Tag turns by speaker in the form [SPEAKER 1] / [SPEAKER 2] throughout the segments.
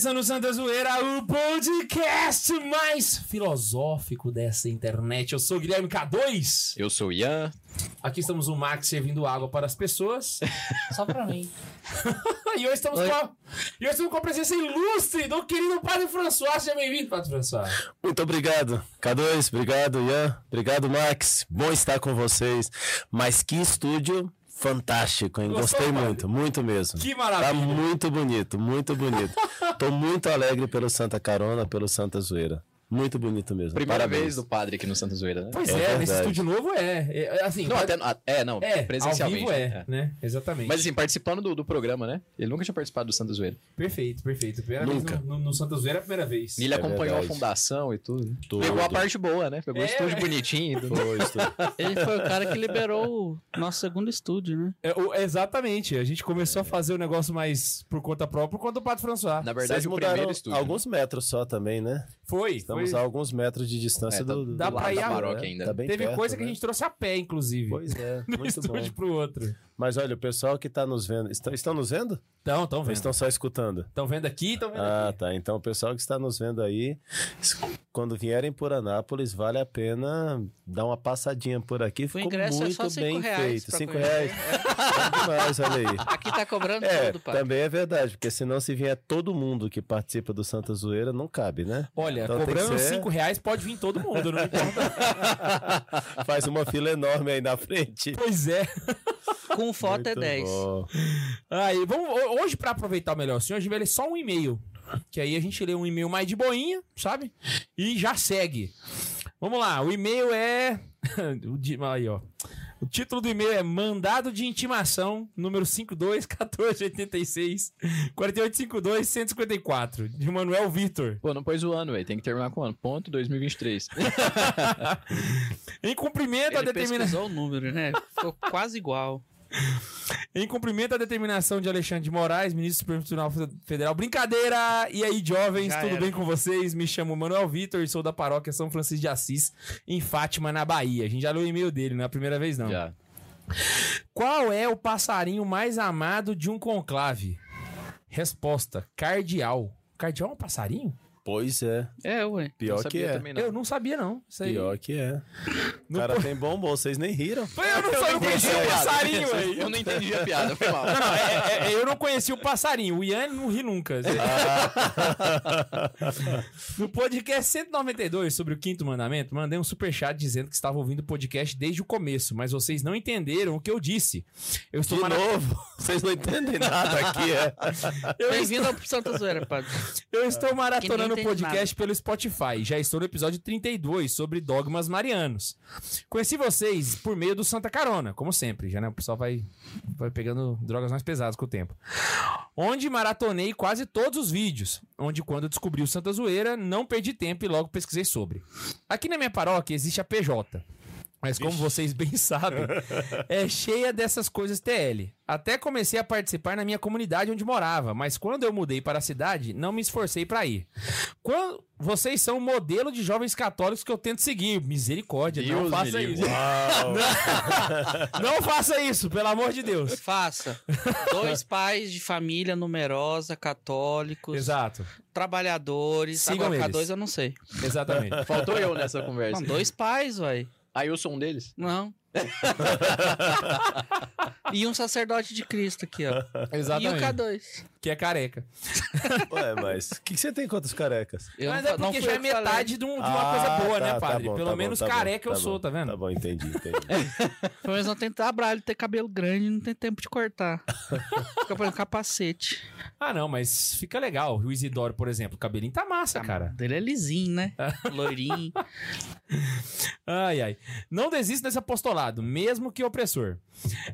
[SPEAKER 1] começando o Santa Zoeira, o podcast mais filosófico dessa internet. Eu sou o Guilherme K2.
[SPEAKER 2] Eu sou o Ian.
[SPEAKER 1] Aqui estamos o Max servindo água para as pessoas.
[SPEAKER 3] Só pra mim.
[SPEAKER 1] e hoje estamos, com a, e hoje estamos com a presença ilustre do querido Padre François. Seja bem-vindo, Padre François.
[SPEAKER 4] Muito obrigado, K2, obrigado, Ian, obrigado, Max. Bom estar com vocês. Mas que estúdio fantástico, hein?
[SPEAKER 1] Gostou,
[SPEAKER 4] Gostei
[SPEAKER 1] Padre?
[SPEAKER 4] muito, muito mesmo.
[SPEAKER 1] Que
[SPEAKER 4] Tá
[SPEAKER 1] maravilha.
[SPEAKER 4] muito bonito, muito bonito. Tô muito alegre pelo Santa Carona, pelo Santa Zoeira. Muito bonito mesmo.
[SPEAKER 2] Primeira
[SPEAKER 4] Parabéns.
[SPEAKER 2] vez do padre aqui no Santa Zoeira, né?
[SPEAKER 1] Pois
[SPEAKER 4] É
[SPEAKER 1] é, nesse estúdio novo é. É, assim,
[SPEAKER 2] Não,
[SPEAKER 1] pode-
[SPEAKER 2] até, é, não,
[SPEAKER 1] é,
[SPEAKER 2] presencialmente.
[SPEAKER 1] ao vivo é,
[SPEAKER 2] né?
[SPEAKER 1] né? Exatamente.
[SPEAKER 2] Mas assim, participando do, do programa, né? Ele nunca tinha participado do Santa Zoeira.
[SPEAKER 1] Perfeito, perfeito. Primeira
[SPEAKER 4] Nunca.
[SPEAKER 1] vez no, no, no Santa Zoeira é a primeira vez.
[SPEAKER 2] E ele
[SPEAKER 4] É
[SPEAKER 2] acompanhou
[SPEAKER 4] verdade.
[SPEAKER 2] a fundação e tudo. né?
[SPEAKER 4] Tudo.
[SPEAKER 2] Pegou a parte boa, né? Pegou
[SPEAKER 1] É,
[SPEAKER 2] o estúdio
[SPEAKER 1] é.
[SPEAKER 2] bonitinho. e tudo.
[SPEAKER 4] Foi, estúdio.
[SPEAKER 3] Ele foi o cara que liberou o nosso segundo estúdio, né?
[SPEAKER 1] É, o- exatamente. A gente começou a fazer o negócio mais por conta própria, por conta do Padre François.
[SPEAKER 2] Na
[SPEAKER 4] Vocês
[SPEAKER 2] verdade, o
[SPEAKER 4] mudaram
[SPEAKER 2] primeiro estúdio.
[SPEAKER 4] alguns metros só também, né?
[SPEAKER 1] Foi.
[SPEAKER 4] Estamos
[SPEAKER 1] foi.
[SPEAKER 4] a alguns metros de distância
[SPEAKER 2] É, tá
[SPEAKER 4] do, do,
[SPEAKER 1] dá
[SPEAKER 4] do
[SPEAKER 1] pra ir
[SPEAKER 4] da
[SPEAKER 1] a-
[SPEAKER 4] paróquia
[SPEAKER 2] né? ainda.
[SPEAKER 4] Tá bem
[SPEAKER 1] Teve
[SPEAKER 4] perto,
[SPEAKER 1] coisa que a
[SPEAKER 4] né?
[SPEAKER 1] gente trouxe a pé, inclusive.
[SPEAKER 4] Pois é,
[SPEAKER 1] de um
[SPEAKER 4] muito bom.
[SPEAKER 1] estúdio pro outro.
[SPEAKER 4] Mas olha, o pessoal que tá nos vendo, estão, estão nos vendo?
[SPEAKER 1] Então, tão
[SPEAKER 4] Ou
[SPEAKER 1] vendo.
[SPEAKER 4] estão só escutando?
[SPEAKER 1] Estão vendo aqui, estão vendo
[SPEAKER 4] Ah,
[SPEAKER 1] aqui.
[SPEAKER 4] tá. Então, o pessoal que está nos vendo aí, quando vierem por Anápolis, vale a pena dar uma passadinha por aqui. Ficou
[SPEAKER 3] ingresso é
[SPEAKER 4] muito
[SPEAKER 3] só cinco
[SPEAKER 4] bem
[SPEAKER 3] reais
[SPEAKER 4] feito. Cinco reais. Bom demais, olha aí.
[SPEAKER 3] Aqui tá cobrando
[SPEAKER 4] É,
[SPEAKER 3] tudo, pai.
[SPEAKER 4] também é verdade, porque senão se vier todo mundo que participa do Santa Zoeira, não cabe, né?
[SPEAKER 1] Olha,
[SPEAKER 4] Então
[SPEAKER 1] cobrando
[SPEAKER 4] ser-
[SPEAKER 1] 5 reais pode vir todo mundo, não importa.
[SPEAKER 4] Faz uma fila enorme aí na frente.
[SPEAKER 1] pois é.
[SPEAKER 3] Com foto é
[SPEAKER 4] Muito
[SPEAKER 3] 10.
[SPEAKER 4] bom.
[SPEAKER 1] Aí, vamos, ho- hoje, pra aproveitar o melhor, assim, hoje vai ler só um e-mail. Que aí a gente lê um e-mail mais de boinha, sabe? E já segue. Vamos lá, o e-mail é. aí, ó. O título do e-mail é Mandado de Intimação, número 521486 4852 154, de Manuel Vitor.
[SPEAKER 2] Pô, não pôs o ano, velho. Tem que terminar com o ano. Ponto 2023.
[SPEAKER 1] Em cumprimento
[SPEAKER 3] Ele
[SPEAKER 1] determinação.
[SPEAKER 3] pesquisou o número, né? Ficou quase igual.
[SPEAKER 1] Em cumprimento à determinação de Alexandre de Moraes, ministro do Supremo Tribunal Federal. Brincadeira! E aí, jovens,
[SPEAKER 3] Já
[SPEAKER 1] tudo
[SPEAKER 3] era.
[SPEAKER 1] bem com vocês? Me chamo Manuel Vitor e sou da paróquia São Francisco de Assis, em Fátima, na Bahia. A gente já leu o e-mail dele, não é a primeira vez, não.
[SPEAKER 2] Já.
[SPEAKER 1] Qual é o passarinho mais amado de um conclave? Resposta: cardeal. Cardeal é um passarinho?
[SPEAKER 4] Pois é.
[SPEAKER 3] É, ué.
[SPEAKER 4] Pior
[SPEAKER 2] Não
[SPEAKER 4] que é.
[SPEAKER 2] também, não.
[SPEAKER 1] Eu não sabia, não. Isso aí.
[SPEAKER 4] Pior que é. O cara tem bom bolso, vocês nem riram.
[SPEAKER 1] Eu não, eu não conhecia o passarinho, aí.
[SPEAKER 2] Eu não entendi a piada, foi mal.
[SPEAKER 1] Não, não, é- é- eu não conheci o passarinho. O Ian não ri nunca. no podcast 192 sobre o quinto mandamento, mandei um superchat dizendo que estava ouvindo o podcast desde o começo, mas vocês não entenderam o que eu disse. Eu estou
[SPEAKER 4] De
[SPEAKER 1] mara-
[SPEAKER 4] novo, vocês não entendem nada aqui, é.
[SPEAKER 3] Bem-vindo ao Santa Zoeira, padre.
[SPEAKER 1] Eu estou maratonando podcast pelo Spotify. Já estou no episódio 32 sobre dogmas marianos. Conheci vocês por meio do Santa Carona, como sempre. Já né? O pessoal vai, vai pegando drogas mais pesadas com o tempo. Onde maratonei quase todos os vídeos. Onde, quando descobri o Santa Zoeira, não perdi tempo e logo pesquisei sobre. Aqui na minha paróquia existe a PJ. Mas como vocês bem sabem, é cheia dessas coisas TL. Até comecei a participar na minha comunidade onde morava, mas quando eu mudei para a cidade, não me esforcei para ir. Quando vocês são o modelo de jovens católicos que eu tento seguir. Misericórdia, não
[SPEAKER 2] Deus
[SPEAKER 1] faça
[SPEAKER 2] me livre.
[SPEAKER 1] isso. Não faça isso, pelo amor de Deus.
[SPEAKER 3] Faça. Dois pais de família numerosa, católicos,
[SPEAKER 1] Exato,
[SPEAKER 3] trabalhadores.
[SPEAKER 1] Sigam
[SPEAKER 3] Agora,
[SPEAKER 1] eles.
[SPEAKER 3] K2 eu não sei.
[SPEAKER 1] exatamente.
[SPEAKER 2] Faltou eu nessa conversa.
[SPEAKER 3] Não, dois pais, ué.
[SPEAKER 2] Aí eu sou um deles?
[SPEAKER 3] Não. e um sacerdote de Cristo aqui, ó. E o
[SPEAKER 1] Exatamente.
[SPEAKER 3] K2.
[SPEAKER 1] Que é careca.
[SPEAKER 4] Ué, mas o que, que você tem contra os carecas?
[SPEAKER 3] Eu
[SPEAKER 1] Mas
[SPEAKER 3] não
[SPEAKER 1] é porque já é metade de, um- de uma
[SPEAKER 4] Ah,
[SPEAKER 1] coisa boa,
[SPEAKER 4] tá,
[SPEAKER 1] né,
[SPEAKER 4] tá
[SPEAKER 1] padre?
[SPEAKER 4] bom,
[SPEAKER 1] Pelo
[SPEAKER 4] tá bom,
[SPEAKER 1] menos
[SPEAKER 4] tá bom,
[SPEAKER 1] careca eu
[SPEAKER 4] tá
[SPEAKER 1] sou,
[SPEAKER 4] bom,
[SPEAKER 1] tá vendo?
[SPEAKER 4] Tá bom, entendi, entendi.
[SPEAKER 3] Pelo menos não tem trabalho, ter cabelo grande e não tem tempo de cortar. Fica põe um capacete.
[SPEAKER 1] Ah, não, mas fica legal. O Isidoro, por exemplo, o cabelinho tá massa, cara.
[SPEAKER 3] Dele é lisinho, né? Loirinho.
[SPEAKER 1] Ai, ai. Não desista desse apostolado, mesmo que opressor.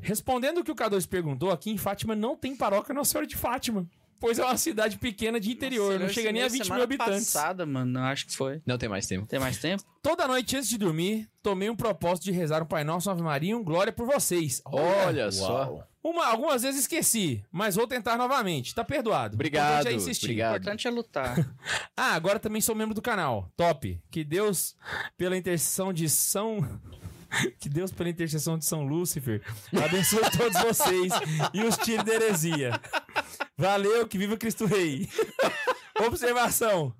[SPEAKER 1] Respondendo o que o K2 perguntou, aqui em Fátima não tem paróquia Nossa Senhora de Fátima. Pois é uma cidade pequena de interior,
[SPEAKER 3] Nossa,
[SPEAKER 1] não chega nem a
[SPEAKER 3] ensinei
[SPEAKER 1] 20 mil habitantes.
[SPEAKER 3] passada, mano. Acho que foi.
[SPEAKER 2] Não tem mais tempo.
[SPEAKER 3] Tem mais tempo?
[SPEAKER 1] Toda noite antes de dormir, tomei um propósito de rezar um Pai Nosso, Ave Maria um Glória por vocês.
[SPEAKER 2] Olha só.
[SPEAKER 1] Uma, algumas vezes esqueci, mas vou tentar novamente. Tá perdoado. O
[SPEAKER 2] Obrigado,
[SPEAKER 1] é insistir.
[SPEAKER 3] O
[SPEAKER 2] obrigado.
[SPEAKER 3] importante é lutar.
[SPEAKER 1] Ah, agora também sou membro do canal. Top. Que Deus, pela intercessão de São. Que Deus, pela intercessão de São Lúcifer, abençoe todos vocês e os tire da heresia. Valeu, que viva Cristo Rei. Observação: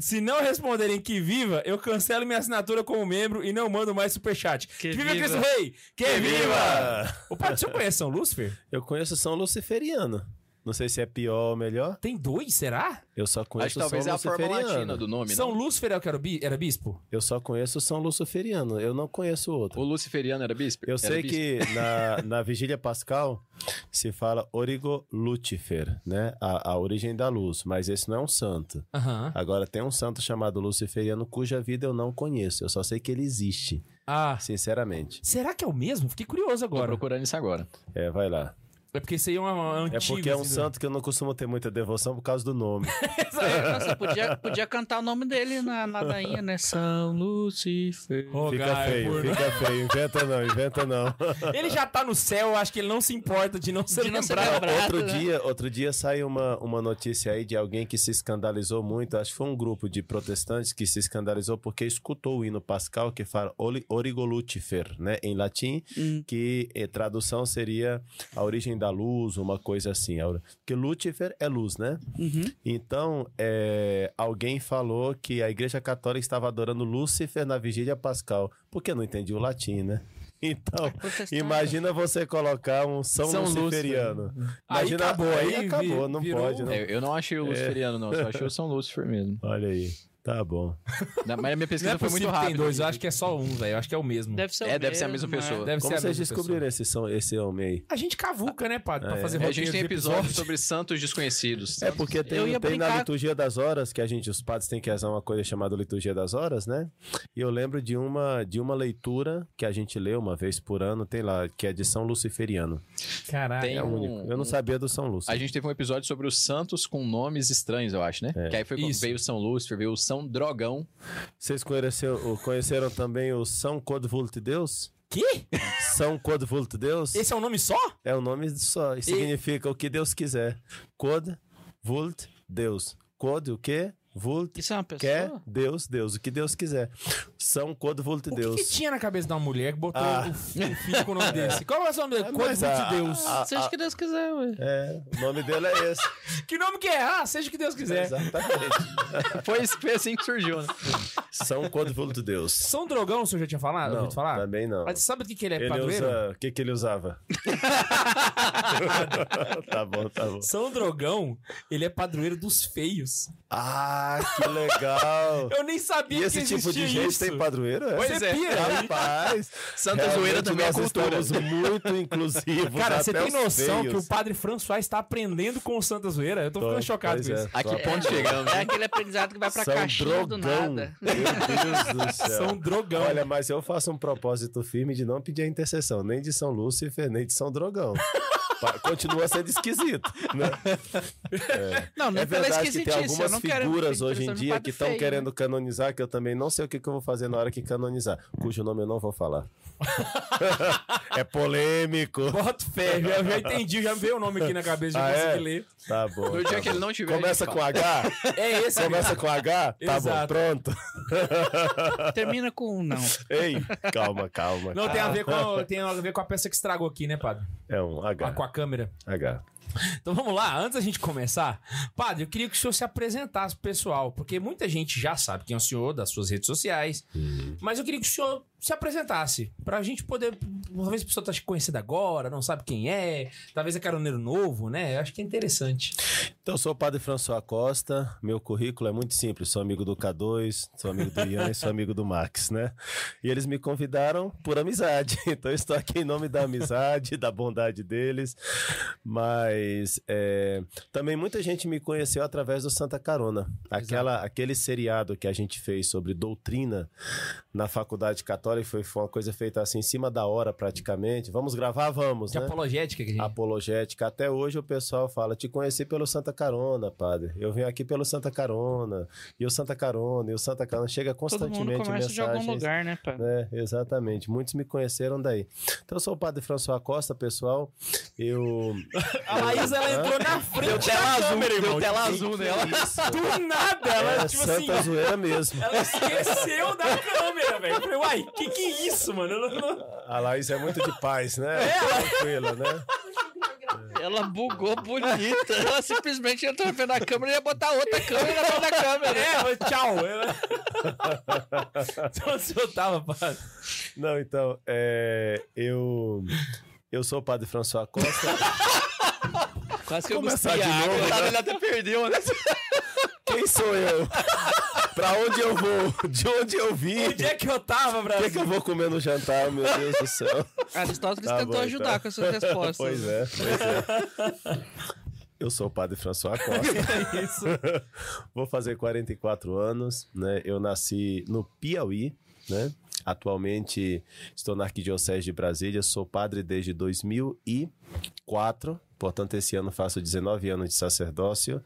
[SPEAKER 1] se não responderem que viva, eu cancelo minha assinatura como membro e não mando mais superchat. Que,
[SPEAKER 3] Que
[SPEAKER 1] viva,
[SPEAKER 3] viva.
[SPEAKER 1] Cristo Rei! Que, viva! Ô, Padre, você conhece São Lúcifer?
[SPEAKER 4] Eu conheço São Luciferiano. Não sei se é pior ou melhor.
[SPEAKER 1] Tem dois, será?
[SPEAKER 4] Eu só
[SPEAKER 2] Acho
[SPEAKER 4] conheço
[SPEAKER 2] que talvez é
[SPEAKER 4] São
[SPEAKER 2] a forma
[SPEAKER 4] Luciferiano.
[SPEAKER 2] latina do nome,
[SPEAKER 1] São
[SPEAKER 2] não?
[SPEAKER 1] Lúcifer é o que era, bi- era bispo?
[SPEAKER 4] Eu só conheço São Luciferiano. Eu não conheço outro.
[SPEAKER 2] O luciferiano era bispo?
[SPEAKER 4] Eu
[SPEAKER 2] Era
[SPEAKER 4] sei
[SPEAKER 2] bispo?
[SPEAKER 4] que na, na Vigília Pascal se fala Origo Lucifer, né? A, a origem da luz, mas esse não é um santo.
[SPEAKER 1] Aham.
[SPEAKER 4] Agora tem um santo chamado Luciferiano cuja vida eu não conheço. Eu só sei que ele existe,
[SPEAKER 1] Ah,
[SPEAKER 4] sinceramente.
[SPEAKER 1] será que é o mesmo? Fiquei curioso
[SPEAKER 2] Tô
[SPEAKER 1] agora.
[SPEAKER 2] procurando isso agora.
[SPEAKER 4] É, vai lá.
[SPEAKER 1] É porque esse aí é um, um
[SPEAKER 4] É
[SPEAKER 1] antigo.
[SPEAKER 4] porque é um
[SPEAKER 1] assim,
[SPEAKER 4] santo que eu não costumo ter muita devoção por causa do nome.
[SPEAKER 3] Nossa, podia, podia cantar o nome dele na ladainha, né? São Lucifer.
[SPEAKER 4] Fica feio,
[SPEAKER 1] por-
[SPEAKER 4] fica feio. Inventa não, inventa não.
[SPEAKER 1] Ele já tá no céu, acho que ele não se importa de não ser
[SPEAKER 3] De não ser
[SPEAKER 1] lembrado.
[SPEAKER 4] outro
[SPEAKER 3] né?
[SPEAKER 4] dia, outro dia saiu uma, uma notícia aí de alguém que se escandalizou muito. Acho que foi um grupo de protestantes que se escandalizou porque escutou o hino pascal que fala Oli- Origo Lucifer, né, em latim,
[SPEAKER 3] Hum.
[SPEAKER 4] que eh, tradução seria a origem da luz, uma coisa assim. Porque Lucifer é luz, né?
[SPEAKER 3] Uhum.
[SPEAKER 4] Então, é, alguém falou que a Igreja Católica estava adorando Lúcifer na vigília pascal, porque não entendia o latim, né? Então,
[SPEAKER 3] protestante.
[SPEAKER 4] imagina você colocar um São,
[SPEAKER 2] São
[SPEAKER 4] Luciferiano.
[SPEAKER 1] Aí
[SPEAKER 4] Imagina-
[SPEAKER 1] acabou, aí
[SPEAKER 4] aí acabou,
[SPEAKER 1] vi-
[SPEAKER 4] não
[SPEAKER 1] virou-
[SPEAKER 4] pode, não.
[SPEAKER 2] É, eu não achei o luciferiano, não. Só achei o São Lúcifer mesmo.
[SPEAKER 4] Olha aí, tá bom.
[SPEAKER 2] Na- Mas a minha
[SPEAKER 1] Não
[SPEAKER 2] pesquisa
[SPEAKER 1] é
[SPEAKER 2] foi muito
[SPEAKER 1] que tem
[SPEAKER 2] rápida.
[SPEAKER 1] dois, eu acho que é só um, velho. Eu acho que é o mesmo.
[SPEAKER 3] Deve ser o
[SPEAKER 2] É, deve ser a
[SPEAKER 3] mesmo,
[SPEAKER 2] mesma pessoa.
[SPEAKER 3] né?
[SPEAKER 1] Deve
[SPEAKER 4] Como
[SPEAKER 1] ser a
[SPEAKER 4] vocês
[SPEAKER 1] mesma
[SPEAKER 4] descobriram esse, som, esse homem aí?
[SPEAKER 1] pessoa. A gente cavuca, né, padre? Pra fazer
[SPEAKER 2] É, a gente tem episódio
[SPEAKER 1] episódio.
[SPEAKER 2] sobre santos desconhecidos.
[SPEAKER 4] É porque tem,
[SPEAKER 3] Eu ia
[SPEAKER 4] tem na
[SPEAKER 3] brincar-
[SPEAKER 4] liturgia das horas, que a gente, os padres têm que rezar uma coisa chamada liturgia das horas, né? E eu lembro de uma, de uma leitura que a gente lê uma vez por ano, tem lá, que é de São Luciferiano.
[SPEAKER 1] Caralho.
[SPEAKER 2] Tem
[SPEAKER 4] É
[SPEAKER 2] um-
[SPEAKER 4] único. Eu não sabia do São Lúcio.
[SPEAKER 2] A gente teve um episódio sobre os santos com nomes estranhos, eu acho, né?
[SPEAKER 4] É.
[SPEAKER 2] Que aí foi quando veio o São Lúcifer, veio o São Drogão.
[SPEAKER 4] Vocês conheceu- conheceram também o São Codvult Deus?
[SPEAKER 1] Que?
[SPEAKER 4] São Codvult Deus?
[SPEAKER 1] Esse é um nome só?
[SPEAKER 4] É o nome só. E significa o que Deus quiser. Cod, Vult, Deus. Cod, o quê? Vult,
[SPEAKER 3] Isso é uma pessoa?
[SPEAKER 4] quer, Deus, Deus. O que Deus quiser. São Cod, Vult,
[SPEAKER 1] O que,
[SPEAKER 4] Deus.
[SPEAKER 1] que tinha na cabeça de uma mulher que botou
[SPEAKER 4] Ah.
[SPEAKER 1] o, o filho com o nome desse? Qual é o nome dele?
[SPEAKER 4] Mas a-
[SPEAKER 1] de Deus.
[SPEAKER 4] a-
[SPEAKER 3] Seja o que Deus quiser, ué.
[SPEAKER 4] É, o nome dele é esse.
[SPEAKER 1] Que nome que é? Ah, seja o que Deus quiser.
[SPEAKER 4] Exatamente.
[SPEAKER 2] Foi, foi assim que surgiu, né?
[SPEAKER 4] São Cod, Vult, Deus.
[SPEAKER 1] São Drogão, o senhor já tinha falado?
[SPEAKER 4] Não,
[SPEAKER 1] falar?
[SPEAKER 4] também não.
[SPEAKER 1] Mas sabe do que, que ele é
[SPEAKER 4] Ele
[SPEAKER 1] padroeiro?
[SPEAKER 4] usa... O que que ele usava? tá bom, tá bom.
[SPEAKER 1] São Drogão, ele é padroeiro dos feios.
[SPEAKER 4] Ah, que legal.
[SPEAKER 1] Eu nem sabia
[SPEAKER 4] E
[SPEAKER 1] que
[SPEAKER 4] esse tipo de gente
[SPEAKER 1] isso.
[SPEAKER 4] tem padroeiro? É?
[SPEAKER 1] Pois é.
[SPEAKER 2] é.
[SPEAKER 1] pira.
[SPEAKER 4] Rapaz,
[SPEAKER 2] Santa
[SPEAKER 4] realmente
[SPEAKER 2] zoeira também é
[SPEAKER 4] nós
[SPEAKER 2] cultura.
[SPEAKER 4] estamos muito inclusivos.
[SPEAKER 1] Cara, você tem noção
[SPEAKER 4] feios.
[SPEAKER 1] que o padre François está aprendendo com o Santa Zoeira? Eu tô ficando
[SPEAKER 4] Pois
[SPEAKER 1] chocado
[SPEAKER 4] é.
[SPEAKER 1] com isso.
[SPEAKER 2] A que ponto chegamos?
[SPEAKER 3] É aquele aprendizado que vai pra
[SPEAKER 4] São
[SPEAKER 3] caixinha do
[SPEAKER 4] drogão.
[SPEAKER 3] nada.
[SPEAKER 4] Meu Deus do céu.
[SPEAKER 1] São Drogão.
[SPEAKER 4] Olha, mas eu faço um propósito firme de não pedir a intercessão, nem de São Lúcifer, nem de São Drogão. Continua sendo esquisito, né?
[SPEAKER 3] Não, nem
[SPEAKER 4] É
[SPEAKER 3] pela
[SPEAKER 4] verdade que tem algumas
[SPEAKER 3] não
[SPEAKER 4] figuras hoje em dia que estão
[SPEAKER 3] feio,
[SPEAKER 4] querendo
[SPEAKER 3] né?
[SPEAKER 4] canonizar, que eu também não sei o que, que eu vou fazer na hora que canonizar, cujo nome eu não vou falar. é polêmico.
[SPEAKER 1] Boto fé, já, já entendi, já me veio o nome aqui na cabeça, já
[SPEAKER 4] Ah,
[SPEAKER 1] consegui
[SPEAKER 4] é?
[SPEAKER 1] ler.
[SPEAKER 4] Tá bom.
[SPEAKER 2] No
[SPEAKER 4] tá
[SPEAKER 2] dia que
[SPEAKER 4] bom.
[SPEAKER 2] ele não tiver.
[SPEAKER 4] Começa com H?
[SPEAKER 1] É esse
[SPEAKER 4] Começa com H? Tá
[SPEAKER 1] Exato.
[SPEAKER 4] bom, pronto.
[SPEAKER 3] Termina com um não.
[SPEAKER 4] Ei, calma, calma.
[SPEAKER 1] Não, tem a, ver com, tem a ver com a peça que estragou aqui, né, padre?
[SPEAKER 4] É um H.
[SPEAKER 1] a, com a câmera.
[SPEAKER 4] H.
[SPEAKER 1] Então vamos lá, antes da gente começar, padre, eu queria que o senhor se apresentasse pro pessoal, porque muita gente já sabe quem é o senhor das suas redes sociais, mas eu queria que o senhor se apresentasse, pra gente poder, talvez a pessoa tá te conhecendo agora, não sabe quem é, talvez é caroneiro novo, né? Eu acho que é interessante.
[SPEAKER 4] Então, eu sou o padre François Costa. Meu currículo é muito simples. Sou amigo do K2, sou amigo do Ian e sou amigo do Max, né? E eles me convidaram por amizade. Então, eu estou aqui em nome da amizade, da bondade deles. Mas é, também muita gente me conheceu através do Santa Carona. Aquela, aquele seriado que a gente fez sobre doutrina na faculdade católica foi, foi uma coisa feita assim em cima da hora praticamente. Vamos gravar? Vamos,
[SPEAKER 1] De
[SPEAKER 4] né?
[SPEAKER 1] apologética que a gente...
[SPEAKER 4] apologética. Até hoje o pessoal fala: te conheci pelo Santa Carona, padre. Eu vim aqui pelo Santa Carona. E o Santa Carona, e o Santa Carona. Chega
[SPEAKER 3] Todo mundo
[SPEAKER 4] constantemente
[SPEAKER 3] começa de algum
[SPEAKER 4] mensagens.
[SPEAKER 3] lugar, né, pai?
[SPEAKER 4] É, exatamente. Muitos me conheceram daí. Então, eu sou o padre François Costa, pessoal. Eu.
[SPEAKER 1] A Laís, ela entrou na frente
[SPEAKER 2] Deu tela
[SPEAKER 1] da
[SPEAKER 2] azul,
[SPEAKER 1] câmera, irmão.
[SPEAKER 2] deu tela azul nela.
[SPEAKER 1] Do nada, ela,
[SPEAKER 4] É
[SPEAKER 1] tipo
[SPEAKER 4] santa
[SPEAKER 1] assim...
[SPEAKER 4] zoeira mesmo.
[SPEAKER 1] Ela esqueceu da câmera, velho. Eu falei, uai, que que é isso, mano? Não- não-
[SPEAKER 4] A Laís é muito de paz, né? Tranquila, né?
[SPEAKER 3] Ela bugou bonita. Ela simplesmente entrou na frente da câmera e ia botar outra câmera na frente da câmera.
[SPEAKER 1] É, mas tchau. Então, se eu tava, padre.
[SPEAKER 4] Não, então, é, eu. Eu sou o padre François Costa.
[SPEAKER 3] Quase que eu
[SPEAKER 4] Começar
[SPEAKER 3] gostei
[SPEAKER 4] de
[SPEAKER 3] água.
[SPEAKER 4] novo,
[SPEAKER 2] Coitado, ele até perdeu, né?
[SPEAKER 4] Quem sou eu? pra onde eu vou? De onde eu vim?
[SPEAKER 1] Onde é que eu tava,
[SPEAKER 4] O que,
[SPEAKER 1] Brasil?
[SPEAKER 4] que eu vou comer no jantar, meu Deus do céu?
[SPEAKER 3] Aristóteles
[SPEAKER 4] Tá
[SPEAKER 3] tentou
[SPEAKER 4] bom,
[SPEAKER 3] ajudar
[SPEAKER 4] então.
[SPEAKER 3] com essas respostas.
[SPEAKER 4] Pois é, pois é. Eu sou o padre François Costa.
[SPEAKER 1] É isso.
[SPEAKER 4] Vou fazer 44 anos, né? Eu nasci no Piauí, né? Atualmente estou na Arquidiocese de Brasília, sou padre desde 2004, portanto esse ano faço 19 anos de sacerdócio.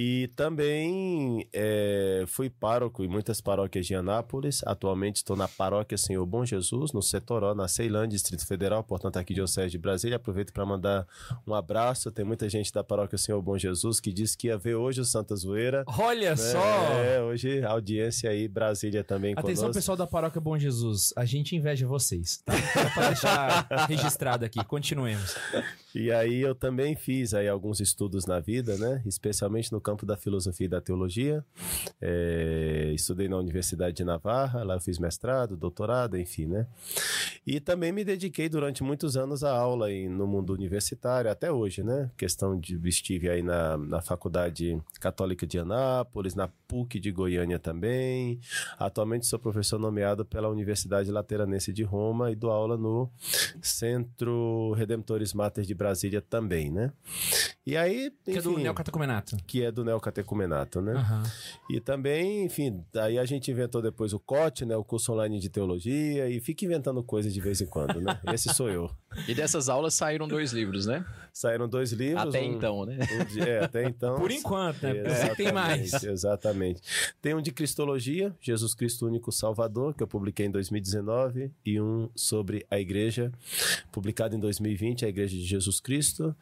[SPEAKER 4] E também é, fui pároco em muitas paróquias de Anápolis. Atualmente estou na paróquia Senhor Bom Jesus, no Setoró, na Ceilândia, Distrito Federal, portanto aqui Diocese de Brasília. Aproveito para mandar um abraço. Tem muita gente da paróquia Senhor Bom Jesus que disse que ia ver hoje o Santa Zoeira.
[SPEAKER 1] Olha
[SPEAKER 4] né?
[SPEAKER 1] só.
[SPEAKER 4] É, hoje audiência aí, Brasília também
[SPEAKER 1] Atenção,
[SPEAKER 4] conosco.
[SPEAKER 1] pessoal da Paróquia Bom Jesus. A gente inveja vocês, tá? Só pra deixar registrado aqui. Continuemos.
[SPEAKER 4] E aí eu também fiz aí alguns estudos na vida, né? Especialmente no campo da filosofia e da teologia. É, estudei na Universidade de Navarra, lá eu fiz mestrado, doutorado, enfim, né? E também me dediquei durante muitos anos à aula em- no mundo universitário, até hoje, né? Questão de estive aí na, na Faculdade Católica de Anápolis, na PUC de Goiânia também. Atualmente sou professor nomeado pela Universidade Lateranense de Roma e dou aula no Centro Redemptores Mater de Brasília também, né? E aí,
[SPEAKER 1] Que é do
[SPEAKER 4] enfim,
[SPEAKER 1] neocatecumenato.
[SPEAKER 4] que é do neocatecumenato, né?
[SPEAKER 1] Aham.
[SPEAKER 4] E também, enfim, daí a gente inventou depois o COT, né? O curso online de teologia e fica inventando coisas de vez em quando, né? Esse sou eu.
[SPEAKER 2] E dessas aulas saíram dois livros, né?
[SPEAKER 4] Saíram dois livros.
[SPEAKER 2] Até
[SPEAKER 4] um-
[SPEAKER 2] então, né?
[SPEAKER 4] um de- é, até então.
[SPEAKER 1] Por enquanto, né? Porque tem mais.
[SPEAKER 4] Exatamente. Tem um de Cristologia, Jesus Cristo Único Salvador, que eu publiquei em 2019, e um sobre a igreja, publicado em 2020, a Igreja de Jesus Cristo.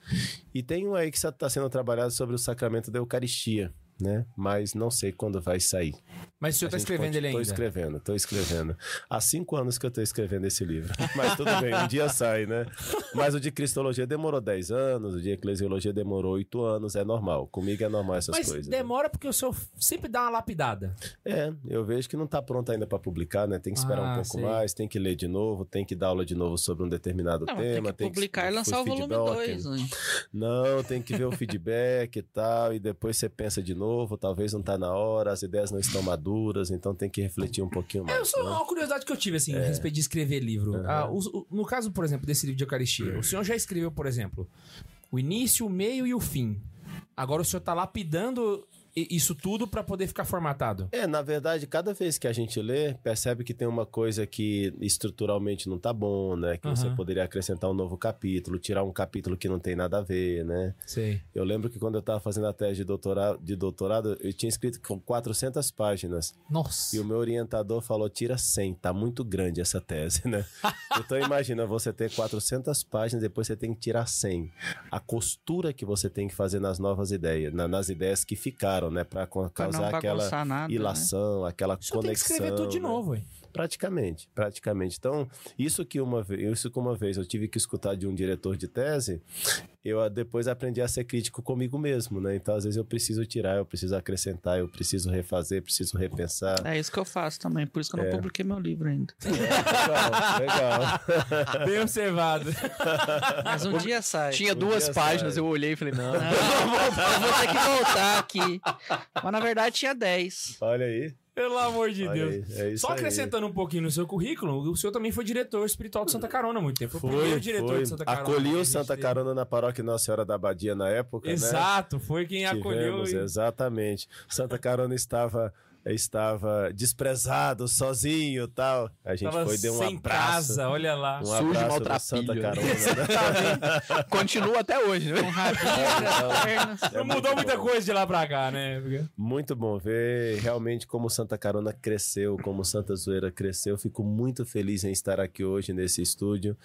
[SPEAKER 4] E tem um aí que está sendo trabalhado sobre o sacramento da Eucaristia. Né? Mas não sei quando vai sair.
[SPEAKER 1] Mas o senhor tá
[SPEAKER 4] gente
[SPEAKER 1] escrevendo ele ainda.
[SPEAKER 4] escrevendo, tô escrevendo. Há cinco anos que eu tô escrevendo esse livro. Mas tudo bem, um dia sai, né? Mas o de Cristologia demorou 10 anos, o de Eclesiologia demorou 8 anos, é normal. Comigo é normal essas
[SPEAKER 1] Mas
[SPEAKER 4] coisas. né?
[SPEAKER 1] demora porque o senhor sempre dá uma lapidada.
[SPEAKER 4] É, eu vejo que não tá pronto ainda para publicar, né? Tem que esperar
[SPEAKER 1] Ah,
[SPEAKER 4] um pouco
[SPEAKER 1] sei.
[SPEAKER 4] mais, tem que ler de novo, tem que dar aula de novo sobre um determinado
[SPEAKER 3] Não, tem
[SPEAKER 4] tema.
[SPEAKER 3] que publicar e lançar o volume
[SPEAKER 4] feedback.
[SPEAKER 3] 2. Né?
[SPEAKER 4] Não, tem que ver o feedback e tal, e depois você pensa de novo, talvez não tá na hora, as ideias não estão maduras, então tem que refletir um pouquinho mais.
[SPEAKER 1] É, só,
[SPEAKER 4] né?
[SPEAKER 1] uma curiosidade que eu tive, assim, a respeito de escrever livro. Ah, o- o- no caso, por exemplo, desse livro de Eucaristia, o senhor já escreveu, por exemplo, o início, o meio e o fim. Agora o senhor tá lapidando isso tudo pra poder ficar formatado.
[SPEAKER 4] É, na verdade, cada vez que a gente lê, percebe que tem uma coisa que estruturalmente não tá bom, né? Que você
[SPEAKER 1] Aham.
[SPEAKER 4] poderia acrescentar um novo capítulo, tirar um capítulo que não tem nada a ver, né?
[SPEAKER 1] Sei.
[SPEAKER 4] Eu lembro que quando eu estava fazendo a tese de doutorado, de doutorado, eu tinha escrito com 400 páginas.
[SPEAKER 1] Nossa.
[SPEAKER 4] E o meu orientador falou: tira 100, tá muito grande essa tese, né? então imagina você ter 400 páginas, depois você tem que tirar 100. A costura que você tem que fazer nas novas ideias, na- nas ideias que ficaram, né? Para
[SPEAKER 3] Pra não
[SPEAKER 4] causar aquela
[SPEAKER 3] bagunçar nada. né?
[SPEAKER 4] ilação, aquela
[SPEAKER 1] O senhor tem que
[SPEAKER 4] conexão.
[SPEAKER 1] escrever tudo de
[SPEAKER 4] né?
[SPEAKER 1] novo, ué.
[SPEAKER 4] Praticamente, praticamente. Então, isso que uma vez, isso que uma vez eu tive que escutar de um diretor de tese, eu ah, depois aprendi a ser crítico comigo mesmo, né? Então, às vezes eu preciso tirar, eu preciso acrescentar, eu preciso refazer, preciso repensar.
[SPEAKER 3] É isso que eu faço também, por isso que eu não publiquei meu livro ainda.
[SPEAKER 4] legal, legal.
[SPEAKER 1] Bem observado.
[SPEAKER 3] Mas um dia sai.
[SPEAKER 2] Tinha
[SPEAKER 4] Um
[SPEAKER 2] duas páginas,
[SPEAKER 4] sai.
[SPEAKER 2] eu olhei e falei, não.
[SPEAKER 3] Não, eu vou ter que voltar aqui. Mas na verdade tinha 10.
[SPEAKER 4] Olha aí.
[SPEAKER 1] Pelo amor de Deus.
[SPEAKER 4] aí, é
[SPEAKER 1] Só
[SPEAKER 4] aí.
[SPEAKER 1] acrescentando um pouquinho no seu currículo, o senhor também foi diretor espiritual de Santa Carona há muito tempo. Foi, o primeiro diretor
[SPEAKER 4] foi.
[SPEAKER 1] de Santa Carona. que
[SPEAKER 4] Acolhi
[SPEAKER 1] a
[SPEAKER 4] o
[SPEAKER 1] gente
[SPEAKER 4] Santa
[SPEAKER 1] teve.
[SPEAKER 4] Carona na paróquia Nossa Senhora da Abadia na época, né?
[SPEAKER 1] Exato, foi quem acolheu.
[SPEAKER 4] Tivemos,
[SPEAKER 1] e-
[SPEAKER 4] exatamente. Santa Carona estava estava desprezado, sozinho, tal. A gente
[SPEAKER 1] Tava
[SPEAKER 4] foi deu um
[SPEAKER 1] sem
[SPEAKER 4] abraço.
[SPEAKER 1] casa, olha lá.
[SPEAKER 4] Um
[SPEAKER 2] Sujo,
[SPEAKER 4] abraço Santa? Carona. né?
[SPEAKER 2] Continua até hoje, né?
[SPEAKER 3] Com.
[SPEAKER 4] É
[SPEAKER 1] Não
[SPEAKER 4] muito
[SPEAKER 1] mudou muita coisa de lá pra cá, né? Porque-
[SPEAKER 4] Muito bom ver realmente como Santa Carona cresceu, como Santa Zoeira cresceu. Fico muito feliz em estar aqui hoje nesse estúdio.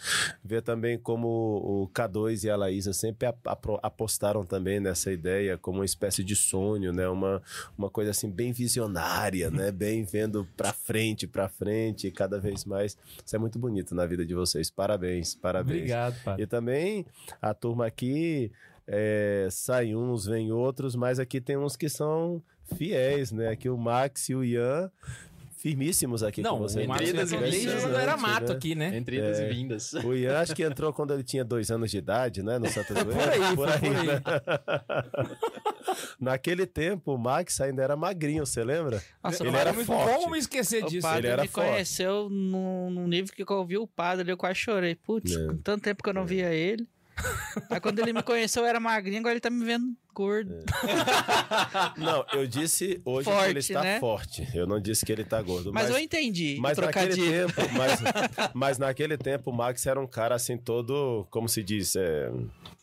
[SPEAKER 4] Ver também como o K2 e a Laísa sempre ap- apostaram também nessa ideia como uma espécie de sonho, né? Uma, uma coisa assim bem visionária, né? Bem vendo pra frente, pra frente, cada vez mais. Isso é muito bonito na vida de vocês. Parabéns, parabéns.
[SPEAKER 1] Obrigado.
[SPEAKER 4] E também a turma aqui é, sai uns, vem outros, mas aqui tem uns que são fiéis, né? Aqui o Max e o Ian, firmíssimos aqui
[SPEAKER 1] Não,
[SPEAKER 4] com vocês.
[SPEAKER 1] o Marcos
[SPEAKER 2] Entre idas e vindas,
[SPEAKER 1] era
[SPEAKER 4] Antes,
[SPEAKER 1] mato
[SPEAKER 4] né?
[SPEAKER 1] aqui, né?
[SPEAKER 2] Entre idas e vindas.
[SPEAKER 4] O Ian acho que entrou quando ele tinha dois anos de idade, né? No Santa Zoeira.
[SPEAKER 1] Por aí, foi por aí.
[SPEAKER 4] né? Naquele tempo, o Max ainda era magrinho, você lembra?
[SPEAKER 3] Nossa,
[SPEAKER 4] Ele
[SPEAKER 3] o
[SPEAKER 4] era
[SPEAKER 1] Como
[SPEAKER 4] forte.
[SPEAKER 1] como me esquecer
[SPEAKER 3] o
[SPEAKER 1] disso?
[SPEAKER 3] padre
[SPEAKER 4] ele era
[SPEAKER 3] me
[SPEAKER 4] forte.
[SPEAKER 3] conheceu num, nível que eu ouvi o padre, eu quase chorei. Putz,
[SPEAKER 4] É.
[SPEAKER 3] com tanto tempo que eu não via ele. Aí quando ele me conheceu, eu era magrinho, agora ele tá me vendo gordo.
[SPEAKER 4] Não, eu disse hoje que
[SPEAKER 3] Forte,
[SPEAKER 4] ele está
[SPEAKER 3] né?
[SPEAKER 4] forte. Eu não disse que ele está gordo.
[SPEAKER 3] Mas, eu entendi.
[SPEAKER 4] Mas naquele tempo, mas, mas naquele tempo o Max era um cara assim todo, como se diz, é,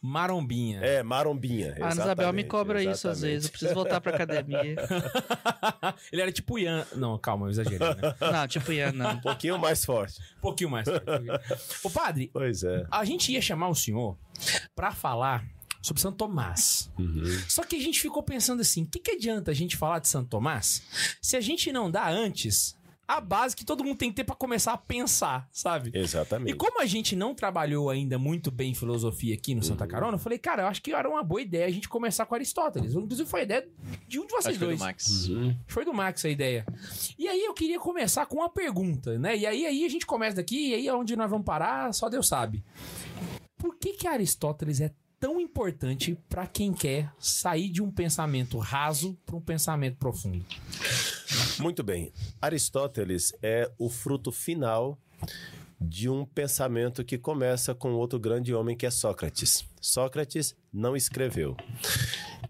[SPEAKER 1] Marombinha.
[SPEAKER 4] é marombinha.
[SPEAKER 3] A Ana Isabel me
[SPEAKER 4] exatamente,
[SPEAKER 3] cobra isso às
[SPEAKER 4] exatamente.
[SPEAKER 3] vezes. Eu preciso voltar pra academia.
[SPEAKER 1] Ele era tipo Ian. Não, calma, eu exagerei, né?
[SPEAKER 3] Não, tipo Ian, não.
[SPEAKER 4] Um pouquinho mais forte.
[SPEAKER 1] Um pouquinho mais. Ô, padre,
[SPEAKER 4] Pois é.
[SPEAKER 1] a gente ia chamar o senhor pra falar sobre Santo Tomás.
[SPEAKER 4] Uhum.
[SPEAKER 1] Só que a gente ficou pensando assim: o que, que adianta a gente falar de Santo Tomás se a gente não dá antes a base que todo mundo tem que ter pra começar a pensar, sabe?
[SPEAKER 4] Exatamente.
[SPEAKER 1] E como a gente não trabalhou ainda muito bem filosofia aqui no Santa Carona, eu falei, cara, eu acho que era uma boa ideia a gente começar com Aristóteles. Inclusive, foi a ideia de um de vocês
[SPEAKER 2] Acho que foi
[SPEAKER 1] dois.
[SPEAKER 2] do Max.
[SPEAKER 4] Uhum.
[SPEAKER 1] Foi do Max a ideia. E aí eu queria começar com uma pergunta, né? E aí, aí a gente começa daqui, e aí onde nós vamos parar, só Deus sabe. Por que que Aristóteles é tão importante pra quem quer sair de um pensamento raso para um pensamento profundo?
[SPEAKER 4] Muito bem. Aristóteles é o fruto final de um pensamento que começa com outro grande homem que é Sócrates. Sócrates não escreveu.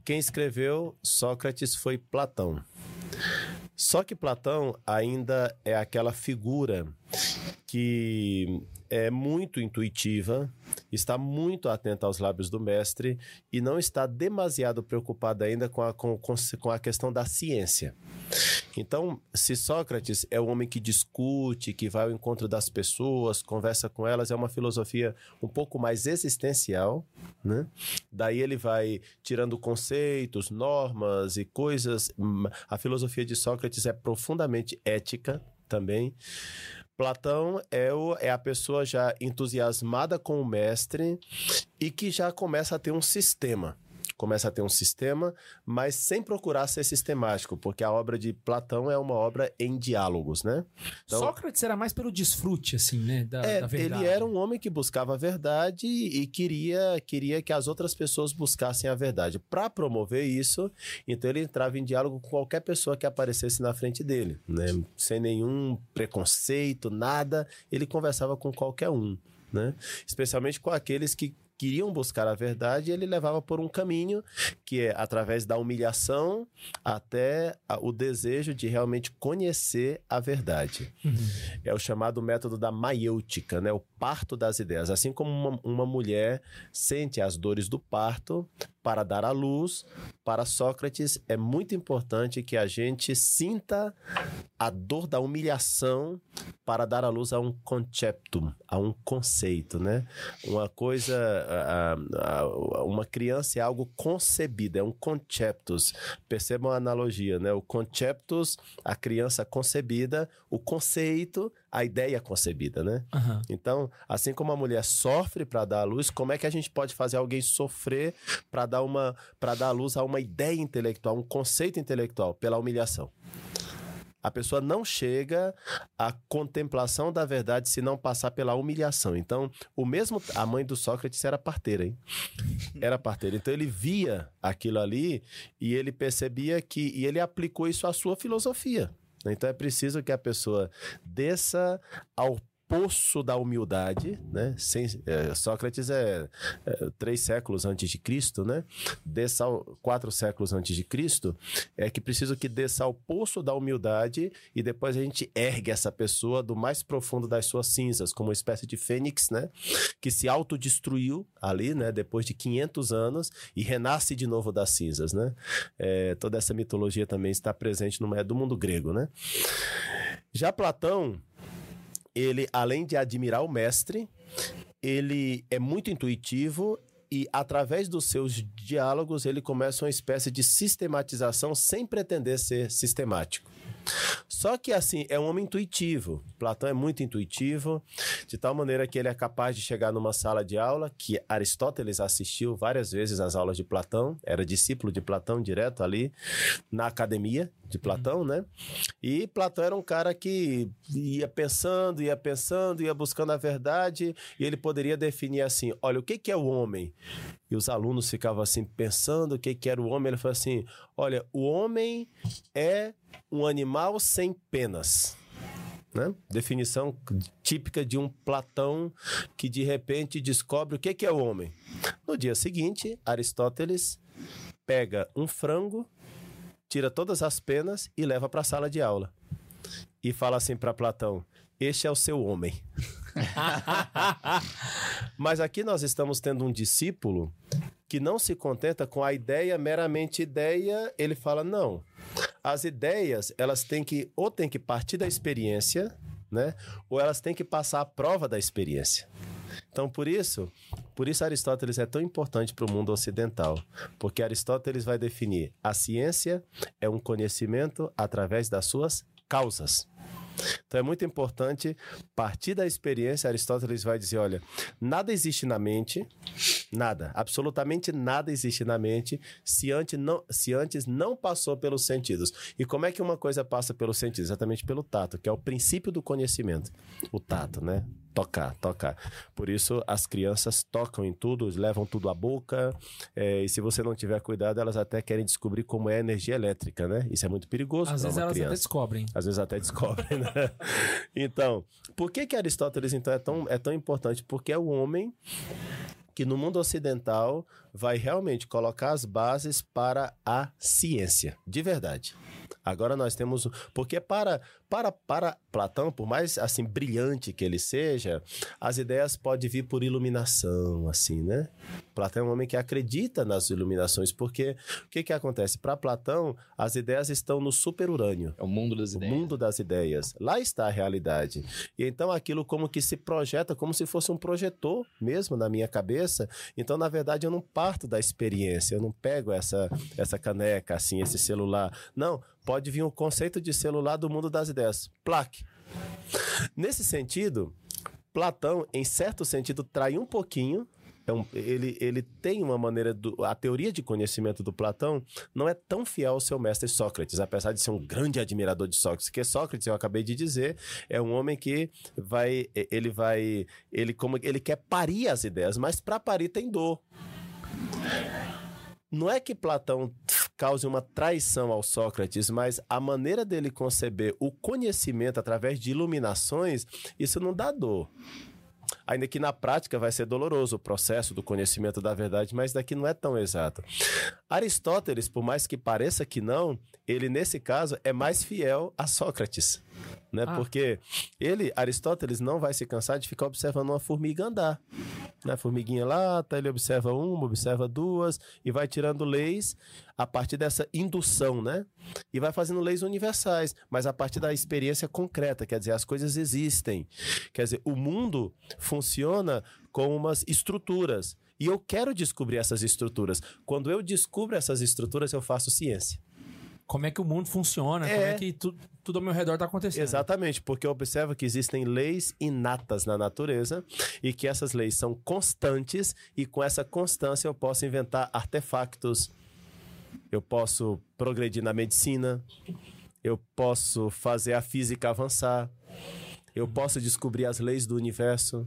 [SPEAKER 4] Quem escreveu Sócrates foi Platão. Só que Platão ainda é aquela figura que é muito intuitiva, está muito atenta aos lábios do mestre e não está demasiado preocupada ainda com a, com, com, a questão da ciência. Então, se Sócrates é o homem que discute, que vai ao encontro das pessoas, conversa com elas, é uma filosofia um pouco mais existencial, né? Daí ele vai tirando conceitos, normas e coisas. Hum, A filosofia de Sócrates é profundamente ética também. Platão é, o, é a pessoa já entusiasmada com o mestre e que já começa a ter um sistema. Começa a ter um sistema, mas sem procurar ser sistemático, porque a obra de Platão é uma obra em diálogos, né? Então-
[SPEAKER 1] Sócrates era mais pelo desfrute, assim, né? Da,
[SPEAKER 4] É,
[SPEAKER 1] da verdade.
[SPEAKER 4] ele era um homem que buscava a verdade e queria, queria que as outras pessoas buscassem a verdade. Para promover isso, então ele entrava em diálogo com qualquer pessoa que aparecesse na frente dele, né? Sem nenhum preconceito, nada, ele conversava com qualquer um, né? Especialmente com aqueles que queriam buscar a verdade, ele levava por um caminho que é através da humilhação até o desejo de realmente conhecer a verdade. É o chamado método da maiêutica, né? o parto das ideias. Assim como uma, uma mulher sente as dores do parto para dar à luz, para Sócrates é muito importante que a gente sinta a dor da humilhação para dar à luz a um conceptum, a um conceito, né? Uma coisa, a- a- a- uma criança é algo concebido, é um conceptus. Percebam a analogia, né? O conceptus, a criança concebida, o conceito, a ideia concebida, né?
[SPEAKER 1] Aham.
[SPEAKER 4] Então, assim como a mulher sofre para dar à luz, como é que a gente pode fazer alguém sofrer para dar uma para dar à luz a uma ideia intelectual, um conceito intelectual pela humilhação? A pessoa não chega à contemplação da verdade se não passar pela humilhação. Então, o mesmo a mãe do Sócrates era parteira, hein? Era parteira. Então ele via aquilo ali e ele percebia que e ele aplicou isso à sua filosofia. Então é preciso que a pessoa desça ao poço da humildade, né? Sem, é, Sócrates é, é, três séculos antes de Cristo, né? Desça quatro séculos antes de Cristo, é que preciso que desça ao poço da humildade e depois a gente ergue essa pessoa do mais profundo das suas cinzas, como uma espécie de fênix, né? Que se autodestruiu ali, né? Depois de 500 anos e renasce de novo das cinzas, né? É, toda essa mitologia também está presente no é do mundo grego, né? Já Platão, ele, além de admirar o mestre, ele é muito intuitivo e, através dos seus diálogos, ele começa uma espécie de sistematização sem pretender ser sistemático. Só que, assim, é um homem intuitivo. Platão é muito intuitivo, de tal maneira que ele é capaz de chegar numa sala de aula, que Aristóteles assistiu várias vezes às aulas de Platão, era discípulo de Platão direto ali na academia de Platão, né? E Platão era um cara que ia pensando, ia pensando, ia buscando a verdade, e ele poderia definir assim: olha, o que, que é o homem? E os alunos ficavam assim pensando o que, que era o homem. Ele falou assim: olha, o homem é um animal sem penas. Né? Definição típica de um Platão que de repente descobre o que, que é o homem. No dia seguinte, Aristóteles pega um frango, tira todas as penas e leva para a sala de aula. E fala assim para Platão: Este é o seu homem. Mas aqui nós estamos tendo um discípulo que não se contenta com a ideia meramente ideia, ele fala não. As ideias, elas têm que ou têm que partir da experiência, né? Ou elas têm que passar a prova da experiência. Então, por isso, por isso Aristóteles é tão importante para o mundo ocidental, porque Aristóteles vai definir a ciência é um conhecimento através das suas causas. Então é muito importante partir da experiência. Aristóteles vai dizer: olha, nada existe na mente, nada, absolutamente nada existe na mente se antes não, se antes não passou pelos sentidos. E como é que uma coisa passa pelos sentidos? Exatamente pelo tato, que é o princípio do conhecimento. O tato, né? Tocar, tocar. Por isso, as crianças tocam em tudo, levam tudo à boca, é, e se você não tiver cuidado, elas até querem descobrir como é a energia elétrica, né? Isso é muito perigoso
[SPEAKER 1] Às vezes elas até
[SPEAKER 4] criança.
[SPEAKER 1] descobrem.
[SPEAKER 4] Às vezes até descobrem, né? Então, por que que Aristóteles então é tão, é tão importante? Porque é o homem que no mundo ocidental vai realmente colocar as bases para a ciência, de verdade. Agora nós temos, o- porque para para para Platão, por mais assim brilhante que ele seja, as ideias podem vir por iluminação, assim, né? Platão é um homem que acredita nas iluminações, porque o que que acontece? Para Platão, as ideias estão no superurânio.
[SPEAKER 2] É o mundo das
[SPEAKER 4] O
[SPEAKER 2] ideias.
[SPEAKER 4] mundo das ideias. Lá está a realidade. E então aquilo como que se projeta como se fosse um projetor mesmo na minha cabeça. Então, na verdade, eu não parto da experiência. Eu não pego essa, essa caneca, assim, esse celular. Não, pode vir um conceito de celular do mundo das ideias. Plaque. Nesse sentido, Platão, em certo sentido, trai um pouquinho. é um- ele, ele tem uma maneira. Do, a teoria de conhecimento do Platão não é tão fiel ao seu mestre Sócrates, apesar de ser um grande admirador de Sócrates. Porque Sócrates, eu acabei de dizer, é um homem que vai. Ele vai. Ele, como, ele quer parir as ideias, mas para parir tem dor. Não é que Platão cause uma traição ao Sócrates, mas a maneira dele conceber o conhecimento através de iluminações, isso não dá dor. Ainda que na prática vai ser doloroso o processo do conhecimento da verdade, mas daqui não é tão exato. Aristóteles, por mais que pareça que não, ele nesse caso é mais fiel a Sócrates, né?
[SPEAKER 1] Ah.
[SPEAKER 4] Porque ele, Aristóteles, não vai se cansar de ficar observando uma formiga andar. Né? A formiguinha lá, tá, ele observa uma, observa duas e vai tirando leis a partir dessa indução, né? E vai fazendo leis universais, mas a partir da experiência concreta, quer dizer, as coisas existem. Quer dizer, o mundo funciona com umas estruturas. E eu quero descobrir essas estruturas. Quando eu descubro essas estruturas, eu faço ciência.
[SPEAKER 1] Como é que o mundo funciona, como
[SPEAKER 4] É.
[SPEAKER 1] é que tu- tudo ao meu redor tá acontecendo.
[SPEAKER 4] Exatamente, porque eu observo que existem leis inatas na natureza e que essas leis são constantes e com essa constância eu posso inventar artefactos, eu posso progredir na medicina, eu posso fazer a física avançar, eu posso descobrir as leis do universo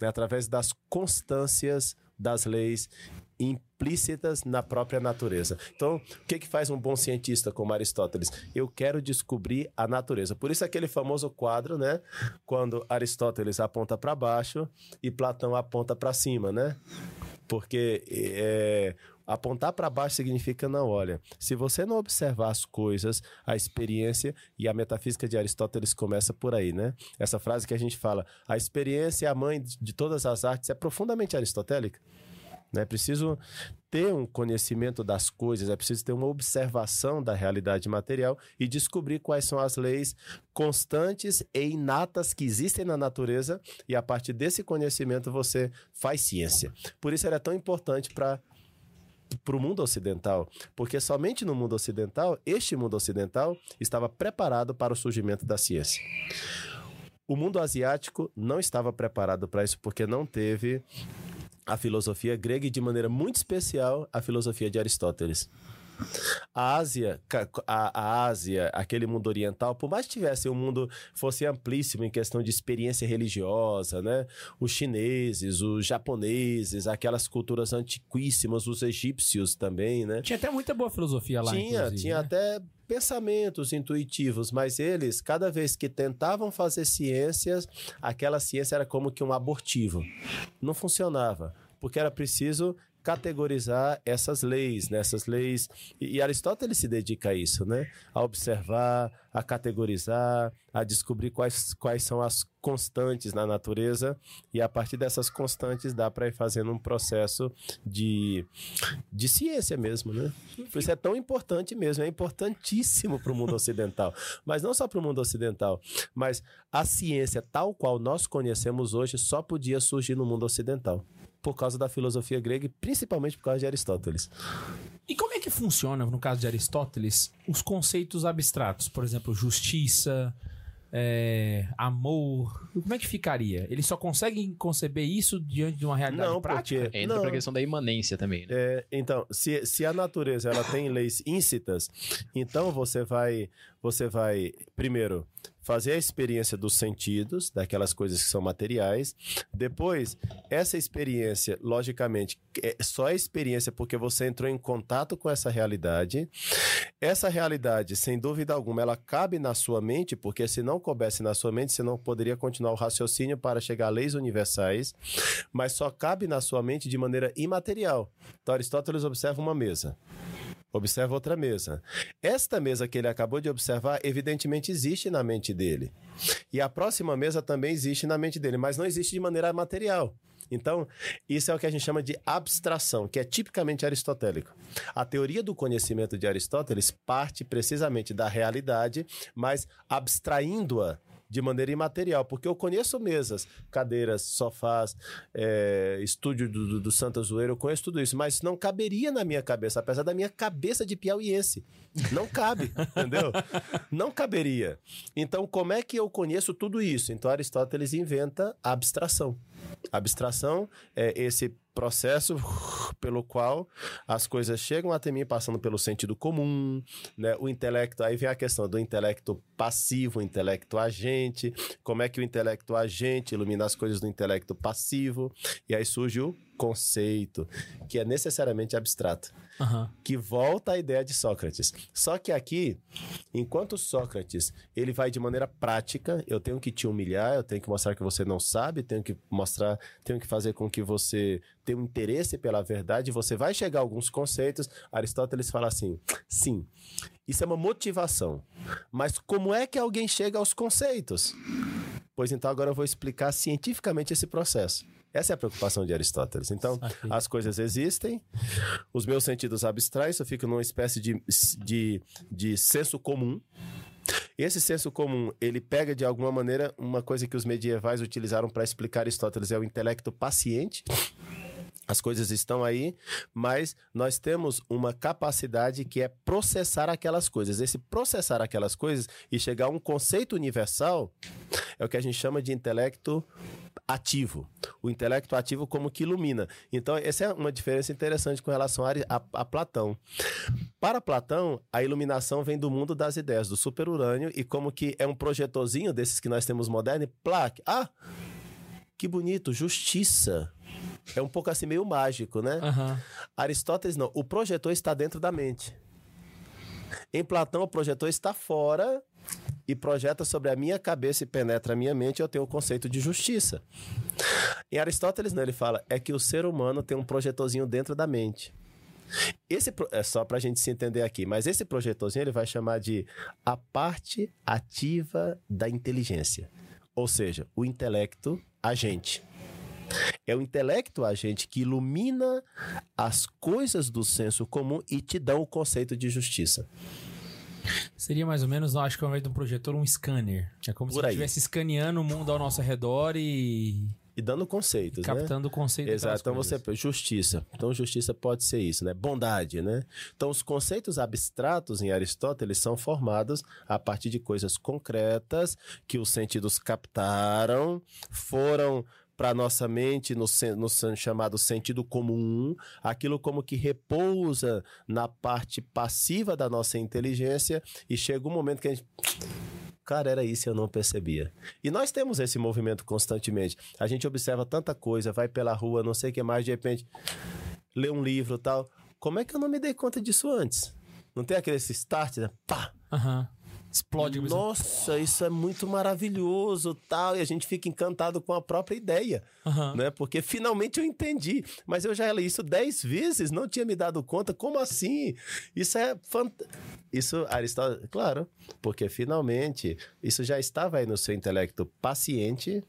[SPEAKER 4] né, através das constâncias das leis implícitas na própria natureza. Então, o que, que faz um bom cientista como Aristóteles? Eu quero descobrir a natureza. Por isso aquele famoso quadro, né? Quando Aristóteles aponta para baixo e Platão aponta para cima, né? Porque é, apontar para baixo significa não, olha, se você não observar as coisas, a experiência e a metafísica de Aristóteles começa por aí, né? Essa frase que a gente fala, a experiência é a mãe de todas as artes, é profundamente aristotélica. É preciso ter um conhecimento das coisas, é preciso ter uma observação da realidade material e descobrir quais são as leis constantes e inatas que existem na natureza, e a partir desse conhecimento você faz ciência. Por isso era tão importante para para o mundo ocidental, porque somente no mundo ocidental, este mundo ocidental estava preparado para o surgimento da ciência. O mundo asiático não estava preparado para isso porque não teve a filosofia grega e, de maneira muito especial, a filosofia de Aristóteles. A Ásia, a, a Ásia, aquele mundo oriental, por mais que tivesse um mundo fosse amplíssimo em questão de experiência religiosa, né? Os chineses, os japoneses, aquelas culturas antiquíssimas, os egípcios também, né?
[SPEAKER 1] Tinha até muita boa filosofia lá,
[SPEAKER 4] tinha, tinha
[SPEAKER 1] né?
[SPEAKER 4] até pensamentos intuitivos, mas eles, cada vez que tentavam fazer ciências, aquela ciência era como que um abortivo. Não funcionava, porque era preciso categorizar essas leis, né? leis. E, e Aristóteles se dedica a isso, né? A observar, a categorizar, a descobrir quais, quais são as constantes na natureza e a partir dessas constantes dá para ir fazendo um processo de, de ciência mesmo, né? Por isso é tão importante mesmo, é importantíssimo para o mundo ocidental. Mas não só para o mundo ocidental, mas a ciência tal qual nós conhecemos hoje só podia surgir no mundo ocidental. Por causa da filosofia grega e principalmente por causa de Aristóteles.
[SPEAKER 1] E como é que funciona, no caso de Aristóteles, os conceitos abstratos? Por exemplo, justiça, é, amor. Como é que ficaria? Eles só conseguem conceber isso diante de uma realidade
[SPEAKER 4] Não,
[SPEAKER 1] prática?
[SPEAKER 4] porque.
[SPEAKER 2] Entra
[SPEAKER 4] não,
[SPEAKER 2] pra questão da imanência também, né?
[SPEAKER 4] É, então, se, se a natureza ela tem leis íncitas, então você vai, você vai primeiro fazer a experiência dos sentidos, daquelas coisas que são materiais. Depois, essa experiência, logicamente, é só a experiência porque você entrou em contato com essa realidade. Essa realidade, sem dúvida alguma, ela cabe na sua mente, porque se não coubesse na sua mente, você não poderia continuar o raciocínio para chegar a leis universais, mas só cabe na sua mente de maneira imaterial. Então, Aristóteles observa uma mesa. Observa outra mesa. Esta mesa que ele acabou de observar, evidentemente existe na mente dele. E a próxima mesa também existe na mente dele, mas não existe de maneira material. Então, isso é o que a gente chama de abstração, que é tipicamente aristotélico. A teoria do conhecimento de Aristóteles parte precisamente da realidade, mas abstraindo-a de maneira imaterial, porque eu conheço mesas, cadeiras, sofás, é, estúdio do, do, Santa Zoeira, eu conheço tudo isso, mas não caberia na minha cabeça, apesar da minha cabeça de piauiense. Não cabe, entendeu? Não caberia. Então, como é que eu conheço tudo isso? Então, Aristóteles inventa a abstração. Abstração é esse processo pelo qual as coisas chegam até mim passando pelo sentido comum, né? O intelecto, aí vem a questão do intelecto passivo, intelecto agente, como é que o intelecto agente ilumina as coisas do intelecto passivo, e aí surge o conceito, que é necessariamente abstrato,
[SPEAKER 1] Aham.
[SPEAKER 4] que volta à ideia de Sócrates. Só que aqui, enquanto Sócrates, ele vai de maneira prática, eu tenho que te humilhar, eu tenho que mostrar que você não sabe, tenho que mostrar, tenho que fazer com que você tenha um interesse pela verdade, você vai chegar a alguns conceitos. Aristóteles fala assim: sim, isso é uma motivação. Mas como é que alguém chega aos conceitos? Pois então agora eu vou explicar cientificamente esse processo. Essa é a preocupação de Aristóteles. Então, as coisas existem, os meus sentidos abstrais, eu fico numa espécie de, de, de senso comum. Esse senso comum, ele pega de alguma maneira uma coisa que os medievais utilizaram para explicar Aristóteles, é o intelecto paciente. As coisas estão aí, mas nós temos uma capacidade que é processar aquelas coisas. Esse processar aquelas coisas e chegar a um conceito universal é o que a gente chama de intelecto ativo. O intelecto ativo como que ilumina. Então, essa é uma diferença interessante com relação a, a- a Platão. Para Platão, a iluminação vem do mundo das ideias, do superurânio, e como que é um projetorzinho desses que nós temos moderno, e plaque. Ah, que bonito, justiça. É um pouco assim meio mágico, né?
[SPEAKER 1] Aham.
[SPEAKER 4] Aristóteles não. O projetor está dentro da mente. Em Platão, o projetor está fora e projeta sobre a minha cabeça e penetra a minha mente, eu tenho o conceito de justiça. Em Aristóteles, não, ele fala é que o ser humano tem um projetorzinho dentro da mente. Esse é só pra gente se entender aqui, mas esse projetorzinho ele vai chamar de a parte ativa da inteligência. Ou seja, o intelecto agente. É o intelecto agente que ilumina as coisas do senso comum e te dá o conceito de justiça.
[SPEAKER 1] Seria mais ou menos, acho que ao invés de um projetor, um scanner. É como se
[SPEAKER 4] Por aí.
[SPEAKER 1] estivesse escaneando o mundo ao nosso redor e
[SPEAKER 4] E dando conceitos, né?
[SPEAKER 1] captando o conceito
[SPEAKER 4] Exato, então
[SPEAKER 1] coisas.
[SPEAKER 4] você justiça. Então justiça pode ser isso, né? Bondade, né? Então os conceitos abstratos em Aristóteles são formados a partir de coisas concretas que os sentidos captaram, foram para nossa mente no, no chamado sentido comum, aquilo como que repousa na parte passiva da nossa inteligência e chega um momento que a gente Cara, era isso eu não percebia. E nós temos esse movimento constantemente. A gente observa tanta coisa, vai pela rua, não sei o que mais, de repente lê um livro tal. Como é que eu não me dei conta disso antes? Não tem aquele start, né? Pá!
[SPEAKER 1] Aham. Explode.
[SPEAKER 4] Nossa, isso é muito maravilhoso, tal, e a gente fica encantado com a própria ideia,
[SPEAKER 1] Aham.
[SPEAKER 4] né? Porque finalmente eu entendi, mas eu já li isso dez vezes, não tinha me dado conta. Como assim? Isso é fantástico. Isso, Aristóteles, claro, porque finalmente isso já estava aí no seu intelecto paciente,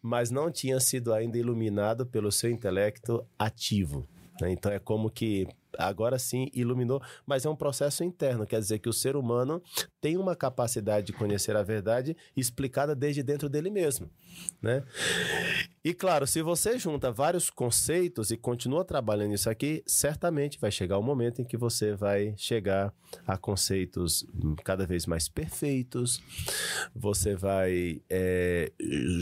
[SPEAKER 4] mas não tinha sido ainda iluminado pelo seu intelecto ativo. né? Então é como que agora sim iluminou, mas é um processo interno, quer dizer que o ser humano tem uma capacidade de conhecer a verdade explicada desde dentro dele mesmo, né? E claro, se você junta vários conceitos e continua trabalhando isso aqui, certamente vai chegar o momento em que você vai chegar a conceitos cada vez mais perfeitos, você vai é,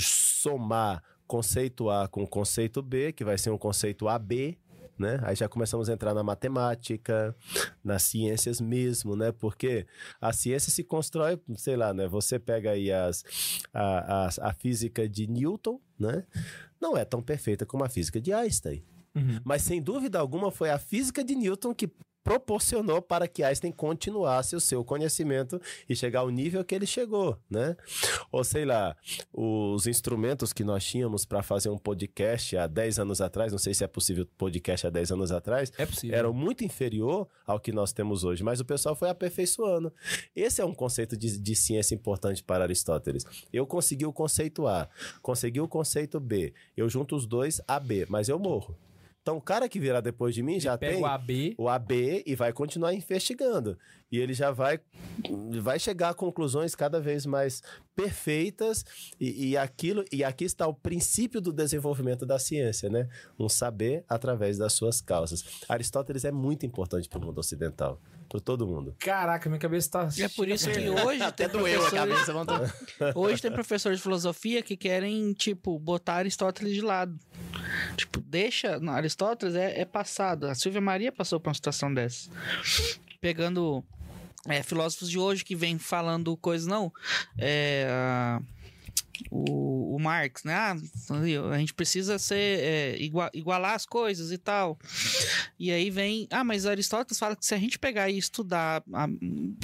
[SPEAKER 4] somar conceito A com conceito B, que vai ser um conceito AB, né? Aí já começamos a entrar na matemática, nas ciências mesmo, né? Porque a ciência se constrói, sei lá, né? Você pega aí as, a, a, a física de Newton, né? Não é tão perfeita como a física de Einstein.
[SPEAKER 1] Uhum.
[SPEAKER 4] Mas sem dúvida alguma foi a física de Newton que proporcionou para que Einstein continuasse o seu conhecimento e chegar ao nível que ele chegou, né? Ou sei lá, os instrumentos que nós tínhamos para fazer um podcast há 10 anos atrás, não sei se é possível podcast há 10 anos atrás,
[SPEAKER 1] É possível.
[SPEAKER 4] eram muito inferior ao que nós temos hoje, mas o pessoal foi aperfeiçoando. Esse é um conceito de, de ciência importante para Aristóteles. Eu consegui o conceito A, consegui o conceito B, eu junto os dois AB, mas eu morro. Então o cara que virá depois de mim já tem
[SPEAKER 1] o AB.
[SPEAKER 4] o AB e vai continuar investigando. E ele já vai, vai chegar a conclusões cada vez mais perfeitas e, e aquilo e aqui está o princípio do desenvolvimento da ciência, né? Um saber através das suas causas. Aristóteles é muito importante para o mundo ocidental, para todo mundo.
[SPEAKER 1] Caraca, minha cabeça tá.
[SPEAKER 3] E é por isso que hoje tem
[SPEAKER 2] doeu a
[SPEAKER 3] professores,
[SPEAKER 2] cabeça, vamos
[SPEAKER 3] hoje tem professores de filosofia que querem, tipo, botar Aristóteles de lado. Tipo, deixa. não, Aristóteles é, é passado. A Silvia Maria passou por uma situação dessa. Pegando é, filósofos de hoje que vêm falando coisas, não. É. a- O, o Marx, né? Ah, a gente precisa ser é, igua- igualar as coisas e tal. E aí vem, ah, mas Aristóteles fala que se a gente pegar e estudar a-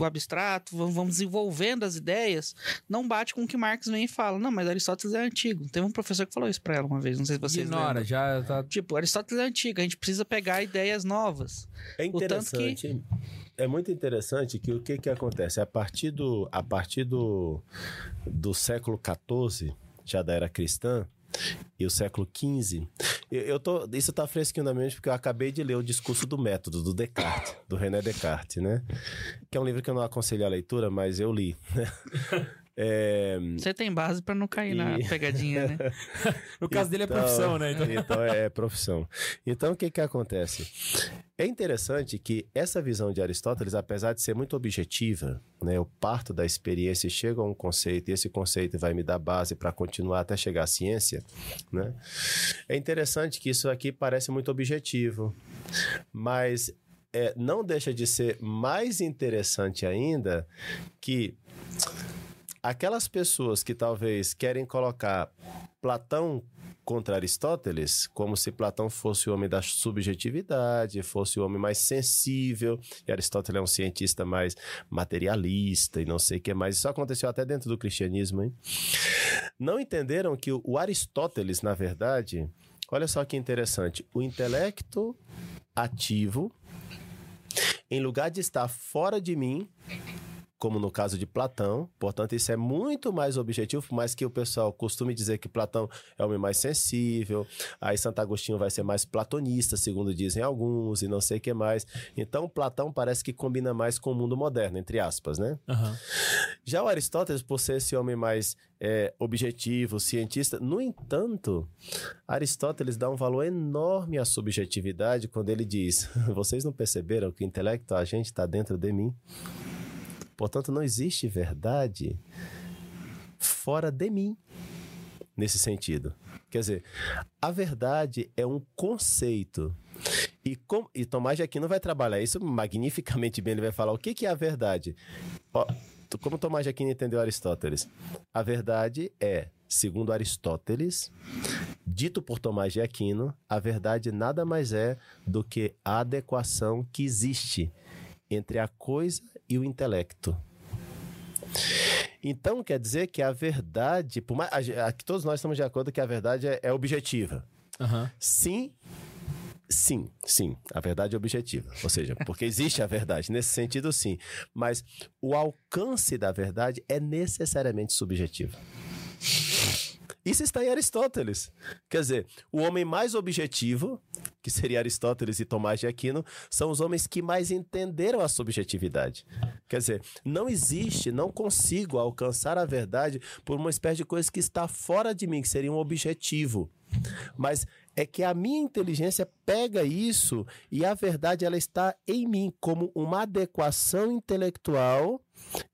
[SPEAKER 3] o abstrato, vamos desenvolvendo as ideias, não bate com o que Marx vem e fala. Não, mas Aristóteles é antigo. Teve um professor que falou isso pra ela uma vez, não sei se vocês
[SPEAKER 1] Ignora,
[SPEAKER 3] lembram.
[SPEAKER 1] já tá.
[SPEAKER 3] Tipo, Aristóteles é antigo, a gente precisa pegar ideias novas.
[SPEAKER 4] É
[SPEAKER 3] O tanto que-
[SPEAKER 4] interessante. É muito interessante que o que, que acontece? A partir do, a partir do, do século XIV, já da era cristã, e o século XV, eu, eu tô, isso tá fresquinho na mente porque eu acabei de ler o Discurso do Método, do Descartes, do René Descartes, né? Que é um livro que eu não aconselho a leitura, mas eu li. né? É,
[SPEAKER 3] Você tem base pra não cair na
[SPEAKER 4] E-
[SPEAKER 3] pegadinha, né?
[SPEAKER 1] No caso dele é
[SPEAKER 4] Então-
[SPEAKER 1] profissão, né? Então...
[SPEAKER 4] Então é, é profissão. Então o que que acontece? É interessante que essa visão de Aristóteles, apesar de ser muito objetiva, né, eu parto da experiência e chego a um conceito e esse conceito vai me dar base para continuar até chegar à ciência, né? É interessante que isso aqui parece muito objetivo, mas é, não deixa de ser mais interessante ainda que aquelas pessoas que talvez querem colocar Platão contra Aristóteles, como se Platão fosse o homem da subjetividade, fosse o homem mais sensível, e Aristóteles é um cientista mais materialista e não sei o que mais. Isso aconteceu até dentro do cristianismo, hein? Não entenderam que o Aristóteles, na verdade, olha só que interessante, o intelecto ativo, em lugar de estar fora de mim, como no caso de Platão. Portanto, isso é muito mais objetivo, por mais que o pessoal costume dizer que Platão é o homem mais sensível, aí Santo Agostinho vai ser mais platonista, segundo dizem alguns, e não sei o que mais. Então, Platão parece que combina mais com o mundo moderno, entre aspas, né?
[SPEAKER 1] Aham.
[SPEAKER 4] Já o Aristóteles, por ser esse homem mais é, objetivo, cientista, no entanto, Aristóteles dá um valor enorme à subjetividade quando ele diz: vocês não perceberam que o intelecto a gente está dentro de mim? Portanto, não existe verdade fora de mim, nesse sentido. Quer dizer, a verdade é um conceito. E, com, e Tomás de Aquino vai trabalhar isso magnificamente bem. Ele vai falar o que, que é a verdade. Ó, como Tomás de Aquino entendeu Aristóteles? A verdade é, segundo Aristóteles, dito por Tomás de Aquino, a verdade nada mais é do que a adequação que existe entre a coisa e o intelecto. Então quer dizer que a verdade, por mais, a aqui todos nós estamos de acordo que a verdade é, é objetiva.
[SPEAKER 1] Aham.
[SPEAKER 4] Sim, sim, sim, a verdade é objetiva. Ou seja, porque existe a verdade, nesse sentido sim. Mas o alcance da verdade é necessariamente subjetivo. Isso está em Aristóteles. Quer dizer, o homem mais objetivo, que seria Aristóteles e Tomás de Aquino, são os homens que mais entenderam a subjetividade. Quer dizer, não existe, não consigo alcançar a verdade por uma espécie de coisa que está fora de mim, que seria um objetivo. Mas é que a minha inteligência pega isso e a verdade ela está em mim como uma adequação intelectual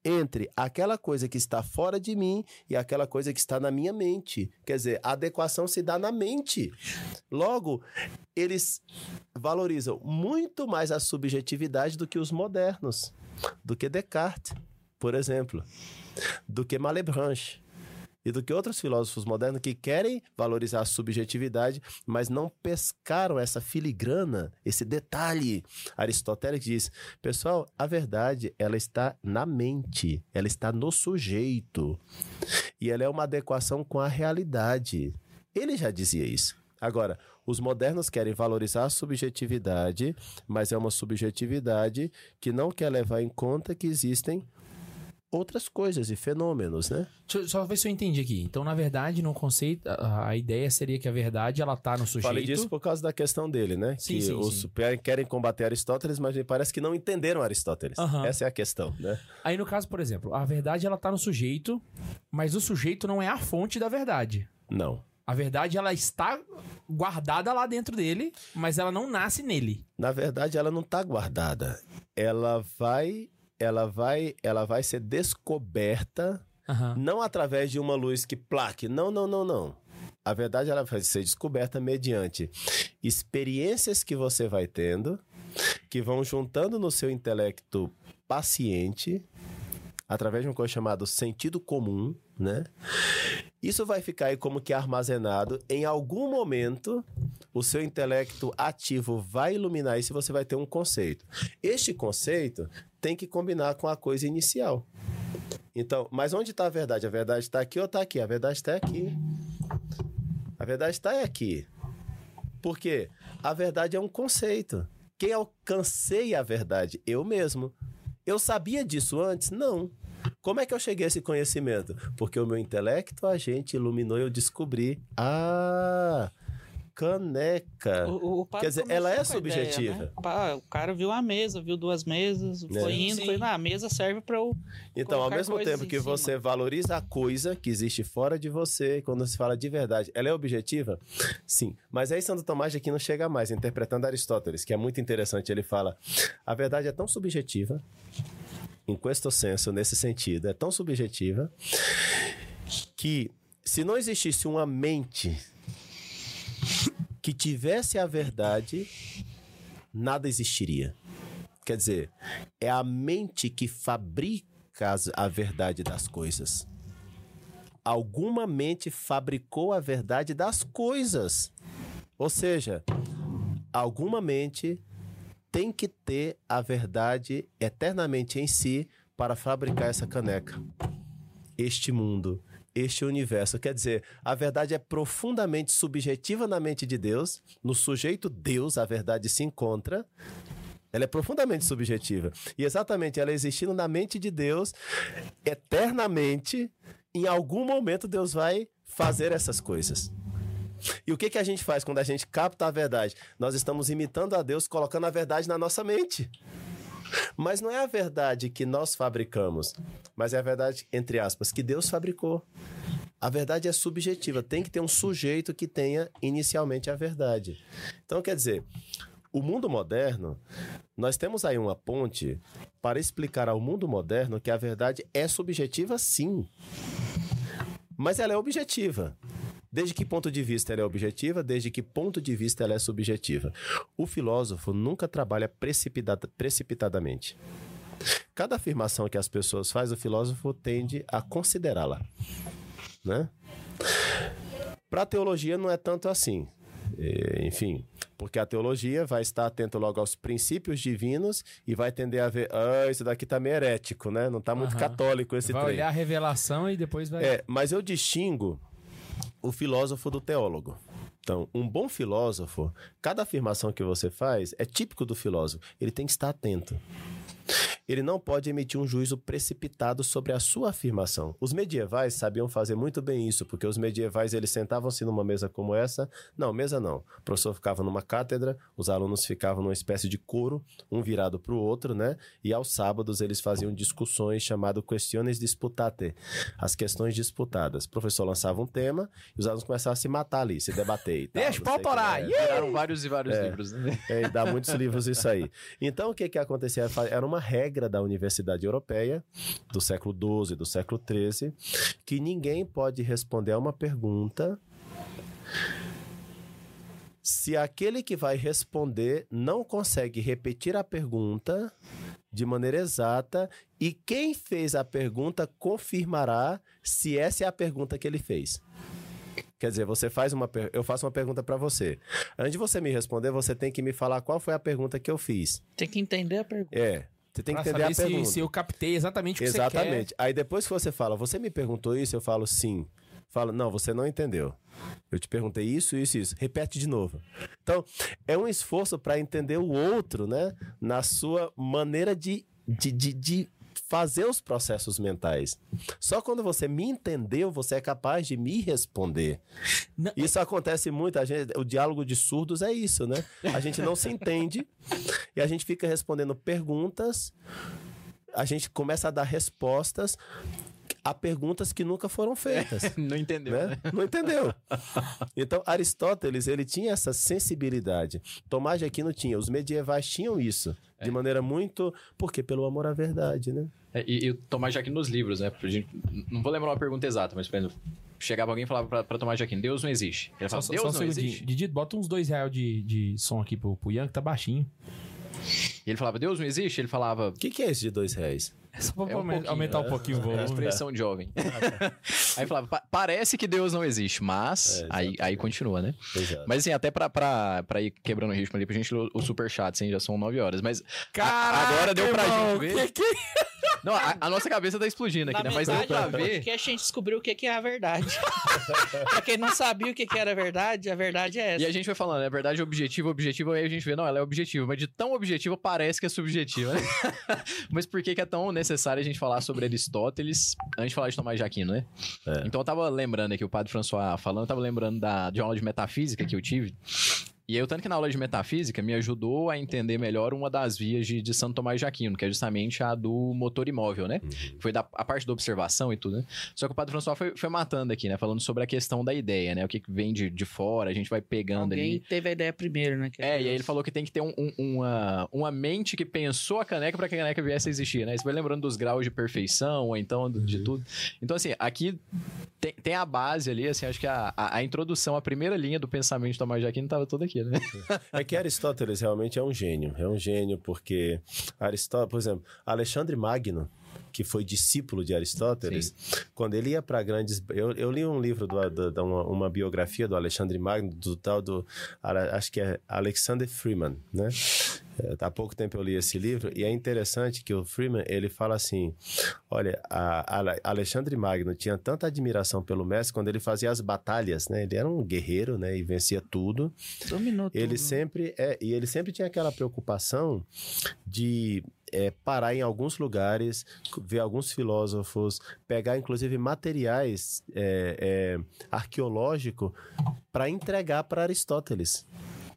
[SPEAKER 4] entre aquela coisa que está fora de mim e aquela coisa que está na minha mente. Quer dizer, a adequação se dá na mente. Logo, eles valorizam muito mais a subjetividade do que os modernos, do que Descartes, por exemplo, do que Malebranche e do que outros filósofos modernos que querem valorizar a subjetividade, mas não pescaram essa filigrana, esse detalhe. Aristóteles diz: pessoal, a verdade ela está na mente, ela está no sujeito e ela é uma adequação com a realidade. Ele já dizia isso. Agora, os modernos querem valorizar a subjetividade, mas é uma subjetividade que não quer levar em conta que existem outras coisas e fenômenos, né?
[SPEAKER 1] Deixa só ver se eu entendi aqui. Então, na verdade, no conceito, a, a ideia seria que a verdade, ela tá no sujeito.
[SPEAKER 4] Falei disso por causa da questão dele, né?
[SPEAKER 1] Sim,
[SPEAKER 4] que
[SPEAKER 1] sim,
[SPEAKER 4] os
[SPEAKER 1] sim.
[SPEAKER 4] querem- combater Aristóteles, mas me parece que não entenderam Aristóteles.
[SPEAKER 1] Aham.
[SPEAKER 4] Essa é a questão, né?
[SPEAKER 1] Aí, no caso, por exemplo, a verdade, ela tá no sujeito, mas o sujeito não é a fonte da verdade.
[SPEAKER 4] Não.
[SPEAKER 1] A verdade, ela está guardada lá dentro dele, mas ela não nasce nele.
[SPEAKER 4] Na verdade, ela não está guardada. Ela vai, ela vai, ela vai ser descoberta
[SPEAKER 1] Aham.
[SPEAKER 4] não através de uma luz que plaque. Não, não, não, não. A verdade ela vai ser descoberta mediante experiências que você vai tendo, que vão juntando no seu intelecto paciente, através de uma coisa chamada sentido comum, né? Isso vai ficar aí como que armazenado. Em algum momento, o seu intelecto ativo vai iluminar isso e você vai ter um conceito. Este conceito tem que combinar com a coisa inicial. Então, mas onde está a verdade? A verdade está aqui ou está aqui? A verdade está aqui. A verdade está aqui. Por quê? A verdade é um conceito. Quem alcancei a verdade? Eu mesmo. Eu sabia disso antes? Não. Como é que eu cheguei a esse conhecimento? Porque o meu intelecto, a gente iluminou e eu descobri. Ah, caneca.
[SPEAKER 3] O, o
[SPEAKER 4] Quer dizer, ela é subjetiva.
[SPEAKER 3] ideia, né? O cara viu a mesa, viu duas mesas,
[SPEAKER 4] É.
[SPEAKER 3] foi indo,
[SPEAKER 1] Sim.
[SPEAKER 3] foi, ah, a mesa serve pra eu
[SPEAKER 4] Então, ao mesmo tempo
[SPEAKER 3] em
[SPEAKER 4] que
[SPEAKER 3] cima.
[SPEAKER 4] você valoriza a coisa que existe fora de você, quando se fala de verdade, ela é objetiva? Sim. Mas aí Santo Tomás de Aquino chega mais, interpretando Aristóteles, que é muito interessante. Ele fala: a verdade é tão subjetiva, em questo senso, nesse sentido, é tão subjetiva, que se não existisse uma mente que tivesse a verdade, nada existiria. Quer dizer, é a mente que fabrica a verdade das coisas. alguma mente fabricou a verdade das coisas. Ou seja, alguma mente tem que ter a verdade eternamente em si para fabricar essa caneca. Este mundo, este universo. Quer dizer, a verdade é profundamente subjetiva na mente de Deus. No sujeito Deus, a verdade se encontra. Ela é profundamente subjetiva. E exatamente ela existindo na mente de Deus, eternamente, em algum momento Deus vai fazer essas coisas. E o que, que a gente faz quando a gente capta a verdade? Nós estamos imitando a Deus, colocando a verdade na nossa mente. Mas não é a verdade que nós fabricamos, mas é a verdade, entre aspas, que Deus fabricou. A verdade é subjetiva, tem que ter um sujeito que tenha inicialmente a verdade. Então, quer dizer, o mundo moderno, nós temos aí uma ponte para explicar ao mundo moderno que a verdade é subjetiva, sim. Mas ela é objetiva. Desde que ponto de vista ela é objetiva, desde que ponto de vista ela é subjetiva. O filósofo nunca trabalha precipitada- precipitadamente. Cada afirmação que as pessoas fazem, o filósofo tende a considerá-la. Né? Para a teologia não é tanto assim. É, Enfim, porque a teologia vai estar atento logo aos princípios divinos e vai tender a ver, ah, isso daqui tá meio herético, né? Não tá muito
[SPEAKER 1] Aham.
[SPEAKER 4] católico esse
[SPEAKER 1] vai
[SPEAKER 4] trem.
[SPEAKER 1] olhar a revelação e depois vai.
[SPEAKER 4] É, mas eu distingo o filósofo do teólogo. Então, um bom filósofo, cada afirmação que você faz é típico do filósofo. Ele tem que estar atento. Ele não pode emitir um juízo precipitado sobre a sua afirmação. Os medievais sabiam fazer muito bem isso, porque os medievais eles sentavam-se numa mesa como essa. Não, mesa não. O professor ficava numa cátedra, os alunos ficavam numa espécie de coro, um virado para o outro, né? E aos sábados eles faziam discussões chamado questiones disputate, as questões disputadas. O professor lançava um tema e os alunos começavam a se matar ali, se debater e tal.
[SPEAKER 1] Deixa torar.
[SPEAKER 4] É.
[SPEAKER 2] Viraram vários e vários livros, né?
[SPEAKER 4] É, dá muitos livros isso aí. Então, o que que acontecia? Era uma regra da Universidade Europeia do século XII, do século XIII, que ninguém pode responder a uma pergunta se aquele que vai responder não consegue repetir a pergunta de maneira exata e quem fez a pergunta confirmará se essa é a pergunta que ele fez. Quer dizer, você faz uma per... eu faço uma pergunta para você. Antes de você me responder, você tem que me falar qual foi a pergunta que eu fiz.
[SPEAKER 3] Tem que entender a pergunta.
[SPEAKER 4] É, você tem que
[SPEAKER 1] Pra
[SPEAKER 4] entender a
[SPEAKER 1] saber se,
[SPEAKER 4] pergunta.
[SPEAKER 1] se eu captei exatamente o que
[SPEAKER 4] Exatamente. Aí depois que você fala, você me perguntou isso, eu falo sim. Fala, não, você não entendeu. Eu te perguntei isso, isso, isso. Repete de novo. Então, é um esforço para entender o outro, né? Na sua maneira de, de, de, de fazer os processos mentais. Só quando você me entendeu, você é capaz de me responder.
[SPEAKER 1] Não-
[SPEAKER 4] Isso acontece muito. A gente, o diálogo de surdos é isso, né? A gente não se entende e a gente fica respondendo perguntas. A gente começa a dar respostas a perguntas que nunca foram feitas.
[SPEAKER 2] Não entendeu, né?
[SPEAKER 4] Né? Não entendeu. Então, Aristóteles, ele tinha essa sensibilidade. Tomás de Aquino tinha. Os medievais tinham isso. De maneira muito... Porque pelo amor à verdade, né?
[SPEAKER 2] É, E, e Tomás de Aquino nos livros, né? Gente- não vou lembrar uma pergunta exata, mas, por exemplo, chegava alguém e falava pra, pra Tomás de Aquino, Deus não existe. Ele falava,
[SPEAKER 1] só,
[SPEAKER 2] Deus
[SPEAKER 1] só um
[SPEAKER 2] não
[SPEAKER 1] segundinho.
[SPEAKER 2] existe.
[SPEAKER 1] Didi, bota uns dois reais de, de som aqui pro, pro Ian, que tá baixinho.
[SPEAKER 2] E ele falava, Deus não existe? Ele falava,
[SPEAKER 4] O que, que é esse de dois reais?
[SPEAKER 1] É só pra
[SPEAKER 2] É um
[SPEAKER 1] aumentar, um
[SPEAKER 4] né?
[SPEAKER 1] pouquinho o
[SPEAKER 2] é
[SPEAKER 1] volume.
[SPEAKER 2] uma expressão de jovem. aí falava, "Pa- parece que Deus não existe, mas...
[SPEAKER 4] É,
[SPEAKER 2] aí, aí continua, né?
[SPEAKER 4] Exato.
[SPEAKER 2] Mas assim, até pra, pra, pra ir quebrando o ritmo ali, pra gente ler o superchat, assim, já são nove horas. Mas
[SPEAKER 1] Caraca,
[SPEAKER 2] agora deu pra
[SPEAKER 1] irmão,
[SPEAKER 2] gente ver.
[SPEAKER 1] que que-
[SPEAKER 2] Não, a, a nossa cabeça tá explodindo aqui,
[SPEAKER 3] Na
[SPEAKER 2] né? Mas deu pra ver.
[SPEAKER 3] a gente descobriu o que que é a verdade. pra quem não sabia o que que era a verdade, a verdade é essa.
[SPEAKER 2] E a gente vai falando, é verdade objetiva, objetiva, aí a gente vê, não, ela é objetiva, mas de tão objetiva parece que é subjetiva, né? mas por que, que é tão necessário a gente falar sobre Aristóteles antes de falar de Tomás de Aquino, né?
[SPEAKER 4] É.
[SPEAKER 2] Então eu tava lembrando aqui, o padre François falando, eu tava lembrando da, de uma aula de metafísica que eu tive. E aí, o tanto que na aula de metafísica me ajudou a entender melhor uma das vias de, de Santo Tomás de Aquino, que é justamente a do motor imóvel, né? Foi da, a parte da observação e tudo, né? Só que o Padre François foi, foi matando aqui, né? Falando sobre a questão da ideia, né? O que que vem de, de fora, a gente vai pegando
[SPEAKER 3] Alguém
[SPEAKER 2] ali.
[SPEAKER 3] teve a ideia primeiro, né? que
[SPEAKER 2] É, e aí ele falou que tem que ter um- um- uma, uma mente que pensou a caneca para que a caneca viesse a existir, né? Você vai lembrando dos graus de perfeição, ou então do- de tudo. Então, assim, aqui tem, tem a base ali, assim, acho que a, a, a introdução, a primeira linha do pensamento de Tomás de Aquino tava toda aqui, né?
[SPEAKER 4] É que Aristóteles realmente é um gênio. É um gênio porque Aristóteles, por exemplo, Alexandre Magno, que foi discípulo de Aristóteles, quando ele ia para grandes. Eu, eu li um livro, do, do- da- uma, uma biografia do Alexandre Magno, do tal do. Acho que é Alexander Freeman, né? É, Há pouco tempo eu li esse livro e é interessante que o Freeman ele fala assim: olha, a, a Alexandre Magno tinha tanta admiração pelo mestre quando ele fazia as batalhas, né? Ele era um guerreiro, né? E vencia tudo.
[SPEAKER 3] Dominou
[SPEAKER 4] Ele
[SPEAKER 3] tudo.
[SPEAKER 4] sempre é e ele sempre tinha aquela preocupação de é, parar em alguns lugares, ver alguns filósofos, pegar inclusive materiais é, é, arqueológicos para entregar para Aristóteles.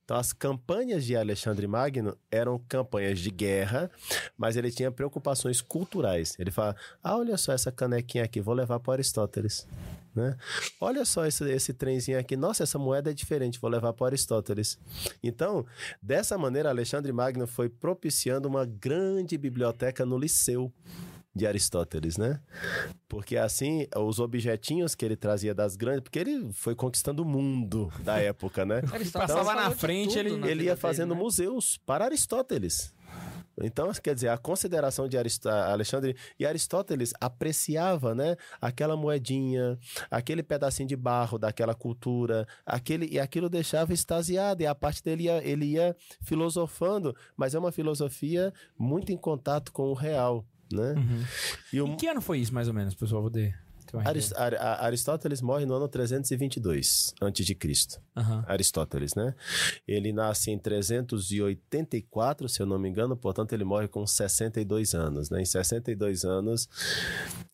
[SPEAKER 4] Então, as campanhas de Alexandre Magno eram campanhas de guerra, mas ele tinha preocupações culturais. Ele fala: Ah, olha só essa canequinha aqui, vou levar para Aristóteles. Né? Olha só esse, esse trenzinho aqui. Nossa, essa moeda é diferente, vou levar para Aristóteles. Então, dessa maneira, Alexandre Magno foi propiciando uma grande biblioteca no Liceu de Aristóteles, né? Porque assim, os objetinhos que ele trazia das grandes, porque ele foi conquistando o mundo da época, né?
[SPEAKER 3] Aristóteles
[SPEAKER 1] Passava na frente,
[SPEAKER 3] tudo
[SPEAKER 1] ele-
[SPEAKER 3] na
[SPEAKER 4] ele ia
[SPEAKER 3] dele,
[SPEAKER 4] fazendo
[SPEAKER 3] né?
[SPEAKER 4] museus para Aristóteles. Então, quer dizer, a consideração de Aristó- Alexandre e Aristóteles apreciava, né, aquela moedinha, aquele pedacinho de barro daquela cultura, aquele e aquilo deixava extasiado e a parte dele ia, ele ia filosofando, mas é uma filosofia muito em contato com o real, né?
[SPEAKER 1] Uhum.
[SPEAKER 4] E o
[SPEAKER 1] Em que ano foi isso, mais ou menos, pessoal? Vou ter. ter uma
[SPEAKER 4] Aris-
[SPEAKER 1] ideia.
[SPEAKER 4] Ar- Aristóteles morre no ano 322 antes de Cristo.
[SPEAKER 1] Aham.
[SPEAKER 4] Aristóteles, né? Ele nasce em 384, se eu não me engano, portanto ele morre com 62 anos, né? Em 62 anos